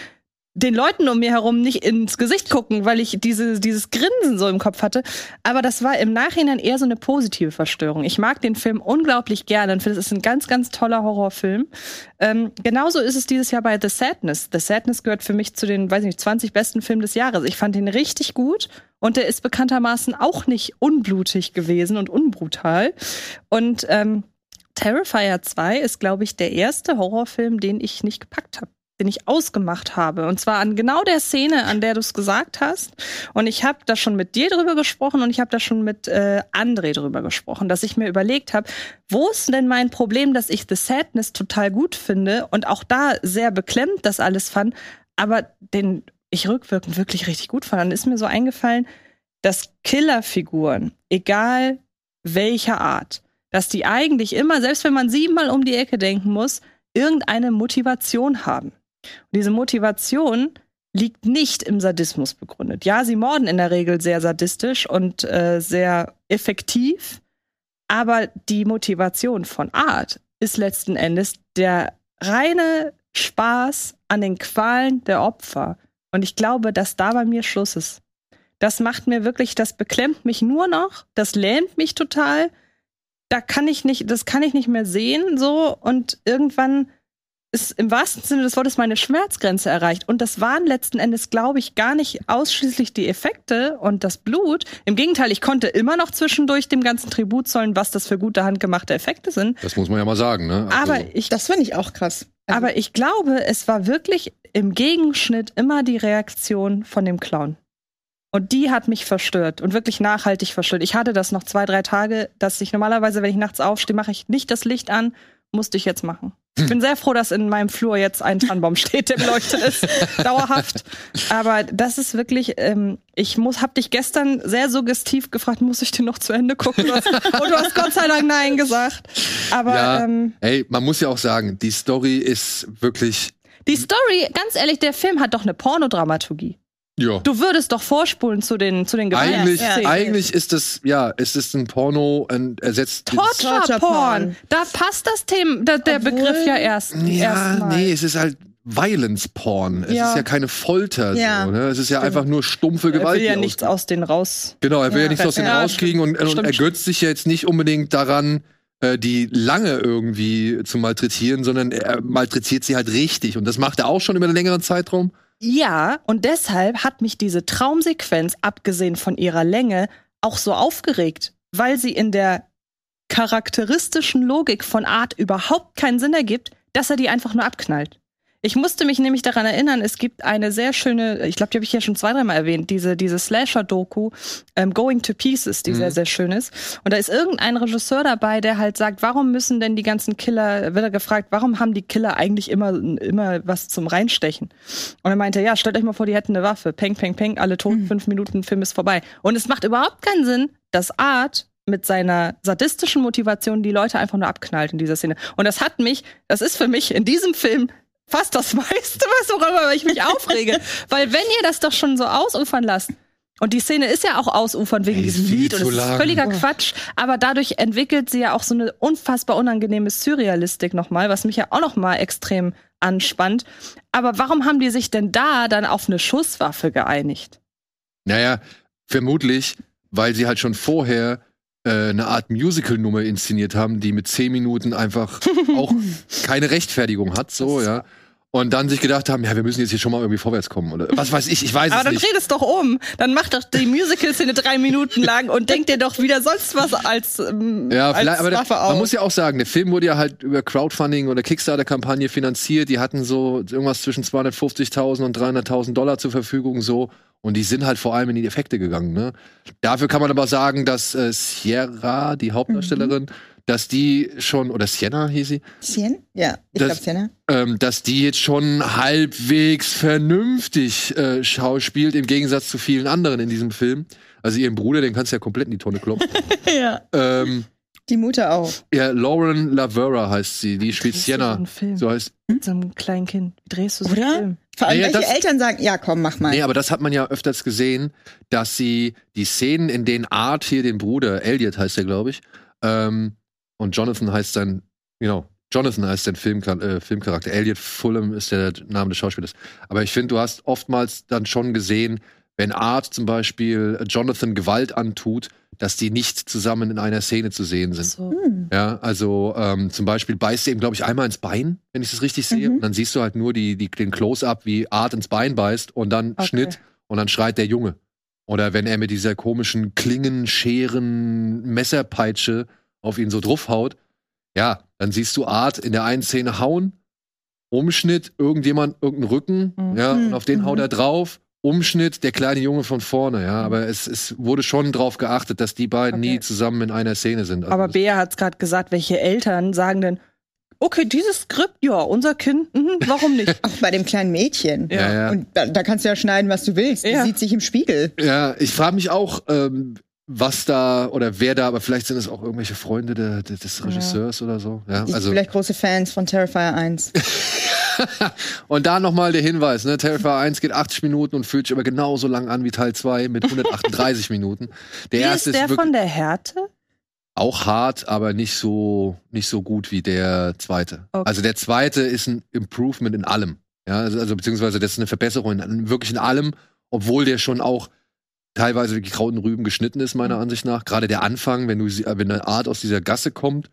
den Leuten um mir herum nicht ins Gesicht gucken, weil ich diese, dieses Grinsen so im Kopf hatte. Aber das war im Nachhinein eher so eine positive Verstörung. Ich mag den Film unglaublich gerne und finde, es ist ein ganz, ganz toller Horrorfilm. Ähm, genauso ist es dieses Jahr bei The Sadness. The Sadness gehört für mich zu den, weiß nicht, 20 besten Filmen des Jahres. Ich fand ihn richtig gut und der ist bekanntermaßen auch nicht unblutig gewesen und unbrutal. Und ähm, Terrifier 2 ist, glaube ich, der erste Horrorfilm, den ich nicht gepackt habe den ich ausgemacht habe. Und zwar an genau der Szene, an der du es gesagt hast. Und ich habe da schon mit dir drüber gesprochen und ich habe da schon mit äh, André drüber gesprochen, dass ich mir überlegt habe, wo ist denn mein Problem, dass ich The Sadness total gut finde und auch da sehr beklemmt das alles fand, aber den ich rückwirkend wirklich richtig gut fand. Dann ist mir so eingefallen, dass Killerfiguren, egal welcher Art, dass die eigentlich immer, selbst wenn man siebenmal um die Ecke denken muss, irgendeine Motivation haben. Und diese Motivation liegt nicht im Sadismus begründet. Ja, sie morden in der Regel sehr sadistisch und äh, sehr effektiv, aber die Motivation von Art ist letzten Endes der reine Spaß an den Qualen der Opfer. Und ich glaube, dass da bei mir Schluss ist. Das macht mir wirklich, das beklemmt mich nur noch, das lähmt mich total. Da kann ich nicht, das kann ich nicht mehr sehen, so. Und irgendwann ist im wahrsten Sinne des Wortes meine Schmerzgrenze erreicht. Und das waren letzten Endes, glaube ich, gar nicht ausschließlich die Effekte und das Blut. Im Gegenteil, ich konnte immer noch zwischendurch dem ganzen Tribut zollen, was das für gute handgemachte Effekte sind. Das muss man ja mal sagen, ne? Also aber ich, das finde ich auch krass. Also aber ich glaube, es war wirklich im Gegenschnitt immer die Reaktion von dem Clown. Und die hat mich verstört und wirklich nachhaltig verstört. Ich hatte das noch zwei, drei Tage, dass ich normalerweise, wenn ich nachts aufstehe, mache ich nicht das Licht an, musste ich jetzt machen. Ich bin sehr froh, dass in meinem Flur jetzt ein Tannenbaum steht, der beleuchtet ist, dauerhaft. Aber das ist wirklich, ähm, ich muss, hab dich gestern sehr suggestiv gefragt, muss ich den noch zu Ende gucken? Und du hast Gott sei Dank Nein gesagt. Aber ja, ähm, ey, man muss ja auch sagen, die Story ist wirklich. Die Story, ganz ehrlich, der Film hat doch eine Pornodramaturgie. Ja. Du würdest doch vorspulen zu den zu den Eigentlich, ja. eigentlich ist es ja, ist es ein Porno und ersetzt Torture, Torture Porn. Da passt das Thema, der, der Begriff ja erst. Ja, erst nee, es ist halt Violence Porn. Es Ja. ist ja keine Folter. Ja. So, ne? Es ist ja einfach nur stumpfe Er Gewalt. will ja nichts aus- denen raus. Genau, er will ja, Ja. nichts aus denen Ja, rauskriegen und, und stimmt. ergötzt sich ja jetzt nicht unbedingt daran, äh, die lange irgendwie zu malträtieren, sondern er malträtiert sie halt richtig. Und das macht er auch schon über einen längeren Zeitraum. Ja, und deshalb hat mich diese Traumsequenz, abgesehen von ihrer Länge, auch so aufgeregt, weil sie in der charakteristischen Logik von Art überhaupt keinen Sinn ergibt, dass er die einfach nur abknallt. Ich musste mich nämlich daran erinnern, es gibt eine sehr schöne, ich glaube, die habe ich ja schon zwei, dreimal erwähnt, diese, diese Slasher-Doku, ähm, Going to Pieces, die Mhm. sehr, sehr schön ist. Und da ist irgendein Regisseur dabei, der halt sagt, warum müssen denn die ganzen Killer, wird er gefragt, warum haben die Killer eigentlich immer, immer was zum Reinstechen? Und er meinte, ja, stellt euch mal vor, die hätten eine Waffe. Peng, peng, peng, alle tot, fünf Minuten, Film ist vorbei. Und es macht überhaupt keinen Sinn, dass Art mit seiner sadistischen Motivation die Leute einfach nur abknallt in dieser Szene. Und das hat mich, das ist für mich in diesem Film fast das meiste, was worüber ich mich aufrege. Weil wenn ihr das doch schon so ausufern lasst, und die Szene ist ja auch ausufern wegen Ey, diesem Lied und es ist völliger Quatsch. Aber dadurch entwickelt sie ja auch so eine unfassbar unangenehme Surrealistik nochmal, was mich ja auch nochmal extrem anspannt. Aber warum haben die sich denn da dann auf eine Schusswaffe geeinigt? Naja, vermutlich, weil sie halt schon vorher äh, eine Art Musical-Nummer inszeniert haben, die mit zehn Minuten einfach auch keine Rechtfertigung hat, so, ja. Und dann sich gedacht haben, ja, wir müssen jetzt hier schon mal irgendwie vorwärts kommen. Oder was weiß ich, ich weiß Aber es dann nicht. dreh es doch um. Dann macht doch die Musical-Szene drei Minuten lang und denkt dir doch wieder sonst was als, ähm, Ja, als vielleicht, aber der, Waffe man aus. muss ja auch sagen, der Film wurde ja halt über Crowdfunding oder Kickstarter-Kampagne finanziert. Die hatten so irgendwas zwischen 250.000 und 300.000 Dollar zur Verfügung so. Und die sind halt vor allem in die Effekte gegangen. Ne? Dafür kann man aber sagen, dass äh, Sierra, die Hauptdarstellerin, dass die schon, oder Sienna hieß sie, Sien? Ja, ich glaube Sienna. ähm, dass die jetzt schon halbwegs vernünftig äh, schauspielt, im Gegensatz zu vielen anderen in diesem Film. Also ihren Bruder, den kannst du ja komplett in die Tonne kloppen. ja. ähm, Die Mutter auch. ja, Lauren Lavera heißt sie, die spielt so Sienna. einen Film So heißt. mit so einem kleinen Kind? Wie drehst du so Oder? einen Film? Vor allem, Ja, ja, welche das- Eltern sagen, ja komm, mach mal. Nee, aber das hat man ja öfters gesehen, dass sie die Szenen, in denen Art hier den Bruder, Elliot heißt er, glaube ich, ähm, und Jonathan heißt sein, genau, Jonathan heißt sein Film, äh, Filmcharakter. Elliot Fulham ist der Name des Schauspielers. Aber ich finde, du hast oftmals dann schon gesehen, wenn Art zum Beispiel Jonathan Gewalt antut, dass die nicht zusammen in einer Szene zu sehen sind. So. Hm. Ja, also ähm, zum Beispiel beißt er ihm, glaube ich, einmal ins Bein, wenn ich das richtig sehe. Mhm. Und dann siehst du halt nur die, die, den Close-up, wie Art ins Bein beißt und dann Okay. Schnitt und dann schreit der Junge. Oder wenn er mit dieser komischen Klingen, Scheren, Messerpeitsche auf ihn so draufhaut. Ja, dann siehst du Art in der einen Szene hauen, Umschnitt, irgendjemand, irgendeinen Rücken, Mhm. ja, und auf den Mhm. haut er drauf. Umschnitt, der kleine Junge von vorne, ja, aber es, es wurde schon drauf geachtet, dass die beiden Okay. nie zusammen in einer Szene sind. Also Aber Bea hat es gerade gesagt, welche Eltern sagen denn, okay, dieses Skript, ja, unser Kind, mhm, warum nicht? Auch bei dem kleinen Mädchen. Ja, ja. Und da, da kannst du ja schneiden, was du willst. Die Ja. sieht sich im Spiegel. Ja, ich frage mich auch, ähm, was da oder wer da, aber vielleicht sind es auch irgendwelche Freunde der, der, des Regisseurs oder so. Ja, also vielleicht große Fans von Terrifier 1. und da nochmal der Hinweis, ne, Terrifier 1 geht 80 Minuten und fühlt sich aber genauso lang an wie Teil 2 mit 138 Minuten. Der Wie erste ist der ist wirklich von der Härte? auch hart, aber nicht so nicht so gut wie der zweite. Okay. Also der zweite ist ein Improvement in allem. Ja, also, also beziehungsweise das ist eine Verbesserung in wirklich in allem, obwohl der schon auch teilweise wie Kraut und Rüben geschnitten ist, meiner Mhm. Ansicht nach. Gerade der Anfang, wenn du sie- wenn eine Art aus dieser Gasse kommt,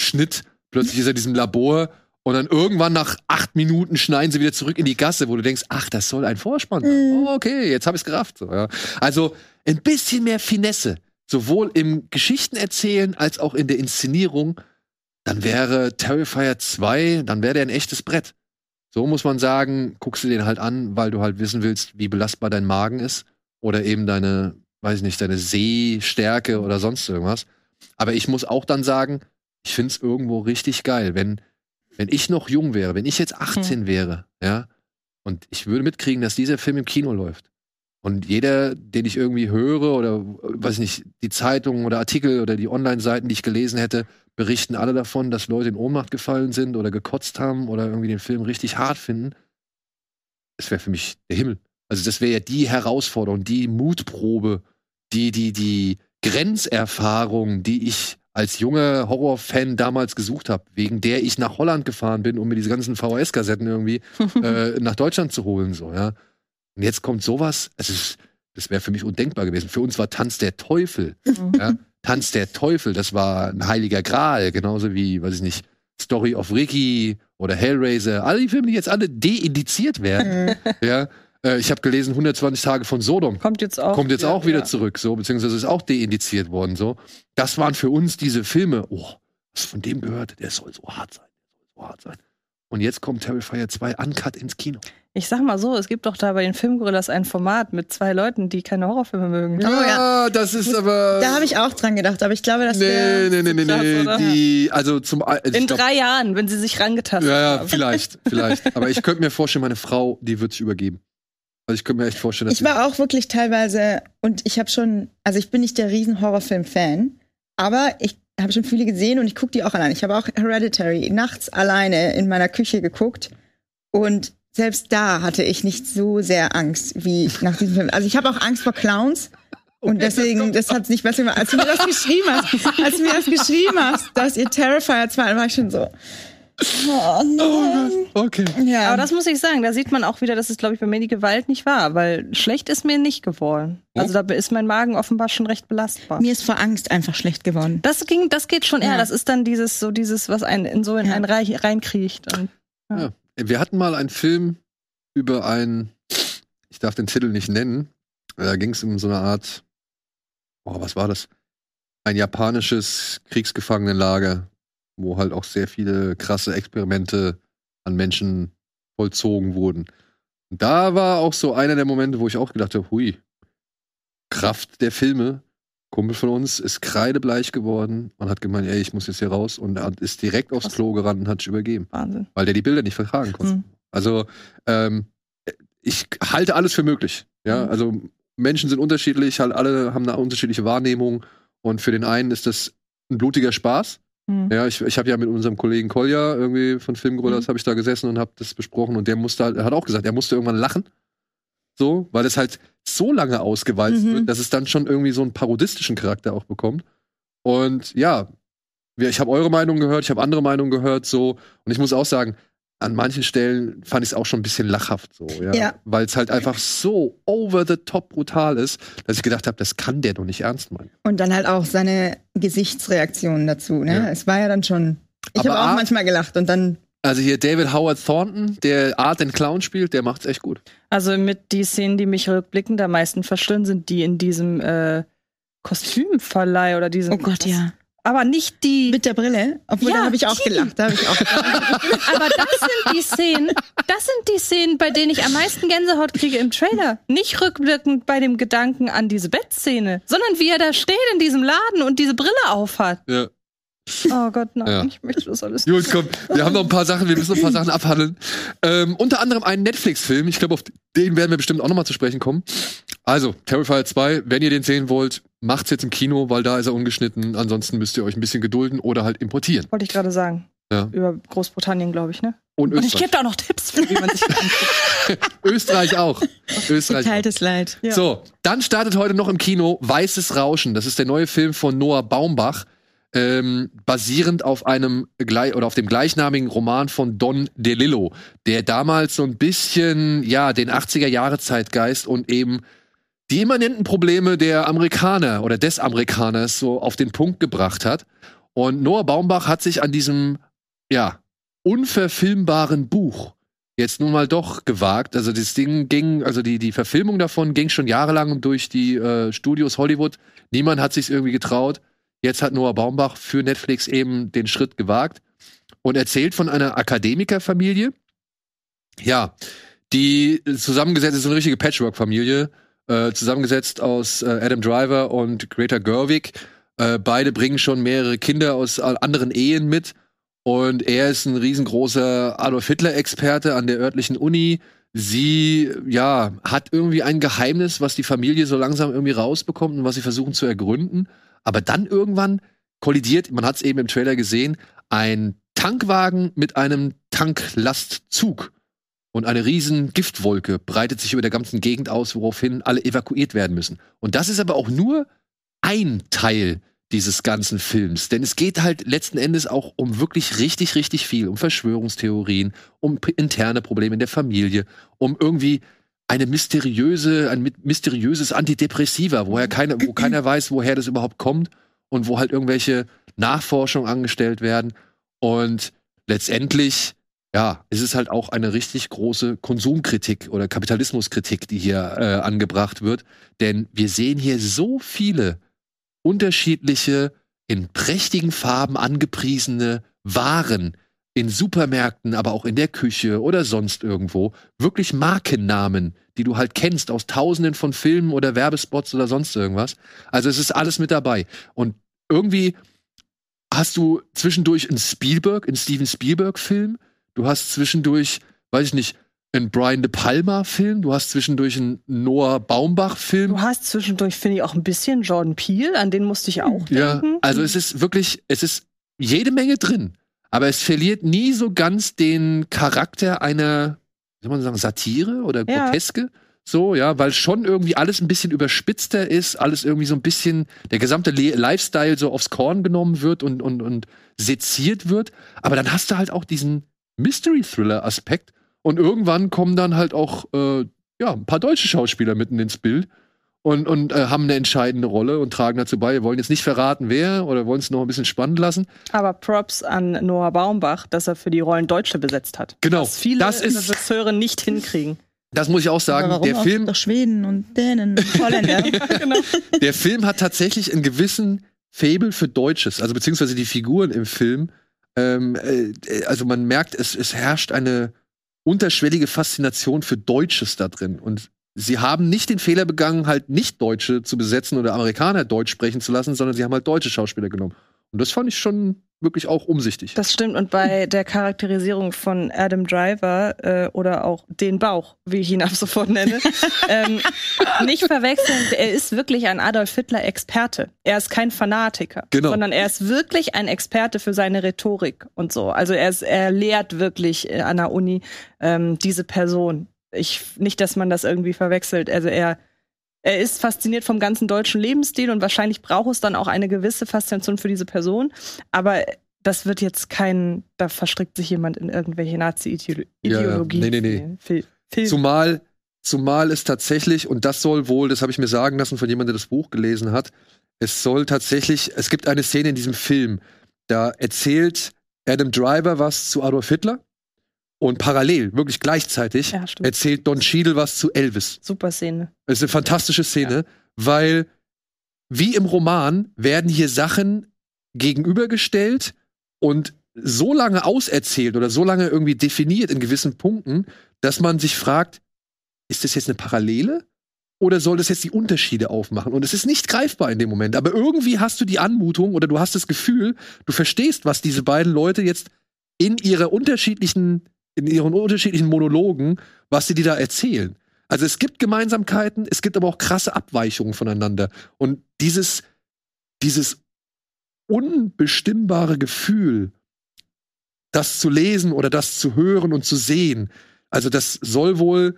Schnitt, plötzlich ist er in diesem Labor und dann irgendwann nach acht Minuten schneiden sie wieder zurück in die Gasse, wo du denkst, ach, das soll ein Vorspann sein. Mhm. Oh, okay, jetzt habe ich es gerafft. So, ja. Also ein bisschen mehr Finesse, sowohl im Geschichtenerzählen als auch in der Inszenierung, dann wäre Terrifier 2, dann wäre der ein echtes Brett. So muss man sagen, guckst du den halt an, weil du halt wissen willst, wie belastbar dein Magen ist oder eben deine, weiß ich nicht, deine Sehstärke oder sonst irgendwas. Aber ich muss auch dann sagen, ich finde es irgendwo richtig geil, wenn, wenn ich noch jung wäre, wenn ich jetzt 18 wäre, ja, und ich würde mitkriegen, dass dieser Film im Kino läuft. Und jeder, den ich irgendwie höre oder weiß ich nicht, die Zeitungen oder Artikel oder die Online-Seiten, die ich gelesen hätte, berichten alle davon, dass Leute in Ohnmacht gefallen sind oder gekotzt haben oder irgendwie den Film richtig hart finden. Das wäre für mich der Himmel. Also das wäre ja die Herausforderung, die Mutprobe, die, die, die Grenzerfahrung, die ich als junger Horrorfan damals gesucht habe, wegen der ich nach Holland gefahren bin, um mir diese ganzen VHS-Kassetten irgendwie äh, nach Deutschland zu holen. So, ja. Und jetzt kommt sowas, es ist, das wäre für mich undenkbar gewesen. Für uns war Tanz der Teufel. Ja? Tanz der Teufel, das war ein heiliger Gral, genauso wie, weiß ich nicht, Story of Ricky oder Hellraiser, alle die Filme, die jetzt alle deindiziert werden. ja. Äh, ich habe gelesen, 120 Tage von Sodom Kommt jetzt auch. kommt jetzt ja, auch wieder ja. zurück, so, beziehungsweise ist auch deindiziert worden, so. Das waren für uns diese Filme, oh, was von dem gehört, der soll so hart sein, der soll so hart sein. Und jetzt kommt Terrifier 2 uncut ins Kino. Ich sag mal so, es gibt doch da bei den Filmgorillas ein Format mit zwei Leuten, die keine Horrorfilme mögen. Oh, ja. das ist aber. Da habe ich auch dran gedacht, aber ich glaube, das Nee, nee, nee, nee, krass, nee. oder? Die, also zum also In glaub- drei Jahren, wenn sie sich rangetastet Ja, ja, haben. vielleicht, vielleicht. Aber ich könnte mir vorstellen, meine Frau, die wird sich übergeben. Also ich könnte mir echt vorstellen, dass Ich war auch wirklich teilweise, und ich habe schon, also ich bin nicht der riesen Horrorfilm-Fan, Aber ich habe schon viele gesehen und ich gucke die auch allein. Ich habe auch Hereditary nachts alleine in meiner Küche geguckt und selbst da hatte ich nicht so sehr Angst wie nach diesem Film. Also ich habe auch Angst vor Clowns. Und deswegen, das hat nicht besser gemacht. Als du mir das geschrieben hast, als du mir das geschrieben hast, dass ihr Terrifier 2, war ich schon so. Oh, nein. Okay. Ja. Aber das muss ich sagen, da sieht man auch wieder, dass es, glaube ich, bei mir die Gewalt nicht war, weil schlecht ist mir nicht geworden. Oh. Also da ist mein Magen offenbar schon recht belastbar. mir ist vor Angst einfach schlecht geworden. Das ging, das geht schon eher. Ja. Das ist dann dieses, so dieses, was einen in so in Ja. einen rein, reinkriecht. Und Ja. Wir hatten mal einen Film über ein, ich darf den Titel nicht nennen, da ging es um so eine Art, oh, was war das? Ein japanisches Kriegsgefangenenlager, wo halt auch sehr viele krasse Experimente an Menschen vollzogen wurden. Und da war auch so einer der Momente, wo ich auch gedacht habe, hui, Kraft der Filme. Kumpel von uns ist kreidebleich geworden und hat gemeint, ey, ich muss jetzt hier raus und ist direkt aufs Krass. Klo gerannt und hat sich übergeben Wahnsinn. weil der die Bilder nicht vertragen konnte. Mhm. Also ähm, ich halte alles für möglich. Ja, Mhm. also Menschen sind unterschiedlich, halt alle haben eine unterschiedliche Wahrnehmung und für den einen ist das ein blutiger Spaß. Mhm. Ja, ich, ich habe ja mit unserem Kollegen Kolja irgendwie von Filmgorillas Mhm. habe ich da gesessen und habe das besprochen und der musste halt, er hat auch gesagt, er musste irgendwann lachen. So, weil es halt so lange ausgewalzt Mhm. wird, dass es dann schon irgendwie so einen parodistischen Charakter auch bekommt. Und ja, ich habe eure Meinung gehört, ich habe andere Meinungen gehört, so. Und ich muss auch sagen, an manchen Stellen fand ich es auch schon ein bisschen lachhaft, so, ja. Ja. Weil es halt einfach so over the top brutal ist, dass ich gedacht habe, das kann der doch nicht ernst meinen. Und dann halt auch seine Gesichtsreaktionen dazu. Ne? Ja. Es war ja dann schon. Ich habe auch manchmal gelacht und dann. Also hier David Howard Thornton, der Art den Clown spielt, der macht's echt gut. Also mit die Szenen, die mich rückblickend am meisten verstören, sind die in diesem äh, Kostümverleih oder diesem. Oh Gott, ja. Aber nicht die. Mit der Brille. Obwohl, Ja, da habe ich auch die. gelacht. Da habe ich auch gelacht. Aber das sind die Szenen, das sind die Szenen, bei denen ich am meisten Gänsehaut kriege im Trailer. Nicht rückblickend bei dem Gedanken an diese Bettszene, sondern wie er da steht in diesem Laden und diese Brille aufhat. Ja. Oh Gott, nein, Ja. ich möchte das alles Gut, komm, wir haben noch ein paar Sachen, wir müssen noch ein paar Sachen abhandeln. Ähm, unter anderem einen Netflix-Film, ich glaube, auf den werden wir bestimmt auch nochmal zu sprechen kommen. Also, Terrifier 2, wenn ihr den sehen wollt, macht's jetzt im Kino, weil da ist er ungeschnitten. Ansonsten müsst ihr euch ein bisschen gedulden oder halt importieren. Wollte ich gerade sagen. Ja. Über Großbritannien, glaube ich, ne? Und Und ich Österreich. gebe da auch noch Tipps für, wie man sich. Österreich auch. Österreich. Geteiltes Leid. Ja. So, dann startet heute noch im Kino Weißes Rauschen. Das ist der neue Film von Noah Baumbach, ähm, basierend auf einem oder auf dem gleichnamigen Roman von Don DeLillo, der damals so ein bisschen ja den 80er Jahre Zeitgeist und eben die immanenten Probleme der Amerikaner oder des Amerikaners so auf den Punkt gebracht hat. Und Noah Baumbach hat sich an diesem ja unverfilmbaren Buch jetzt nun mal doch gewagt. Also das Ding ging, also die, die Verfilmung davon ging schon jahrelang durch die äh, Studios Hollywood. Niemand hat sich irgendwie getraut. Jetzt hat Noah Baumbach für Netflix eben den Schritt gewagt und erzählt von einer Akademikerfamilie. Ja, die zusammengesetzt ist eine richtige Patchwork-Familie, äh, zusammengesetzt aus äh, Adam Driver und Greta Gerwig. Äh, beide bringen schon mehrere Kinder aus äh, anderen Ehen mit. Und er ist ein riesengroßer Adolf Hitler-Experte an der örtlichen Uni. Sie, ja, hat irgendwie ein Geheimnis, was die Familie so langsam irgendwie rausbekommt und was sie versuchen zu ergründen. Aber dann irgendwann kollidiert, man hat es eben im Trailer gesehen, ein Tankwagen mit einem Tanklastzug. Und eine riesen Giftwolke breitet sich über der ganzen Gegend aus, woraufhin alle evakuiert werden müssen. Und das ist aber auch nur ein Teil dieses ganzen Films. Denn es geht halt letzten Endes auch um wirklich richtig, richtig viel. Um Verschwörungstheorien, um interne Probleme in der Familie, um irgendwie eine mysteriöse, ein mysteriöses Antidepressiva, woher keiner, wo keiner weiß, woher das überhaupt kommt und wo halt irgendwelche Nachforschungen angestellt werden. Und letztendlich, ja, es ist halt auch eine richtig große Konsumkritik oder Kapitalismuskritik, die hier äh, angebracht wird. Denn wir sehen hier so viele unterschiedliche, in prächtigen Farben angepriesene Waren in Supermärkten, aber auch in der Küche oder sonst irgendwo. Wirklich Markennamen, die du halt kennst aus tausenden von Filmen oder Werbespots oder sonst irgendwas. Also es ist alles mit dabei. Und irgendwie hast du zwischendurch einen Spielberg, einen Steven Spielberg-Film. Du hast zwischendurch, weiß ich nicht, einen Brian De Palma-Film, du hast zwischendurch einen Noah Baumbach-Film. Du hast zwischendurch, finde ich, auch ein bisschen Jordan Peele, an den musste ich auch Ja, denken. also es ist wirklich, es ist jede Menge drin. Aber es verliert nie so ganz den Charakter einer, wie soll man sagen, Satire oder Ja. Groteske. So, ja, weil schon irgendwie alles ein bisschen überspitzter ist, alles irgendwie so ein bisschen, der gesamte Le Lifestyle so aufs Korn genommen wird und, und, und seziert wird. Aber dann hast du halt auch diesen Mystery-Thriller-Aspekt und irgendwann kommen dann halt auch, äh, ja, ein paar deutsche Schauspieler mitten ins Bild und, und äh, haben eine entscheidende Rolle und tragen dazu bei. Wir wollen jetzt nicht verraten, wer oder wollen es noch ein bisschen spannend lassen. Aber Props an Noah Baumbach, dass er für die Rollen Deutsche besetzt hat. Genau, Was viele das ist- Regisseure nicht hinkriegen. Das muss ich auch sagen. warum Der auch? Film, Doch Schweden und Dänen und Holländer. genau. der Film hat tatsächlich einen gewissen Fable für Deutsches, also beziehungsweise die Figuren im Film. Ähm, äh, also man merkt, es, es herrscht eine unterschwellige Faszination für Deutsches da drin. Und sie haben nicht den Fehler begangen, halt nicht Deutsche zu besetzen oder Amerikaner Deutsch sprechen zu lassen, sondern sie haben halt deutsche Schauspieler genommen. Und das fand ich schon wirklich auch umsichtig. Das stimmt. Und bei der Charakterisierung von Adam Driver äh, oder auch den Bauch, wie ich ihn ab sofort nenne, ähm, nicht verwechseln. Er ist wirklich ein Adolf Hitler-Experte. Er ist kein Fanatiker, Genau. sondern er ist wirklich ein Experte für seine Rhetorik und so. Also er, ist, er lehrt wirklich äh, an der Uni ähm, diese Person. Ich nicht, dass man das irgendwie verwechselt. Also er er ist fasziniert vom ganzen deutschen Lebensstil und wahrscheinlich braucht es dann auch eine gewisse Faszination für diese Person. Aber das wird jetzt kein, da verstrickt sich jemand in irgendwelche Nazi-Ideologie. Ja, nee, nee, nee. Zumal, zumal es tatsächlich, und das soll wohl, das habe ich mir sagen lassen von jemandem, der das Buch gelesen hat, es soll tatsächlich, es gibt eine Szene in diesem Film, da erzählt Adam Driver was zu Adolf Hitler und parallel, wirklich gleichzeitig, Ja, erzählt Don Cheadle was zu Elvis. Super Szene. Es ist eine fantastische Szene, weil wie im Roman werden hier Sachen gegenübergestellt und so lange auserzählt oder so lange irgendwie definiert in gewissen Punkten, dass man sich fragt, ist das jetzt eine Parallele? Oder soll das jetzt die Unterschiede aufmachen? Und es ist nicht greifbar in dem Moment. Aber irgendwie hast du die Anmutung oder du hast das Gefühl, du verstehst, was diese beiden Leute jetzt in ihrer unterschiedlichen, in ihren unterschiedlichen Monologen, was sie dir da erzählen. Also es gibt Gemeinsamkeiten, es gibt aber auch krasse Abweichungen voneinander. Und dieses, dieses unbestimmbare Gefühl, das zu lesen oder das zu hören und zu sehen, also das soll wohl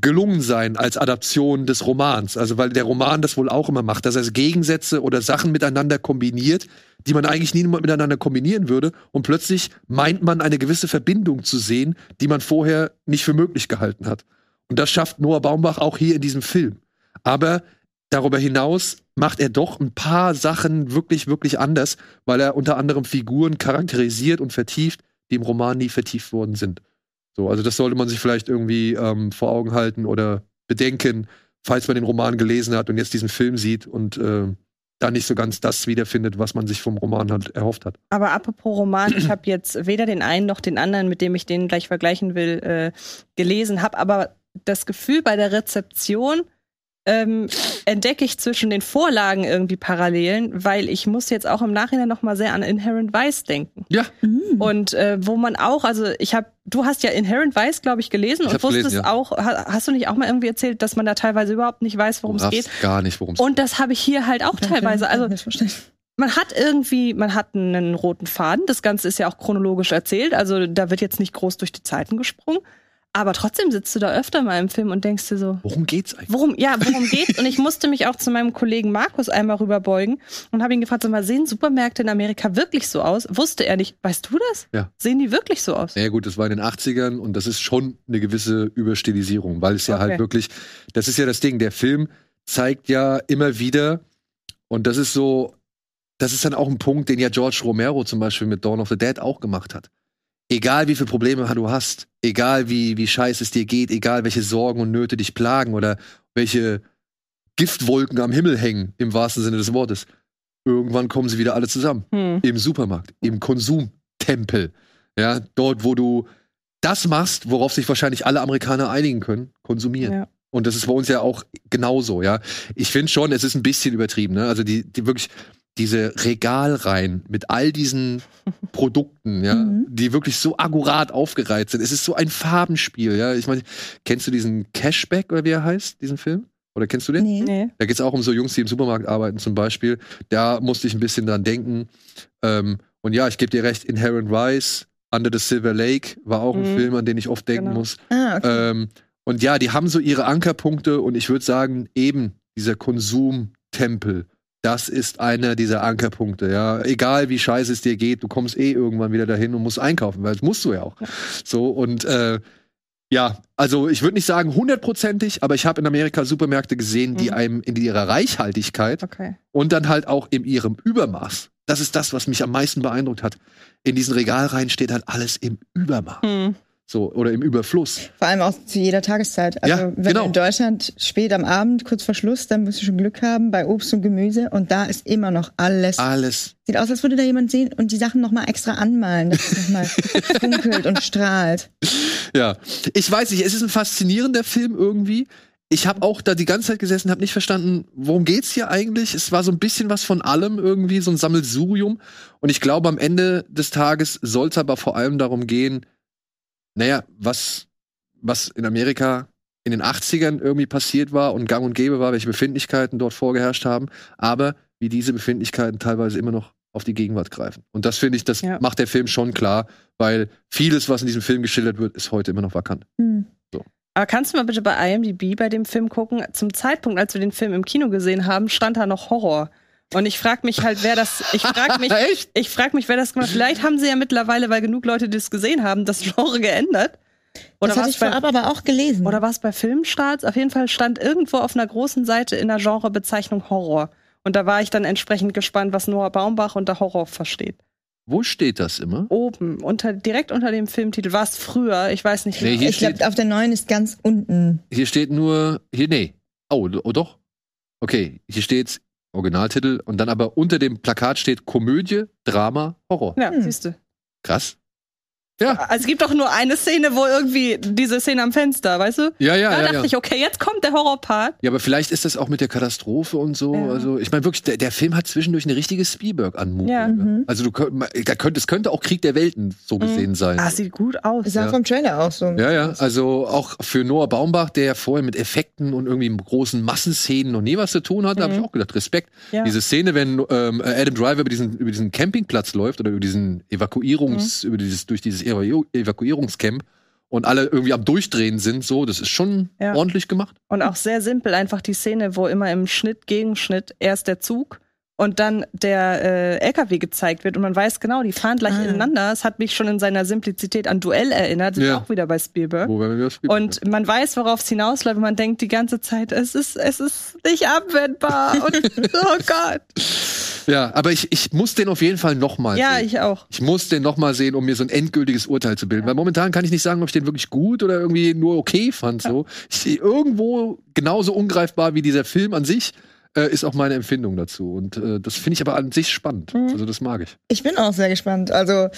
gelungen sein als Adaption des Romans. Also weil der Roman das wohl auch immer macht, dass er Gegensätze oder Sachen miteinander kombiniert, die man eigentlich nie miteinander kombinieren würde. Und plötzlich meint man eine gewisse Verbindung zu sehen, die man vorher nicht für möglich gehalten hat. Und das schafft Noah Baumbach auch hier in diesem Film. Aber darüber hinaus macht er doch ein paar Sachen wirklich, wirklich anders, weil er unter anderem Figuren charakterisiert und vertieft, die im Roman nie vertieft worden sind. So, also das sollte man sich vielleicht irgendwie ähm, vor Augen halten oder bedenken, falls man den Roman gelesen hat und jetzt diesen Film sieht und äh, da nicht so ganz das wiederfindet, was man sich vom Roman halt erhofft hat. Aber apropos Roman, ich habe jetzt weder den einen noch den anderen, mit dem ich den gleich vergleichen will, äh, gelesen, habe aber das Gefühl bei der Rezeption ähm, entdecke ich zwischen den Vorlagen irgendwie Parallelen, weil ich muss jetzt auch im Nachhinein noch mal sehr an Inherent Vice denken. Ja, Mm. Und äh, wo man auch, also ich habe, du hast ja Inherent Vice, glaube ich, gelesen Ich und wusstest gelesen, ja. auch, ha, hast du nicht auch mal irgendwie erzählt, dass man da teilweise überhaupt nicht weiß, worum es geht? gar nicht, worum es Und das habe ich hier halt auch teilweise. Also man hat irgendwie, man hat einen roten Faden. Das Ganze ist ja auch chronologisch erzählt. Also da wird jetzt nicht groß durch die Zeiten gesprungen. Aber trotzdem sitzt du da öfter mal im Film und denkst dir so, Worum geht's eigentlich? worum, ja, worum geht's? Und ich musste mich auch zu meinem Kollegen Markus einmal rüberbeugen und habe ihn gefragt, sag mal, sehen Supermärkte in Amerika wirklich so aus? Wusste er nicht. Weißt du das? Ja. Sehen die wirklich so aus? Ja gut, das war in den 80ern und das ist schon eine gewisse Überstilisierung, weil es ja Okay. halt wirklich, das ist ja das Ding, der Film zeigt ja immer wieder, und das ist so, das ist dann auch ein Punkt, den ja George Romero zum Beispiel mit Dawn of the Dead auch gemacht hat. Egal wie viele Probleme du hast, egal wie, wie scheiße es dir geht, egal welche Sorgen und Nöte dich plagen oder welche Giftwolken am Himmel hängen, im wahrsten Sinne des Wortes, irgendwann kommen sie wieder alle zusammen Hm. im Supermarkt, im Konsumtempel. Ja, dort, wo du das machst, worauf sich wahrscheinlich alle Amerikaner einigen können, konsumieren. Ja. Und das ist bei uns ja auch genauso, ja. Ich finde schon, es ist ein bisschen übertrieben, ne? Also die, die wirklich, diese Regalreihen mit all diesen Produkten, ja, Mhm. die wirklich so akkurat aufgereiht sind. Es ist so ein Farbenspiel, ja. Ich meine, kennst du diesen Cashback oder wie er heißt, diesen Film? Oder kennst du den? Nee. Nee. Da geht es auch um so Jungs, die im Supermarkt arbeiten zum Beispiel. Da musste ich ein bisschen dran denken. Ähm, und ja, ich gebe dir recht, Inherent Rise, Under the Silver Lake war auch ein Mhm. Film, an den ich oft denken Genau. muss. Ah, okay. Ähm, und ja, die haben so ihre Ankerpunkte und ich würde sagen, eben dieser Konsumtempel, das ist einer dieser Ankerpunkte. Ja, egal wie scheiße es dir geht, du kommst eh irgendwann wieder dahin und musst einkaufen, weil das musst du ja auch. So und äh, ja, also ich würde nicht sagen hundertprozentig, aber ich habe in Amerika Supermärkte gesehen, die Mhm. einem in ihrer Reichhaltigkeit Okay. und dann halt auch in ihrem Übermaß. Das ist das, was mich am meisten beeindruckt hat. In diesen Regalreihen steht halt alles im Übermaß. Hm. So, oder im Überfluss. Vor allem auch zu jeder Tageszeit. Also Ja, wenn genau. du in Deutschland spät am Abend, kurz vor Schluss, dann musst du schon Glück haben bei Obst und Gemüse und da ist immer noch alles. Alles. Sieht aus, als würde da jemand sehen und die Sachen nochmal extra anmalen, dass es nochmal funkelt und strahlt. Ja. Ich weiß nicht, es ist ein faszinierender Film irgendwie. Ich habe auch da die ganze Zeit gesessen, habe nicht verstanden, worum geht's hier eigentlich? Es war so ein bisschen was von allem irgendwie, so ein Sammelsurium. Und ich glaube, am Ende des Tages soll es aber vor allem darum gehen, naja, was, was in Amerika in den 80ern irgendwie passiert war und gang und gäbe war, welche Befindlichkeiten dort vorgeherrscht haben, aber wie diese Befindlichkeiten teilweise immer noch auf die Gegenwart greifen. Und das finde ich, das Ja. macht der Film schon klar, weil vieles, was in diesem Film geschildert wird, ist heute immer noch vakant. Hm. Aber kannst du mal bitte bei IMDb bei dem Film gucken? Zum Zeitpunkt, als wir den Film im Kino gesehen haben, stand da noch Horror. Und ich frage mich halt, wer das. Ich frage mich, Echt? ich frage mich, wer das gemacht. hat. Vielleicht haben sie ja mittlerweile, weil genug Leute das gesehen haben, das Genre geändert. Oder das hatte was ich bei, vorab aber auch gelesen. oder was bei Filmstarts? Auf jeden Fall stand irgendwo auf einer großen Seite in der Genrebezeichnung Horror. Und da war ich dann entsprechend gespannt, was Noah Baumbach unter Horror versteht. Wo steht das immer? Oben, unter, direkt unter dem Filmtitel. War es früher? Ich weiß nicht. Nee, ich glaube, auf der neuen ist ganz unten. Hier steht nur, hier, nee. Oh, oh doch. Okay, hier steht Originaltitel und dann aber unter dem Plakat steht Komödie, Drama, Horror. ja, Hm. siehst du. Krass. Ja, Also es gibt doch nur eine Szene, wo irgendwie diese Szene am Fenster, weißt du? ja, ja, da ja. dachte ja. ich, okay, jetzt kommt der Horrorpart. Ja, aber vielleicht ist das auch mit der Katastrophe und so. Ja. Also, ich meine wirklich, der, der Film hat zwischendurch eine richtige Spielberg-Anmutung. Ja. Mhm. Also, du könnt, da könnte, es könnte auch Krieg der Welten so gesehen sein. Ah, sieht gut aus. Das sah Ja. vom Trailer auch so. Ja, ja, also auch für Noah Baumbach, der ja vorher mit Effekten und irgendwie großen Massenszenen noch nie was zu tun hatte, habe ich auch gedacht, Respekt. Ja. Diese Szene, wenn ähm, Adam Driver über diesen, über diesen Campingplatz läuft oder über diesen Evakuierungs, über dieses, durch dieses Evaku Evakuierungscamp und alle irgendwie am Durchdrehen sind, so, das ist schon Ja. ordentlich gemacht. Und auch sehr simpel, einfach die Szene, wo immer im Schnitt, Gegenschnitt erst der Zug und dann der äh, LKW gezeigt wird und man weiß genau, die fahren gleich Ah. ineinander. Es hat mich schon in seiner Simplizität an Duell erinnert, sind Ja. auch wieder bei Spielberg. Wo werden wir das Spiel- Und man weiß, worauf es hinausläuft. und Man denkt die ganze Zeit, es ist, es ist nicht abwendbar. Und oh Gott. Ja, aber ich, ich muss den auf jeden Fall nochmal Ja, sehen. ich auch. Ich muss den nochmal sehen, um mir so ein endgültiges Urteil zu bilden. Weil momentan kann ich nicht sagen, ob ich den wirklich gut oder irgendwie nur okay fand. So. Ich, irgendwo genauso ungreifbar wie dieser Film an sich äh, ist auch meine Empfindung dazu. Und äh, das finde ich aber an sich spannend. Mhm. Also das mag ich. Ich bin auch sehr gespannt. Also,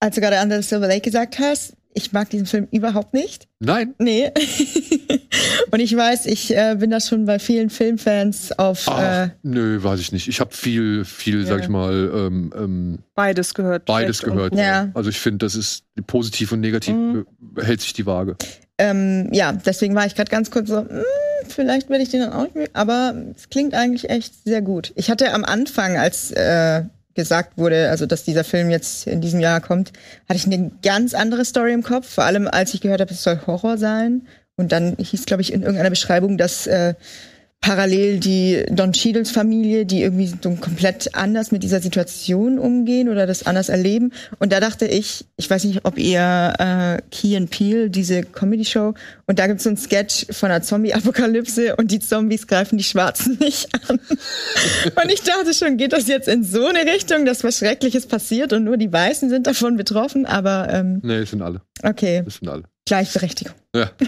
als du gerade Under the Silver Lake gesagt hast, ich mag diesen Film überhaupt nicht. Nein. Nee. Und ich weiß, ich äh, bin da schon bei vielen Filmfans auf. Ach, Äh, nö, weiß ich nicht. Ich habe viel, viel, sag Ja. ich mal, ähm, ähm, Beides gehört. beides gehört. und- Ja. Also ich finde, das ist positiv und negativ Mhm. äh, hält sich die Waage. ähm, ja, deswegen war ich gerade ganz kurz so, hm, vielleicht werde ich den dann auch nicht mehr. Aber es klingt eigentlich echt sehr gut. Ich hatte am Anfang, als äh, gesagt wurde, also dass dieser Film jetzt in diesem Jahr kommt, hatte ich eine ganz andere Story im Kopf. Vor allem, als ich gehört habe, es soll Horror sein. Und dann hieß, glaube ich, in irgendeiner Beschreibung, dass äh, parallel die Don Cheadles Familie, die irgendwie so komplett anders mit dieser Situation umgehen oder das anders erleben. Und da dachte ich, ich weiß nicht, ob ihr äh, Key and Peele, diese Comedy-Show, und da gibt es so einen Sketch von einer Zombie-Apokalypse und die Zombies greifen die Schwarzen nicht an. und ich dachte schon, geht das jetzt in so eine Richtung, dass was Schreckliches passiert und nur die Weißen sind davon betroffen? Aber ähm, Nee, das sind alle. okay, Das sind alle. Gleichberechtigung. Ja.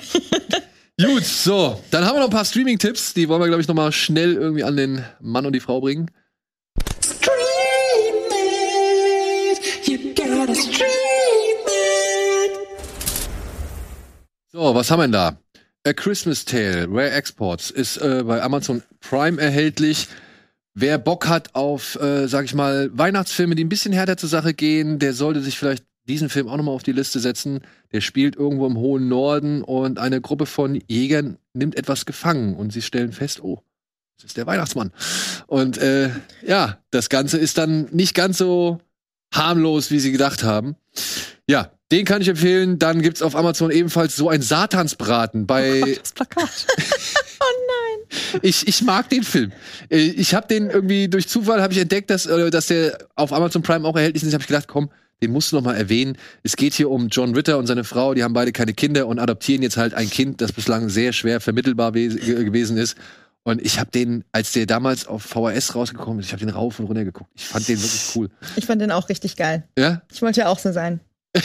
Gut, so, dann haben wir noch ein paar Streaming-Tipps. Die wollen wir, glaube ich, noch mal schnell irgendwie an den Mann und die Frau bringen. So, was haben wir denn da? A Christmas Tale, Rare Exports, ist äh, bei Amazon Prime erhältlich. wer Bock hat auf, äh, sag ich mal, Weihnachtsfilme, die ein bisschen härter zur Sache gehen, der sollte sich vielleicht diesen Film auch nochmal auf die Liste setzen. Der spielt irgendwo im hohen Norden und eine Gruppe von Jägern nimmt etwas gefangen und sie stellen fest, oh, das ist der Weihnachtsmann. Und äh, ja, das Ganze ist dann nicht ganz so harmlos, wie sie gedacht haben. Ja, den kann ich empfehlen. Dann gibt's auf Amazon ebenfalls so ein Satansbraten bei. Oh Gott, das Plakat. Ich, ich mag den Film. Äh, Ich habe den irgendwie durch Zufall habe ich entdeckt, dass, äh, dass der auf Amazon Prime auch erhältlich ist. Ich habe gedacht, komm, den musst du noch mal erwähnen. Es geht hier um John Ritter und seine Frau. Die haben beide keine Kinder und adoptieren jetzt halt ein Kind, das bislang sehr schwer vermittelbar we- ge- gewesen ist. Und ich habe den, als der damals auf VHS rausgekommen ist, ich habe den rauf und runter geguckt. Ich fand den wirklich cool. Ich fand den auch richtig geil. Ja, Ich wollte ja auch so sein.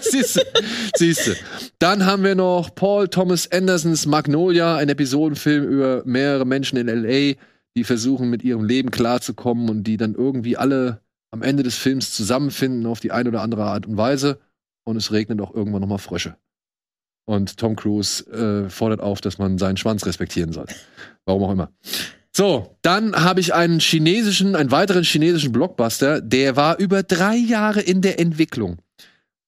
siehste, siehste. Dann haben wir noch Paul Thomas Andersons Magnolia, ein Episodenfilm über mehrere Menschen in LA, die versuchen, mit ihrem Leben klarzukommen und die dann irgendwie alle am Ende des Films zusammenfinden auf die eine oder andere Art und Weise. Und es regnet auch irgendwann nochmal Frösche. Und Tom Cruise äh, fordert auf, dass man seinen Schwanz respektieren soll. Warum auch immer. So, dann habe ich einen chinesischen, einen weiteren chinesischen Blockbuster, der war über drei Jahre in der Entwicklung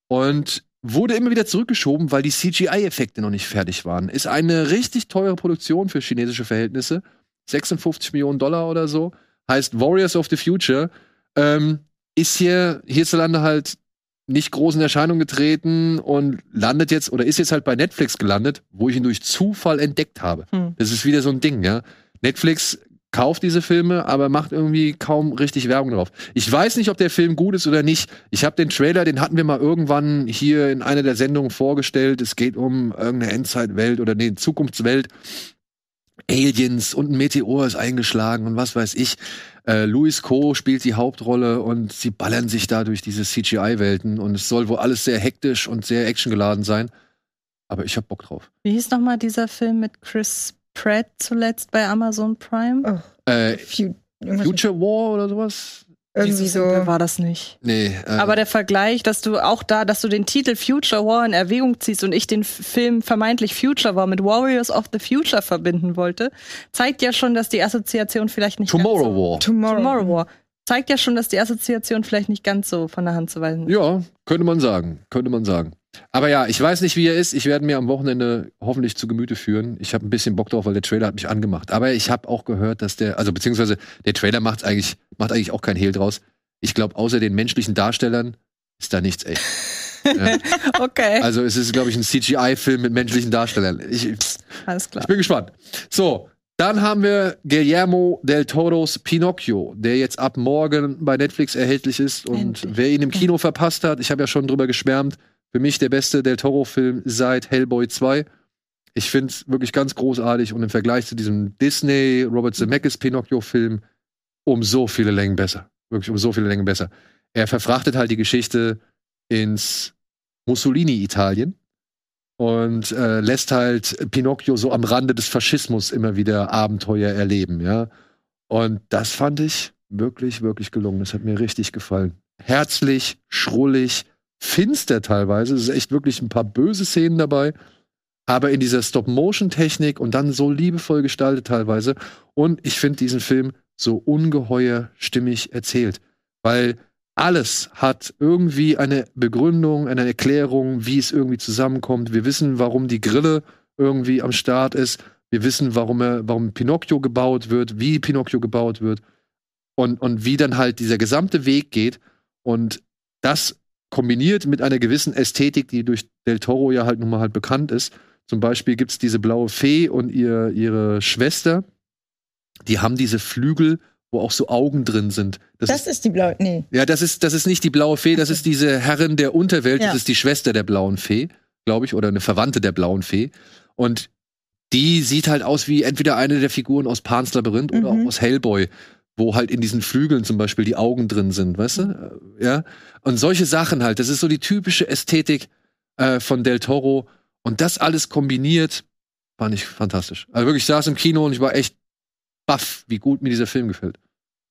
und wurde immer wieder zurückgeschoben, weil die CGI-Effekte noch nicht fertig waren. Ist eine richtig teure Produktion für chinesische Verhältnisse. 56 Millionen Dollar oder so. Heißt Warriors of the Future. Ähm, ist hier hierzulande halt nicht groß in Erscheinung getreten und landet jetzt oder ist jetzt halt bei Netflix gelandet, wo ich ihn durch Zufall entdeckt habe. Hm. Das ist wieder so ein Ding, ja. Netflix kauft diese Filme, aber macht irgendwie kaum richtig Werbung drauf. Ich weiß nicht, ob der Film gut ist oder nicht. Ich habe den Trailer, den hatten wir mal irgendwann hier in einer der Sendungen vorgestellt. Es geht um irgendeine Endzeitwelt oder nee, Zukunftswelt. Aliens und ein Meteor ist eingeschlagen und was weiß ich. Äh, Louis Co. spielt die Hauptrolle und sie ballern sich da durch diese CGI-Welten und es soll wohl alles sehr hektisch und sehr actiongeladen sein. Aber ich hab Bock drauf. Wie hieß nochmal dieser Film mit Chris Pratt zuletzt bei Amazon Prime? Oh, Äh, Future War oder sowas? Irgendwie so. war das nicht. Nee. Äh, Aber der Vergleich, dass du auch da, dass du den Titel Future War in Erwägung ziehst und ich den Film vermeintlich Future War mit Warriors of the Future verbinden wollte, zeigt ja schon, dass die Assoziation vielleicht nicht Tomorrow ganz so, War. Tomorrow. Tomorrow War. Zeigt ja schon, dass die Assoziation vielleicht nicht ganz so von der Hand zu weisen ist. Ja, könnte man sagen. Könnte man sagen. Aber ja, ich weiß nicht, wie er ist. Ich werde mir am Wochenende hoffentlich zu Gemüte führen. Ich habe ein bisschen Bock drauf, weil der Trailer hat mich angemacht. Aber ich habe auch gehört, dass der, also beziehungsweise der Trailer macht eigentlich, macht eigentlich auch kein Hehl draus. Ich glaube, außer den menschlichen Darstellern ist da nichts echt. Ja. Okay, Also es ist, glaube ich, ein CGI-Film mit menschlichen Darstellern. Ich, ich alles klar. bin gespannt. So, dann haben wir Guillermo del Toros Pinocchio, der jetzt ab morgen bei Netflix erhältlich ist. Und Endlich. wer ihn im Kino verpasst hat, ich habe ja schon drüber geschwärmt, für mich der beste Del Toro-Film seit Hellboy 2. Ich finde es wirklich ganz großartig und im Vergleich zu diesem Disney Robert Zemeckis Pinocchio-Film um so viele Längen besser. Wirklich um so viele Längen besser. Er verfrachtet halt die Geschichte ins Mussolini-Italien und äh, lässt halt Pinocchio so am Rande des Faschismus immer wieder Abenteuer erleben, ja. Und das fand ich wirklich, wirklich gelungen. Das hat mir richtig gefallen. Herzlich, schrullig, finster teilweise. Es ist echt wirklich ein paar böse Szenen dabei. Aber in dieser Stop-Motion-Technik und dann so liebevoll gestaltet teilweise. Und ich finde diesen Film so ungeheuer stimmig erzählt. Weil alles hat irgendwie eine Begründung, eine Erklärung, wie es irgendwie zusammenkommt. Wir wissen, warum die Grille irgendwie am Start ist. Wir wissen, warum er, warum Pinocchio gebaut wird, wie Pinocchio gebaut wird und, und wie dann halt dieser gesamte Weg geht. Und das kombiniert mit einer gewissen Ästhetik, die durch Del Toro ja halt nun mal halt bekannt ist. Zum Beispiel gibt es diese blaue Fee und ihr, ihre Schwester. Die haben diese Flügel, wo auch so Augen drin sind. Das, Das ist, ist die blaue. Nee. ja, das ist, das ist nicht die blaue Fee, das ist diese Herrin der Unterwelt, Ja. das ist die Schwester der blauen Fee, glaube ich, oder eine Verwandte der blauen Fee. Und die sieht halt aus wie entweder eine der Figuren aus Pan's Labyrinth oder Mhm. auch aus Hellboy, wo halt in diesen Flügeln zum Beispiel die Augen drin sind, weißt Mhm. du? Äh, Ja. Und solche Sachen halt, das ist so die typische Ästhetik äh, von Del Toro. Und das alles kombiniert, fand ich fantastisch. Also wirklich, ich saß im Kino und ich war echt baff, wie gut mir dieser Film gefällt.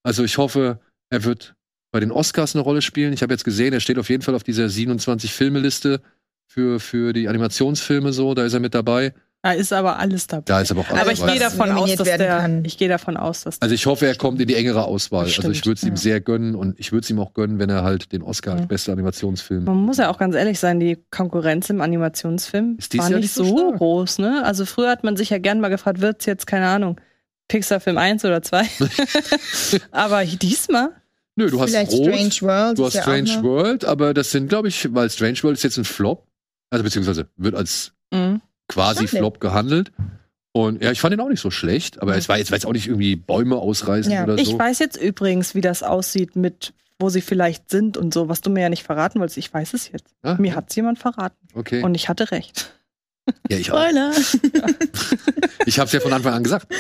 Also ich hoffe, er wird bei den Oscars eine Rolle spielen. Ich habe jetzt gesehen, er steht auf jeden Fall auf dieser 27 Filmeliste für, für die Animationsfilme so, da ist er mit dabei. Da ist aber alles dabei. Da ist aber auch aber alles ich gehe dabei. davon aus, dass der, kann. ich gehe davon aus, dass Also ich hoffe, er kommt in die engere Auswahl. Also ich würde es ihm ja. sehr gönnen und ich würde es ihm auch gönnen, wenn er halt den Oscar als Ja. bester Animationsfilm. Man muss ja auch ganz ehrlich sein, die Konkurrenz im Animationsfilm Ist war nicht so so groß, ne? Also früher hat man sich ja gern mal gefragt, wird's jetzt, keine Ahnung, Pixar-Film 1 oder 2? Aber diesmal? Nö, du hast Vielleicht Rot, Strange World. du hast Strange World, aber das sind, glaube ich, weil Strange World ist jetzt ein Flop, also beziehungsweise wird als Mhm. Quasi. Flop gehandelt. Und ja, ich fand ihn auch nicht so schlecht, aber es war jetzt, war jetzt auch nicht irgendwie Bäume ausreißen Ja. oder so. Ich weiß jetzt übrigens, wie das aussieht mit, wo sie vielleicht sind und so, was du mir ja nicht verraten wolltest. Ich weiß es jetzt. Ah, Mir hat's jemand verraten. okay. Und ich hatte recht. ja, ich auch. Spoiler. Ich habe es ja von Anfang an gesagt.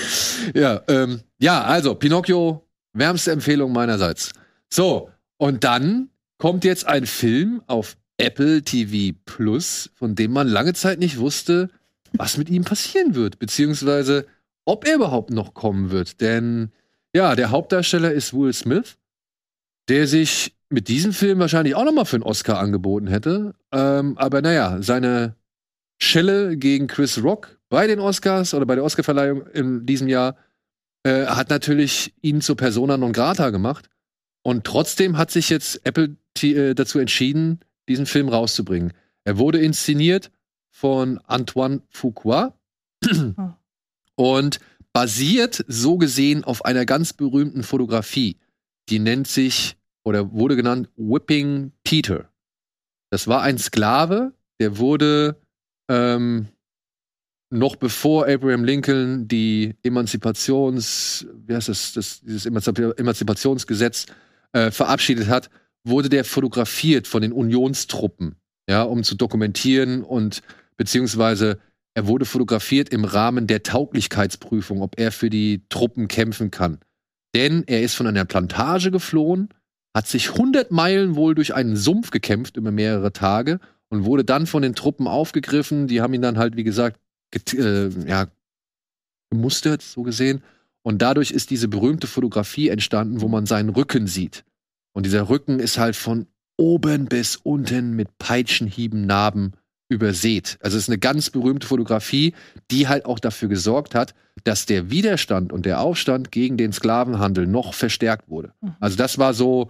Ja, ähm, ja, also Pinocchio, wärmste Empfehlung meinerseits. So, und dann kommt jetzt ein Film auf Apple TV Plus, von dem man lange Zeit nicht wusste, was mit ihm passieren wird, beziehungsweise ob er überhaupt noch kommen wird. Denn ja, der Hauptdarsteller ist Will Smith, der sich mit diesem Film wahrscheinlich auch noch mal für einen Oscar angeboten hätte. Ähm, aber naja, seine Schelle gegen Chris Rock bei den Oscars oder bei der Oscarverleihung in diesem Jahr äh, hat natürlich ihn zur Persona non grata gemacht. Und trotzdem hat sich jetzt Apple äh, dazu entschieden, diesen Film rauszubringen. Er wurde inszeniert von Antoine Fuqua und basiert so gesehen auf einer ganz berühmten Fotografie. Die nennt sich oder wurde genannt Whipping Peter. Das war ein Sklave, der wurde ähm, noch bevor Abraham Lincoln die Emanzipations, wie heißt das, das dieses Emanzip Emanzipationsgesetz äh, verabschiedet hat, wurde der fotografiert von den Unionstruppen, ja, um zu dokumentieren und beziehungsweise er wurde fotografiert im Rahmen der Tauglichkeitsprüfung, ob er für die Truppen kämpfen kann. Denn er ist von einer Plantage geflohen, hat sich 100 Meilen wohl durch einen Sumpf gekämpft über mehrere Tage und wurde dann von den Truppen aufgegriffen. Die haben ihn dann halt, wie gesagt, äh, ja, gemustert, so gesehen. Und dadurch ist diese berühmte Fotografie entstanden, wo man seinen Rücken sieht. Und dieser Rücken ist halt von oben bis unten mit Peitschenhieben, Narben übersät. Also es ist eine ganz berühmte Fotografie, die halt auch dafür gesorgt hat, dass der Widerstand und der Aufstand gegen den Sklavenhandel noch verstärkt wurde. Mhm. Also das war so,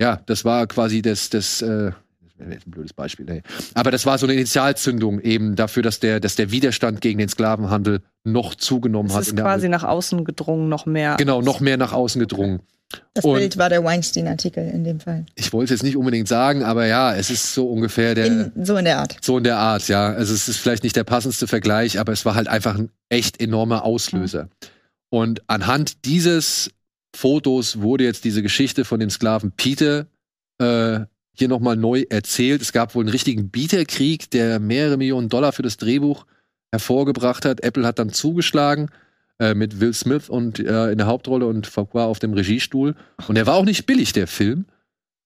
ja, das war quasi das, das, äh, ein blödes Beispiel, ey. Aber das war so eine Initialzündung eben dafür, dass der, dass der Widerstand gegen den Sklavenhandel noch zugenommen Es hat. ist in der quasi nach außen gedrungen, noch mehr. Genau, noch mehr nach außen gedrungen. Das Und- Bild war der Weinstein-Artikel in dem Fall. Ich wollte es jetzt nicht unbedingt sagen, aber ja, es ist so ungefähr der, In, so in der Art. so in der Art, ja. Also es ist vielleicht nicht der passendste Vergleich, aber es war halt einfach ein echt enormer Auslöser. Und anhand dieses Fotos wurde jetzt diese Geschichte von dem Sklaven Peter äh, hier nochmal neu erzählt. Es gab wohl einen richtigen Bieterkrieg, der mehrere Millionen Dollar für das Drehbuch hervorgebracht hat. Apple hat dann zugeschlagen äh, mit Will Smith und äh, in der Hauptrolle und Fuqua auf dem Regiestuhl. Und der war auch nicht billig, der Film.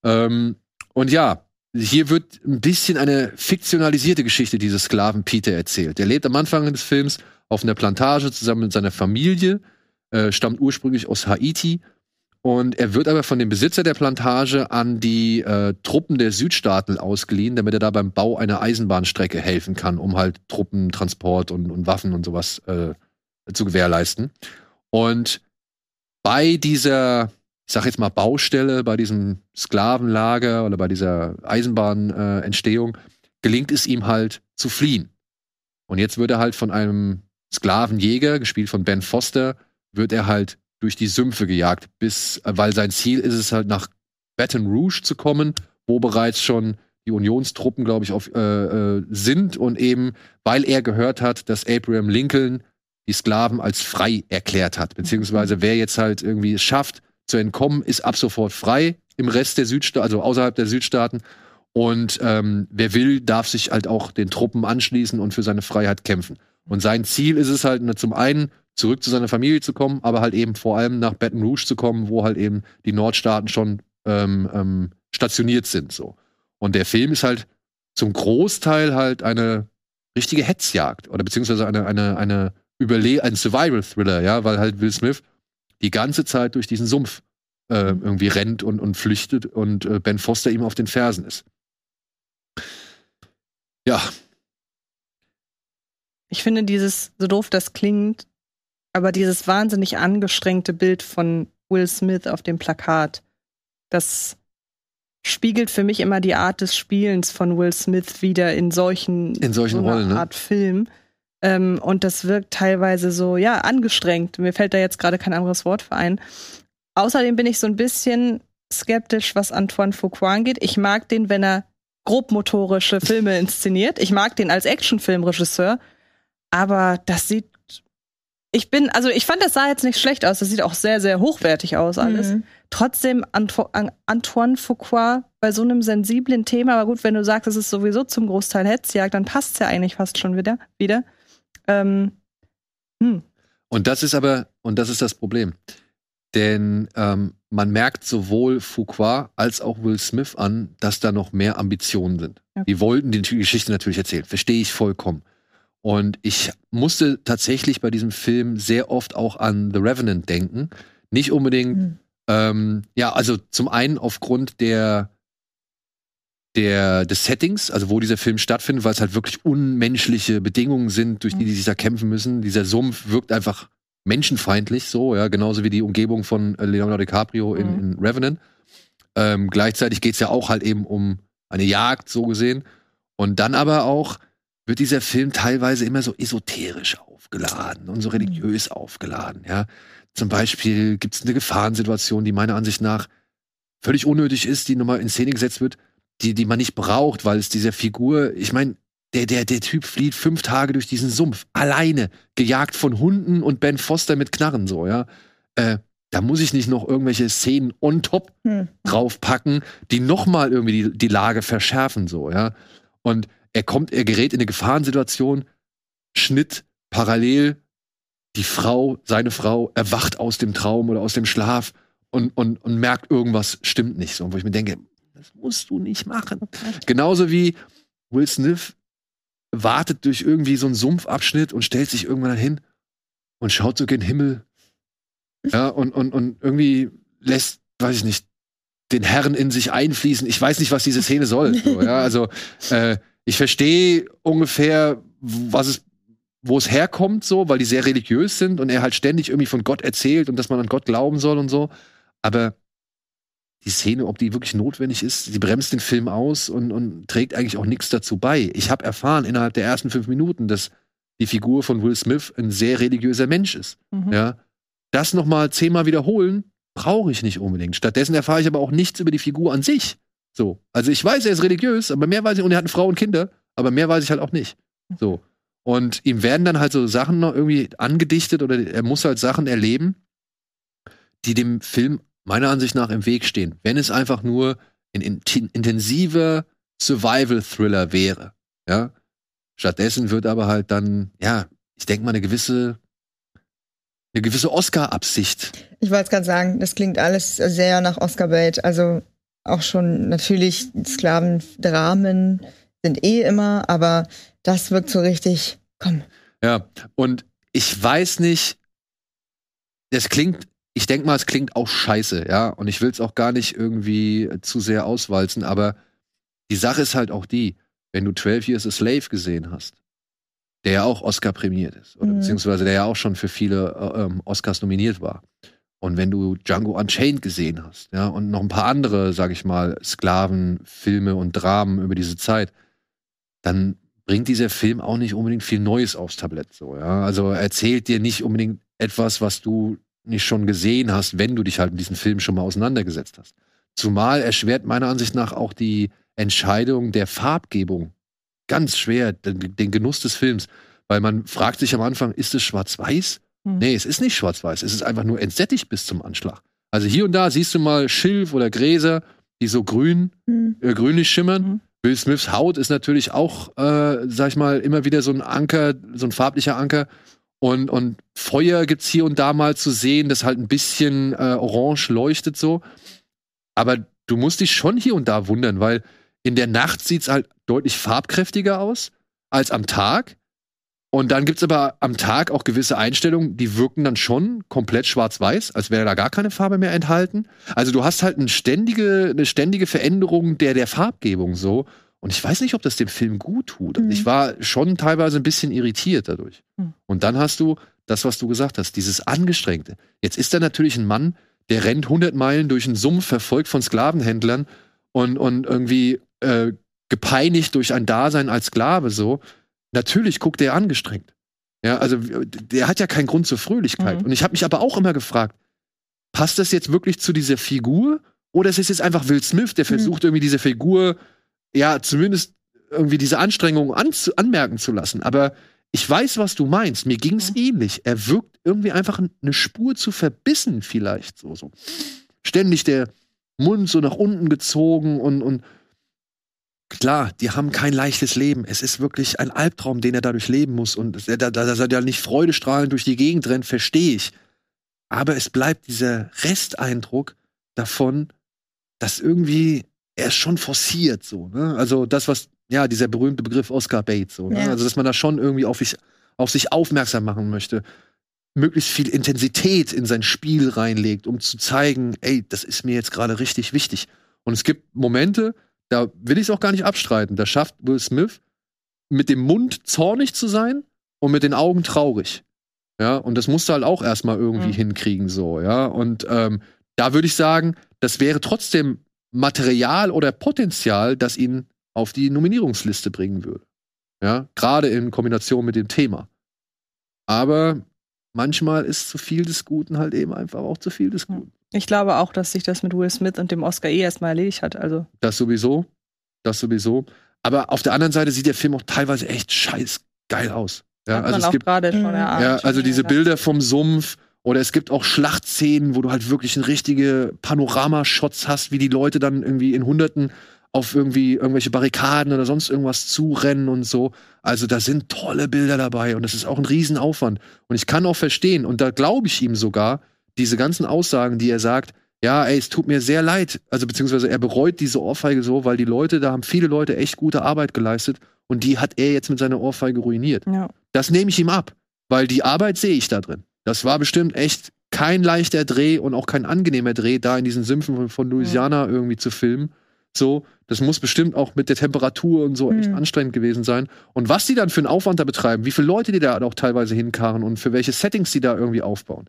Ähm, und ja, hier wird ein bisschen eine fiktionalisierte Geschichte dieses Sklaven Peter erzählt. Er lebt am Anfang des Films auf einer Plantage zusammen mit seiner Familie, äh, stammt ursprünglich aus Haiti und er wird aber von dem Besitzer der Plantage an die äh, Truppen der Südstaaten ausgeliehen, damit er da beim Bau einer Eisenbahnstrecke helfen kann, um halt Truppentransport und, und Waffen und sowas äh, zu gewährleisten. Und bei dieser, ich sag jetzt mal Baustelle, bei diesem Sklavenlager oder bei dieser Eisenbahnentstehung, äh, gelingt es ihm halt zu fliehen. Und jetzt wird er halt von einem Sklavenjäger, gespielt von Ben Foster, wird er halt durch die Sümpfe gejagt, bis, äh, weil sein Ziel ist es halt nach Baton Rouge zu kommen, wo bereits schon die Unionstruppen, glaube ich, auf, äh, äh, sind und eben, weil er gehört hat, dass Abraham Lincoln die Sklaven als frei erklärt hat, beziehungsweise wer jetzt halt irgendwie es schafft zu entkommen, ist ab sofort frei im Rest der Südstaaten, also außerhalb der Südstaaten. Und ähm, wer will, darf sich halt auch den Truppen anschließen und für seine Freiheit kämpfen. Und sein Ziel ist es halt ne, zum einen zurück zu seiner Familie zu kommen, aber halt eben vor allem nach Baton Rouge zu kommen, wo halt eben die Nordstaaten schon ähm, ähm, stationiert sind. So. Und der Film ist halt zum Großteil halt eine richtige Hetzjagd oder beziehungsweise eine, eine, eine Überle ein Survival-Thriller, ja, weil halt Will Smith die ganze Zeit durch diesen Sumpf äh, irgendwie rennt und, und flüchtet und äh, Ben Foster ihm auf den Fersen ist. Ja, ich finde dieses, so doof das klingt, aber dieses wahnsinnig angestrengte Bild von Will Smith auf dem Plakat, das spiegelt für mich immer die Art des Spielens von Will Smith wieder in solchen, In solchen so Rollen, ne? Art Film. Ähm, und das wirkt teilweise so, ja, angestrengt. Mir fällt da jetzt gerade kein anderes Wort für ein. Außerdem bin ich so ein bisschen skeptisch, was Antoine Fuqua angeht. Ich mag den, wenn er grobmotorische Filme inszeniert. Ich mag den als Actionfilmregisseur. Aber das sieht. Ich bin, also ich fand, das sah jetzt nicht schlecht aus. Das sieht auch sehr, sehr hochwertig aus, alles. Mhm. Trotzdem Anto An Antoine Fuqua bei so einem sensiblen Thema, aber gut, wenn du sagst, es ist sowieso zum Großteil Hetzjagd, dann passt es ja eigentlich fast schon wieder. wieder. Ähm, hm. Und das ist aber, und das ist das Problem. Denn ähm, man merkt sowohl Fuqua als auch Will Smith an, dass da noch mehr Ambitionen sind. Ja. Die wollten die Geschichte natürlich erzählen, verstehe ich vollkommen. Und ich musste tatsächlich bei diesem Film sehr oft auch an The Revenant denken. Nicht unbedingt, Mhm. ähm, ja, also zum einen aufgrund der, der, des Settings, also wo dieser Film stattfindet, weil es halt wirklich unmenschliche Bedingungen sind, durch die die sich da kämpfen müssen. Dieser Sumpf wirkt einfach menschenfeindlich, so, ja, genauso wie die Umgebung von äh, Leonardo DiCaprio in, Mhm. in Revenant. Ähm, gleichzeitig geht's ja auch halt eben um eine Jagd, so gesehen. Und dann aber auch wird dieser Film teilweise immer so esoterisch aufgeladen und so religiös aufgeladen, ja. Zum Beispiel gibt's eine Gefahrensituation, die meiner Ansicht nach völlig unnötig ist, die nochmal in Szene gesetzt wird, die, die man nicht braucht, weil es dieser Figur, ich meine, der, der, der Typ flieht fünf Tage durch diesen Sumpf, alleine, gejagt von Hunden und Ben Foster mit Knarren, so, ja. Äh, da muss ich nicht noch irgendwelche Szenen on top Hm. draufpacken, die nochmal irgendwie die, die Lage verschärfen, so, ja. Und er kommt, er gerät in eine Gefahrensituation, Schnitt, parallel, die Frau, seine Frau, erwacht aus dem Traum oder aus dem Schlaf und, und, und merkt, irgendwas stimmt nicht. So, wo ich mir denke, das musst du nicht machen. Genauso wie Will Smith wartet durch irgendwie so einen Sumpfabschnitt und stellt sich irgendwann hin und schaut so gen Himmel. Ja, und, und, und irgendwie lässt, weiß ich nicht, den Herrn in sich einfließen. Ich weiß nicht, was diese Szene soll. So, ja, also äh, ich verstehe ungefähr, was es, wo es herkommt, so, weil die sehr religiös sind und er halt ständig irgendwie von Gott erzählt und dass man an Gott glauben soll und so. Aber die Szene, ob die wirklich notwendig ist, sie bremst den Film aus und, und trägt eigentlich auch nichts dazu bei. Ich habe erfahren innerhalb der ersten fünf Minuten, dass die Figur von Will Smith ein sehr religiöser Mensch ist. Mhm. Ja, das noch mal zehnmal wiederholen brauche ich nicht unbedingt. Stattdessen erfahre ich aber auch nichts über die Figur an sich. So, also ich weiß, er ist religiös, aber mehr weiß ich und er hat eine Frau und Kinder, aber mehr weiß ich halt auch nicht. So und ihm werden dann halt so Sachen noch irgendwie angedichtet oder er muss halt Sachen erleben, die dem Film meiner Ansicht nach im Weg stehen. Wenn es einfach nur ein in- intensiver Survival-Thriller wäre, ja. Stattdessen wird aber halt dann, ja, ich denke mal, eine gewisse, eine gewisse Oscar-Absicht. Ich wollte es gerade sagen, das klingt alles sehr nach Oscar Bait. Also auch schon natürlich Sklavendramen sind eh immer, aber das wirkt so richtig. Komm. Ja, und ich weiß nicht, das klingt, ich denke mal, es klingt auch scheiße, ja, und ich will es auch gar nicht irgendwie zu sehr auswalzen, aber die Sache ist halt auch die, wenn du 12 Years a Slave gesehen hast, der ja auch Oscar prämiert ist, oder Mhm. beziehungsweise der ja auch schon für viele äh, ähm, Oscars nominiert war. Und wenn du Django Unchained gesehen hast, ja, und noch ein paar andere, sag ich mal, Sklavenfilme und Dramen über diese Zeit, dann bringt dieser Film auch nicht unbedingt viel Neues aufs Tablett. So, ja? Also er erzählt dir nicht unbedingt etwas, was du nicht schon gesehen hast, wenn du dich halt mit diesem Film schon mal auseinandergesetzt hast. Zumal erschwert meiner Ansicht nach auch die Entscheidung der Farbgebung ganz schwer den, den Genuss des Films, weil man fragt sich am Anfang, ist es schwarz-weiß? Hm. Nee, es ist nicht schwarz-weiß, es ist einfach nur entsättigt bis zum Anschlag. Also hier und da siehst du mal Schilf oder Gräser, die so grün, Hm. äh, grünlich schimmern. Mhm. Will Smiths Haut ist natürlich auch, äh, sag ich mal, immer wieder so ein Anker, so ein farblicher Anker. Und, und Feuer gibt's hier und da mal zu sehen, das halt ein bisschen äh, orange leuchtet so. Aber du musst dich schon hier und da wundern, weil in der Nacht sieht's halt deutlich farbkräftiger aus als am Tag. Und dann gibt's aber am Tag auch gewisse Einstellungen, die wirken dann schon komplett schwarz-weiß, als wäre da gar keine Farbe mehr enthalten. Also du hast halt eine ständige, eine ständige Veränderung der, der Farbgebung so. Und ich weiß nicht, ob das dem Film gut tut. Mhm. Ich war schon teilweise ein bisschen irritiert dadurch. Mhm. Und dann hast du das, was du gesagt hast, dieses Angestrengte. Jetzt ist da natürlich ein Mann, der rennt 100 Meilen durch einen Sumpf, verfolgt von Sklavenhändlern und, und irgendwie äh, gepeinigt durch ein Dasein als Sklave so. Natürlich guckt er angestrengt. Ja, also der hat ja keinen Grund zur Fröhlichkeit. Mhm. Und ich habe mich aber auch immer gefragt, passt das jetzt wirklich zu dieser Figur? Oder ist es jetzt einfach Will Smith, der versucht, irgendwie diese Figur, ja, zumindest irgendwie diese Anstrengung anmerken zu lassen. Aber ich weiß, was du meinst. Mir ging es ähnlich. Er wirkt irgendwie einfach eine Spur zu verbissen, vielleicht. So, so. Ständig der Mund so nach unten gezogen und, und klar, die haben kein leichtes Leben. Es ist wirklich ein Albtraum, den er dadurch leben muss. Und da- da- dass er da nicht freudestrahlend durch die Gegend rennt, verstehe ich. Aber es bleibt dieser Resteindruck davon, dass irgendwie er ist schon forciert so. Ne? Also das, was, ja, dieser berühmte Begriff Oscar Bates, so, ne? Ja. Also, dass man da schon irgendwie auf sich, auf sich aufmerksam machen möchte. Möglichst viel Intensität in sein Spiel reinlegt, um zu zeigen, ey, das ist mir jetzt gerade richtig wichtig. Und es gibt Momente, da will ich es auch gar nicht abstreiten. Da schafft Will Smith mit dem Mund zornig zu sein und mit den Augen traurig. Ja, und das musst du halt auch erstmal irgendwie Mhm. hinkriegen, so, ja. Und ähm, da würde ich sagen, das wäre trotzdem Material oder Potenzial, das ihn auf die Nominierungsliste bringen würde. Ja, gerade in Kombination mit dem Thema. Aber manchmal ist zu viel des Guten halt eben einfach auch zu viel des. Guten. Ich glaube auch, dass sich das mit Will Smith und dem Oscar eh erstmal erledigt hat. Also, Das sowieso. Das sowieso. Aber auf der anderen Seite sieht der Film auch teilweise echt scheiß geil aus. Ja, hat also man es auch gibt gerade schon Mhm. erahnt. Ja, also diese. Bilder vom Sumpf oder es gibt auch Schlachtszenen, wo du halt wirklich richtige Panoramashots hast, wie die Leute dann irgendwie in Hunderten auf irgendwie irgendwelche Barrikaden oder sonst irgendwas zurennen und so. Also da sind tolle Bilder dabei und das ist auch ein Riesenaufwand. Und ich kann auch verstehen, und da glaube ich ihm sogar, diese ganzen Aussagen, die er sagt, ja, ey, es tut mir sehr leid, also beziehungsweise er bereut diese Ohrfeige so, weil die Leute, da haben viele Leute echt gute Arbeit geleistet und die hat er jetzt mit seiner Ohrfeige ruiniert. Ja. Das nehme ich ihm ab, weil die Arbeit sehe ich da drin. Das war bestimmt echt kein leichter Dreh und auch kein angenehmer Dreh, da in diesen Sümpfen von, Louisiana irgendwie zu filmen. So, das muss bestimmt auch mit der Temperatur und so echt Mhm. anstrengend gewesen sein. Und was die dann für einen Aufwand da betreiben, wie viele Leute die da auch teilweise hinkarren und für welche Settings die da irgendwie aufbauen,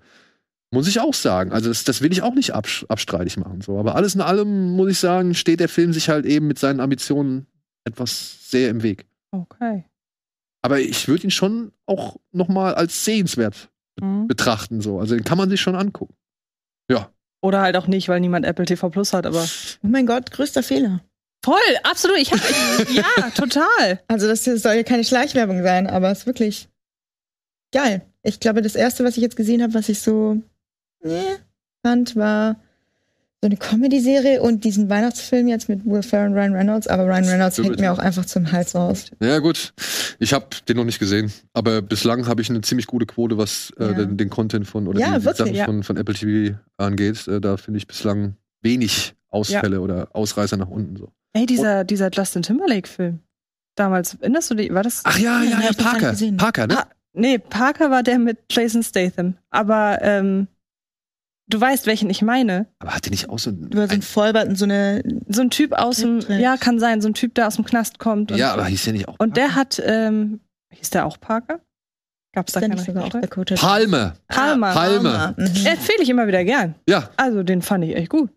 muss ich auch sagen. Also das, das will ich auch nicht abstreitig machen. So. Aber alles in allem, muss ich sagen, steht der Film sich halt eben mit seinen Ambitionen etwas sehr im Weg. Okay. Aber ich würde ihn schon auch noch mal als sehenswert Mhm. betrachten. So. Also den kann man sich schon angucken. Oder halt auch nicht, weil niemand Apple TV Plus hat, aber. Oh mein Gott, größter Fehler. Voll, absolut. Ich hab, ich, ja, total. Also das hier soll ja keine Schleichwerbung sein, aber es ist wirklich geil. Ich glaube, das erste, was ich jetzt gesehen habe, was ich so nee, fand, war so eine Comedy-Serie und diesen Weihnachtsfilm jetzt mit Will Ferrell und Ryan Reynolds. Aber Ryan Reynolds hängt mir auch einfach zum Hals raus. Ja, gut. Ich habe den noch nicht gesehen. Aber bislang habe ich eine ziemlich gute Quote, was äh, Ja. den, den Content von oder Ja, die, die wirklich, Sachen ja. von, von Apple TV angeht. Äh, da finde ich bislang wenig Ausfälle oder Ausreißer nach unten. So. Ey, dieser, dieser Justin Timberlake-Film. Damals, erinnerst du dich, war das? Ach ja, ja, Ja, Parker. Parker, ne? Ah, nee, Parker war der mit Jason Statham. Aber ähm, du weißt, welchen ich meine. Aber hat der nicht auch so ein. Über so einen Vollbart und so eine. So ein Typ aus dem, ja, kann sein, so ein Typ, der aus dem Knast kommt. Und, ja, aber hieß der nicht auch. und der hat, ähm, hieß der auch Parker? Gab's da keine sogar auch? Dakota? Palme. Palmer. Palmer. Mhm. Empfehle ich immer wieder gern. Ja. Also, den fand ich echt gut.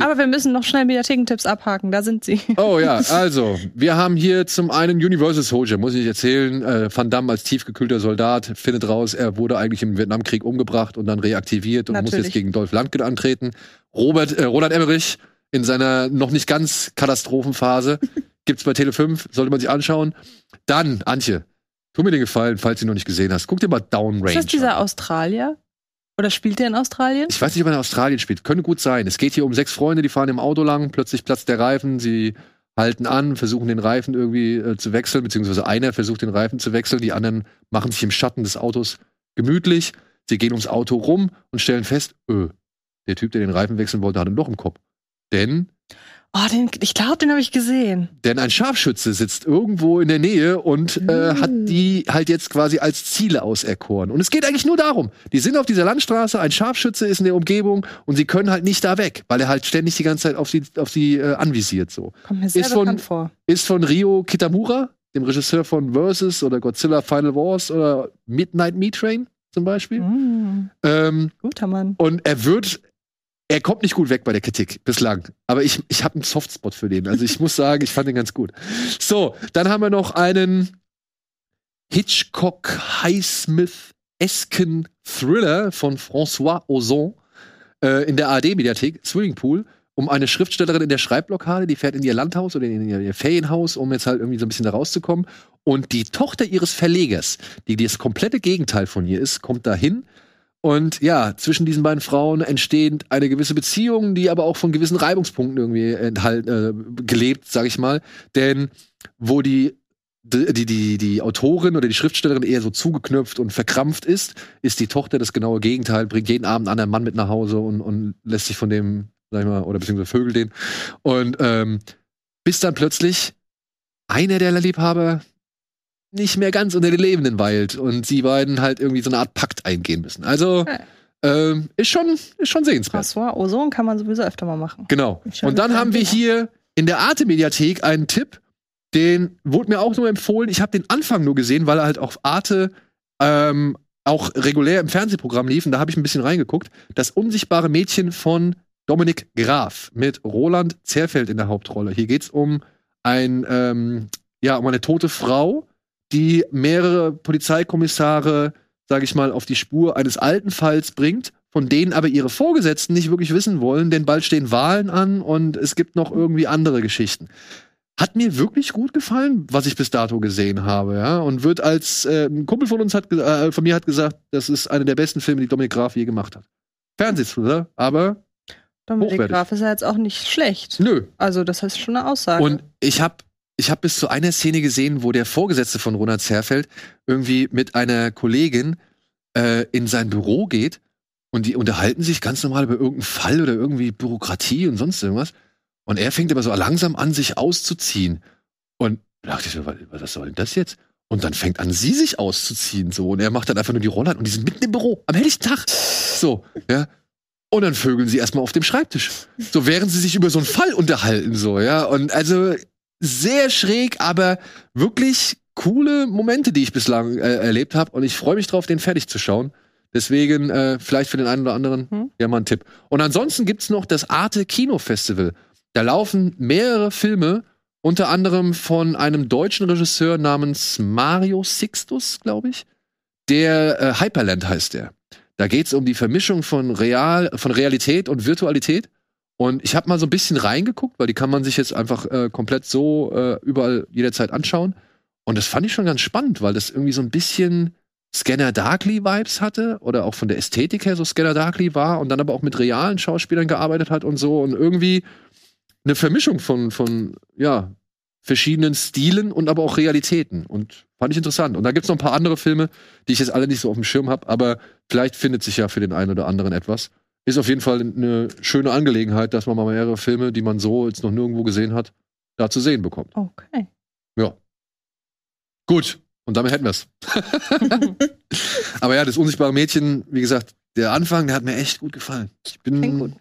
Aber wir müssen noch schnell Mediathekentipps abhaken, da sind sie. Oh ja, also, wir haben hier zum einen Universal Soldier, muss ich erzählen. Äh, Van Damme als tiefgekühlter Soldat findet raus, er wurde eigentlich im Vietnamkrieg umgebracht und dann reaktiviert und muss Natürlich. jetzt gegen Dolph Lundgren antreten. Robert, äh, Roland Emmerich in seiner noch nicht ganz Katastrophenphase gibt's bei Tele 5, sollte man sich anschauen. Dann, Antje, tu mir den Gefallen, falls du ihn noch nicht gesehen hast, guck dir mal Downrange Ist das dieser an. Australier? Oder spielt der in Australien? Ich weiß nicht, ob er in Australien spielt. Könnte gut sein. Es geht hier um sechs Freunde, die fahren im Auto lang, plötzlich platzt der Reifen, sie halten an, versuchen den Reifen irgendwie äh, zu wechseln, beziehungsweise einer versucht den Reifen zu wechseln, die anderen machen sich im Schatten des Autos gemütlich. Sie gehen ums Auto rum und stellen fest, öh, der Typ, der den Reifen wechseln wollte, hat ein Loch im Kopf. Denn Oh, den, ich glaube, den habe ich gesehen. Denn ein Scharfschütze sitzt irgendwo in der Nähe und äh, hat die halt jetzt quasi als Ziele auserkoren. Und es geht eigentlich nur darum. Die sind auf dieser Landstraße, ein Scharfschütze ist in der Umgebung und sie können halt nicht da weg, weil er halt ständig die ganze Zeit auf sie, auf sie äh, anvisiert so. Kommt mir sehr Ist von- vor. Ist von Rio Kitamura, dem Regisseur von Versus oder Godzilla Final Wars oder Midnight Meat Train zum Beispiel. Mm, Ähm, guter Mann. und er wird, er kommt nicht gut weg bei der Kritik bislang. Aber ich, ich habe einen Softspot für den. Also ich muss sagen, ich fand den ganz gut. So, dann haben wir noch einen Hitchcock Highsmith-esken Thriller von François Ozon äh, in der ARD-Mediathek, Swimmingpool, um eine Schriftstellerin in der Schreibblockade, die fährt in ihr Landhaus oder in ihr, ihr Ferienhaus, um jetzt halt irgendwie so ein bisschen da rauszukommen. Und die Tochter ihres Verlegers, die das komplette Gegenteil von ihr ist, kommt dahin und ja, zwischen diesen beiden Frauen entsteht eine gewisse Beziehung, die aber auch von gewissen Reibungspunkten irgendwie enthalten, äh, gelebt, sag ich mal. Denn wo die, die, die, die, Autorin oder die Schriftstellerin eher so zugeknöpft und verkrampft ist, ist die Tochter das genaue Gegenteil, bringt jeden Abend einen anderen Mann mit nach Hause und, und lässt sich von dem, sag ich mal, oder beziehungsweise vögelt den. Und ähm, bis dann plötzlich einer der Liebhaber nicht mehr ganz unter den Lebenden weilt und sie beiden halt irgendwie so eine Art Pakt eingehen müssen. Also ähm, ist schon ist schon sehenswert. François Ozon kann man sowieso öfter mal machen. Genau. Und dann haben wir hier in der Arte Mediathek einen Tipp, den wurde mir auch nur empfohlen. Ich habe den Anfang nur gesehen, weil er halt auf Arte ähm, auch regulär im Fernsehprogramm lief. Und da habe ich ein bisschen reingeguckt. Das unsichtbare Mädchen von Dominik Graf mit Roland Zerfeld in der Hauptrolle. Hier geht's um ein ähm, ja um eine tote Frau, die mehrere Polizeikommissare, sage ich mal, auf die Spur eines alten Falls bringt, von denen aber ihre Vorgesetzten nicht wirklich wissen wollen, denn bald stehen Wahlen an und es gibt noch irgendwie andere Geschichten. Hat mir wirklich gut gefallen, was ich bis dato gesehen habe, ja. Und wird als äh, ein Kumpel von uns hat äh, von mir hat gesagt, das ist einer der besten Filme, die Dominik Graf je gemacht hat. Fernsehthriller, aber Dominik. Graf ist ja jetzt auch nicht schlecht. nö. Also, das ist schon eine Aussage. Und ich habe ich hab bis zu einer Szene gesehen, wo der Vorgesetzte von Ronald Zerfeld irgendwie mit einer Kollegin äh, in sein Büro geht und die unterhalten sich ganz normal über irgendeinen Fall oder irgendwie Bürokratie und sonst irgendwas. Und er fängt aber so langsam an, sich auszuziehen. Und da dachte ich so, was, soll denn das jetzt? Und dann fängt an, sie sich auszuziehen, so. Und er macht dann einfach nur die Rolle an und die sind mitten im Büro, am helllichten Tag. So, ja. Und dann vögeln sie erstmal auf dem Schreibtisch. So, während sie sich über so einen Fall unterhalten, so, ja. Und also sehr schräg, aber wirklich coole Momente, die ich bislang äh, erlebt habe. Und ich freue mich drauf, den fertig zu schauen. Deswegen, äh, vielleicht für den einen oder anderen, Hm. ja mal ein Tipp. Und ansonsten gibt's noch das Arte Kino Festival. Da laufen mehrere Filme, unter anderem von einem deutschen Regisseur namens Mario Sixtus, glaube ich. Der äh, Hyperland heißt der. Da geht's um die Vermischung von Real, von Realität und Virtualität. Und ich habe mal so ein bisschen reingeguckt, weil die kann man sich jetzt einfach äh, komplett so äh, überall jederzeit anschauen. Und das fand ich schon ganz spannend, weil das irgendwie so ein bisschen Scanner Darkly Vibes hatte oder auch von der Ästhetik her so Scanner Darkly war und dann aber auch mit realen Schauspielern gearbeitet hat und so und irgendwie eine Vermischung von von ja verschiedenen Stilen und aber auch Realitäten und fand ich interessant. Und da gibt's noch ein paar andere Filme, die ich jetzt alle nicht so auf dem Schirm habe, aber vielleicht findet sich ja für den einen oder anderen etwas. Ist auf jeden Fall eine schöne Angelegenheit, dass man mal mehrere Filme, die man so jetzt noch nirgendwo gesehen hat, da zu sehen bekommt. okay. Ja. Gut. Und damit hätten wir's. Aber ja, das unsichtbare Mädchen, wie gesagt, der Anfang, der hat mir echt gut gefallen. Ich Klingt bin, gut.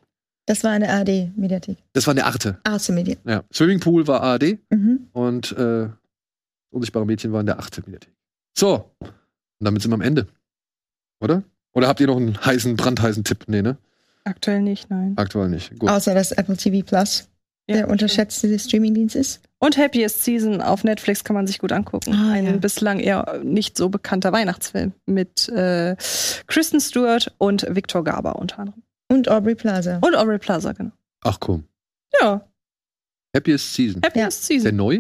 Das war eine ARD-Mediathek. das war eine Arte. Arte Media. Ja. Swimmingpool war ARD Mhm. und äh, unsichtbare Mädchen war in der Arte Mediathek. So. Und damit sind wir am Ende. Oder? Oder habt ihr noch einen heißen, brandheißen Tipp? Nee, ne? Aktuell nicht, nein. Aktuell nicht. Gut. Außer dass Apple TV Plus Ja, der unterschätzte Streamingdienst ist. Und Happiest Season auf Netflix kann man sich gut angucken. Ah, Ein ja. bislang eher nicht so bekannter Weihnachtsfilm mit äh, Kristen Stewart und Victor Garber unter anderem. Und Aubrey Plaza. Und Aubrey Plaza, genau. Ach komm. Ja, Happiest Season. Happiest Ist der Season. neu?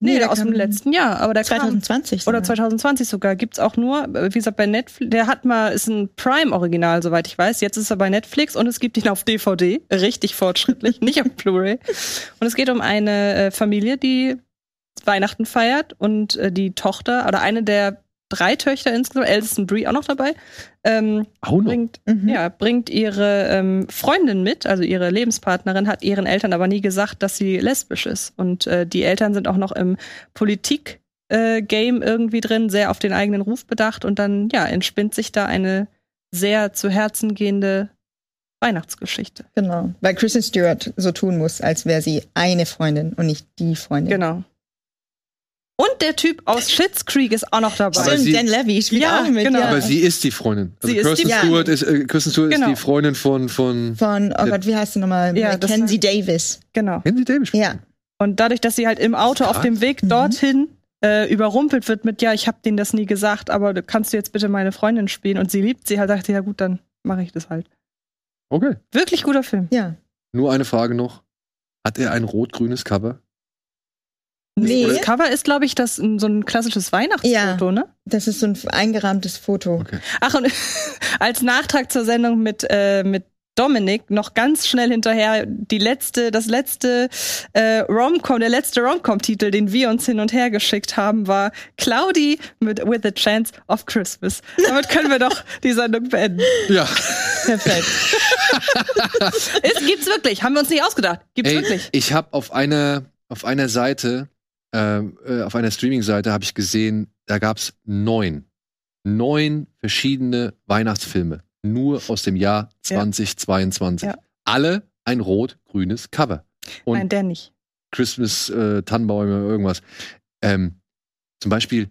Nee, der aus dem kam letzten Jahr, aber der kam 2020. oder sogar. 2020 sogar. Gibt's auch nur, wie gesagt, bei Netflix. Der hat mal, ist ein Prime-Original, soweit ich weiß. Jetzt ist er bei Netflix und es gibt ihn auf DVD. Richtig fortschrittlich, nicht auf Blu-ray. Und es geht um eine äh, Familie, die Weihnachten feiert und äh, die Tochter oder eine der drei Töchter insgesamt, ältesten Brie auch noch dabei. Ähm, Auch noch. bringt, Mhm. ja, bringt ihre ähm, Freundin mit, also ihre Lebenspartnerin, hat ihren Eltern aber nie gesagt, dass sie lesbisch ist. Und äh, die Eltern sind auch noch im Politik-Game irgendwie drin, sehr auf den eigenen Ruf bedacht. Und dann, ja, entspinnt sich da eine sehr zu Herzen gehende Weihnachtsgeschichte. Genau. Weil Kristen Stewart so tun muss, als wäre sie eine Freundin und nicht die Freundin. Genau. Und der Typ aus Schitt's Creek ist auch noch dabei. Aber Stimmt, sie- Dan Levy spielt Ja, auch mit. genau. Ja. Aber sie ist die Freundin. Also Sie ist Kirsten, die- Ja. Stewart ist, äh, Kirsten Stewart Genau. ist die Freundin von, von Von, oh Gott, wie heißt sie nochmal? Ja, Mackenzie Davis. Genau. Sie Davis? Ja. Und dadurch, dass sie halt im Auto auf dem Weg Mhm. dorthin äh, überrumpelt wird mit, ja, ich habe denen das nie gesagt, aber kannst du jetzt bitte meine Freundin spielen? Und sie liebt sie halt, dachte, ja gut, dann mache ich das halt. Okay. Wirklich guter Film. Ja. Nur eine Frage noch. Hat er ein rot-grünes Cover? Nee. Das Cover ist, glaube ich, das so ein klassisches Weihnachtsfoto, ne? Das ist so ein eingerahmtes Foto. Okay. Ach, und als Nachtrag zur Sendung mit, äh, mit Dominik noch ganz schnell hinterher die letzte, das letzte äh, Romcom, der letzte Romcom-Titel, den wir uns hin und her geschickt haben, war Cloudy mit With a Chance of Christmas. Damit können wir doch die Sendung beenden. Ja. Perfekt. Es gibt's wirklich, haben wir uns nicht ausgedacht. Gibt's Ey, wirklich. ich habe auf einer auf einer Seite, äh, auf einer Streaming-Seite habe ich gesehen, da gab's neun, neun verschiedene Weihnachtsfilme, nur aus dem Jahr Ja. 2022. Ja. Alle ein rot-grünes Cover. Und Nein, der nicht. Christmas, äh, Tannenbäume, irgendwas. Ähm, zum Beispiel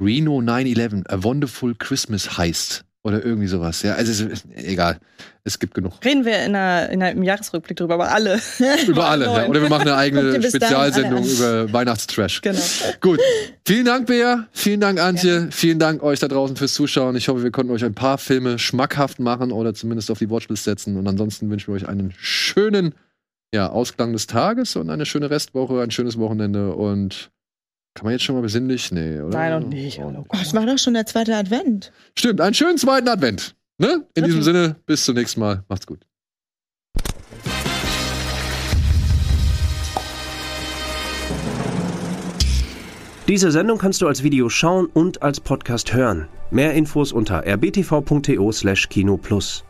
Reno 9-11, A Wonderful Christmas Heist. Oder irgendwie sowas. Ja, also es ist, egal. Es gibt genug. Reden wir in einer, in einer, im Jahresrückblick drüber, aber alle. Über alle. Ja. Oder wir machen eine eigene Spezialsendung über Weihnachtstrash. Genau. Gut. Vielen Dank, Bea. Vielen Dank, Antje. Vielen Dank euch da draußen fürs Zuschauen. Ich hoffe, wir konnten euch ein paar Filme schmackhaft machen oder zumindest auf die Watchlist setzen. Und ansonsten wünschen wir euch einen schönen ja, Ausklang des Tages und eine schöne Restwoche, ein schönes Wochenende. Und kann man jetzt schon mal besinnlich? Nee, oder? Nein, noch nicht. Hallo. Oh, es war doch schon der zweite Advent. Stimmt, einen schönen zweiten Advent. Ne? In diesem Sinne, bis zum nächsten Mal. Macht's gut. Diese Sendung kannst du als Video schauen und als Podcast hören. Mehr Infos unter rbtv.to/kinoplus.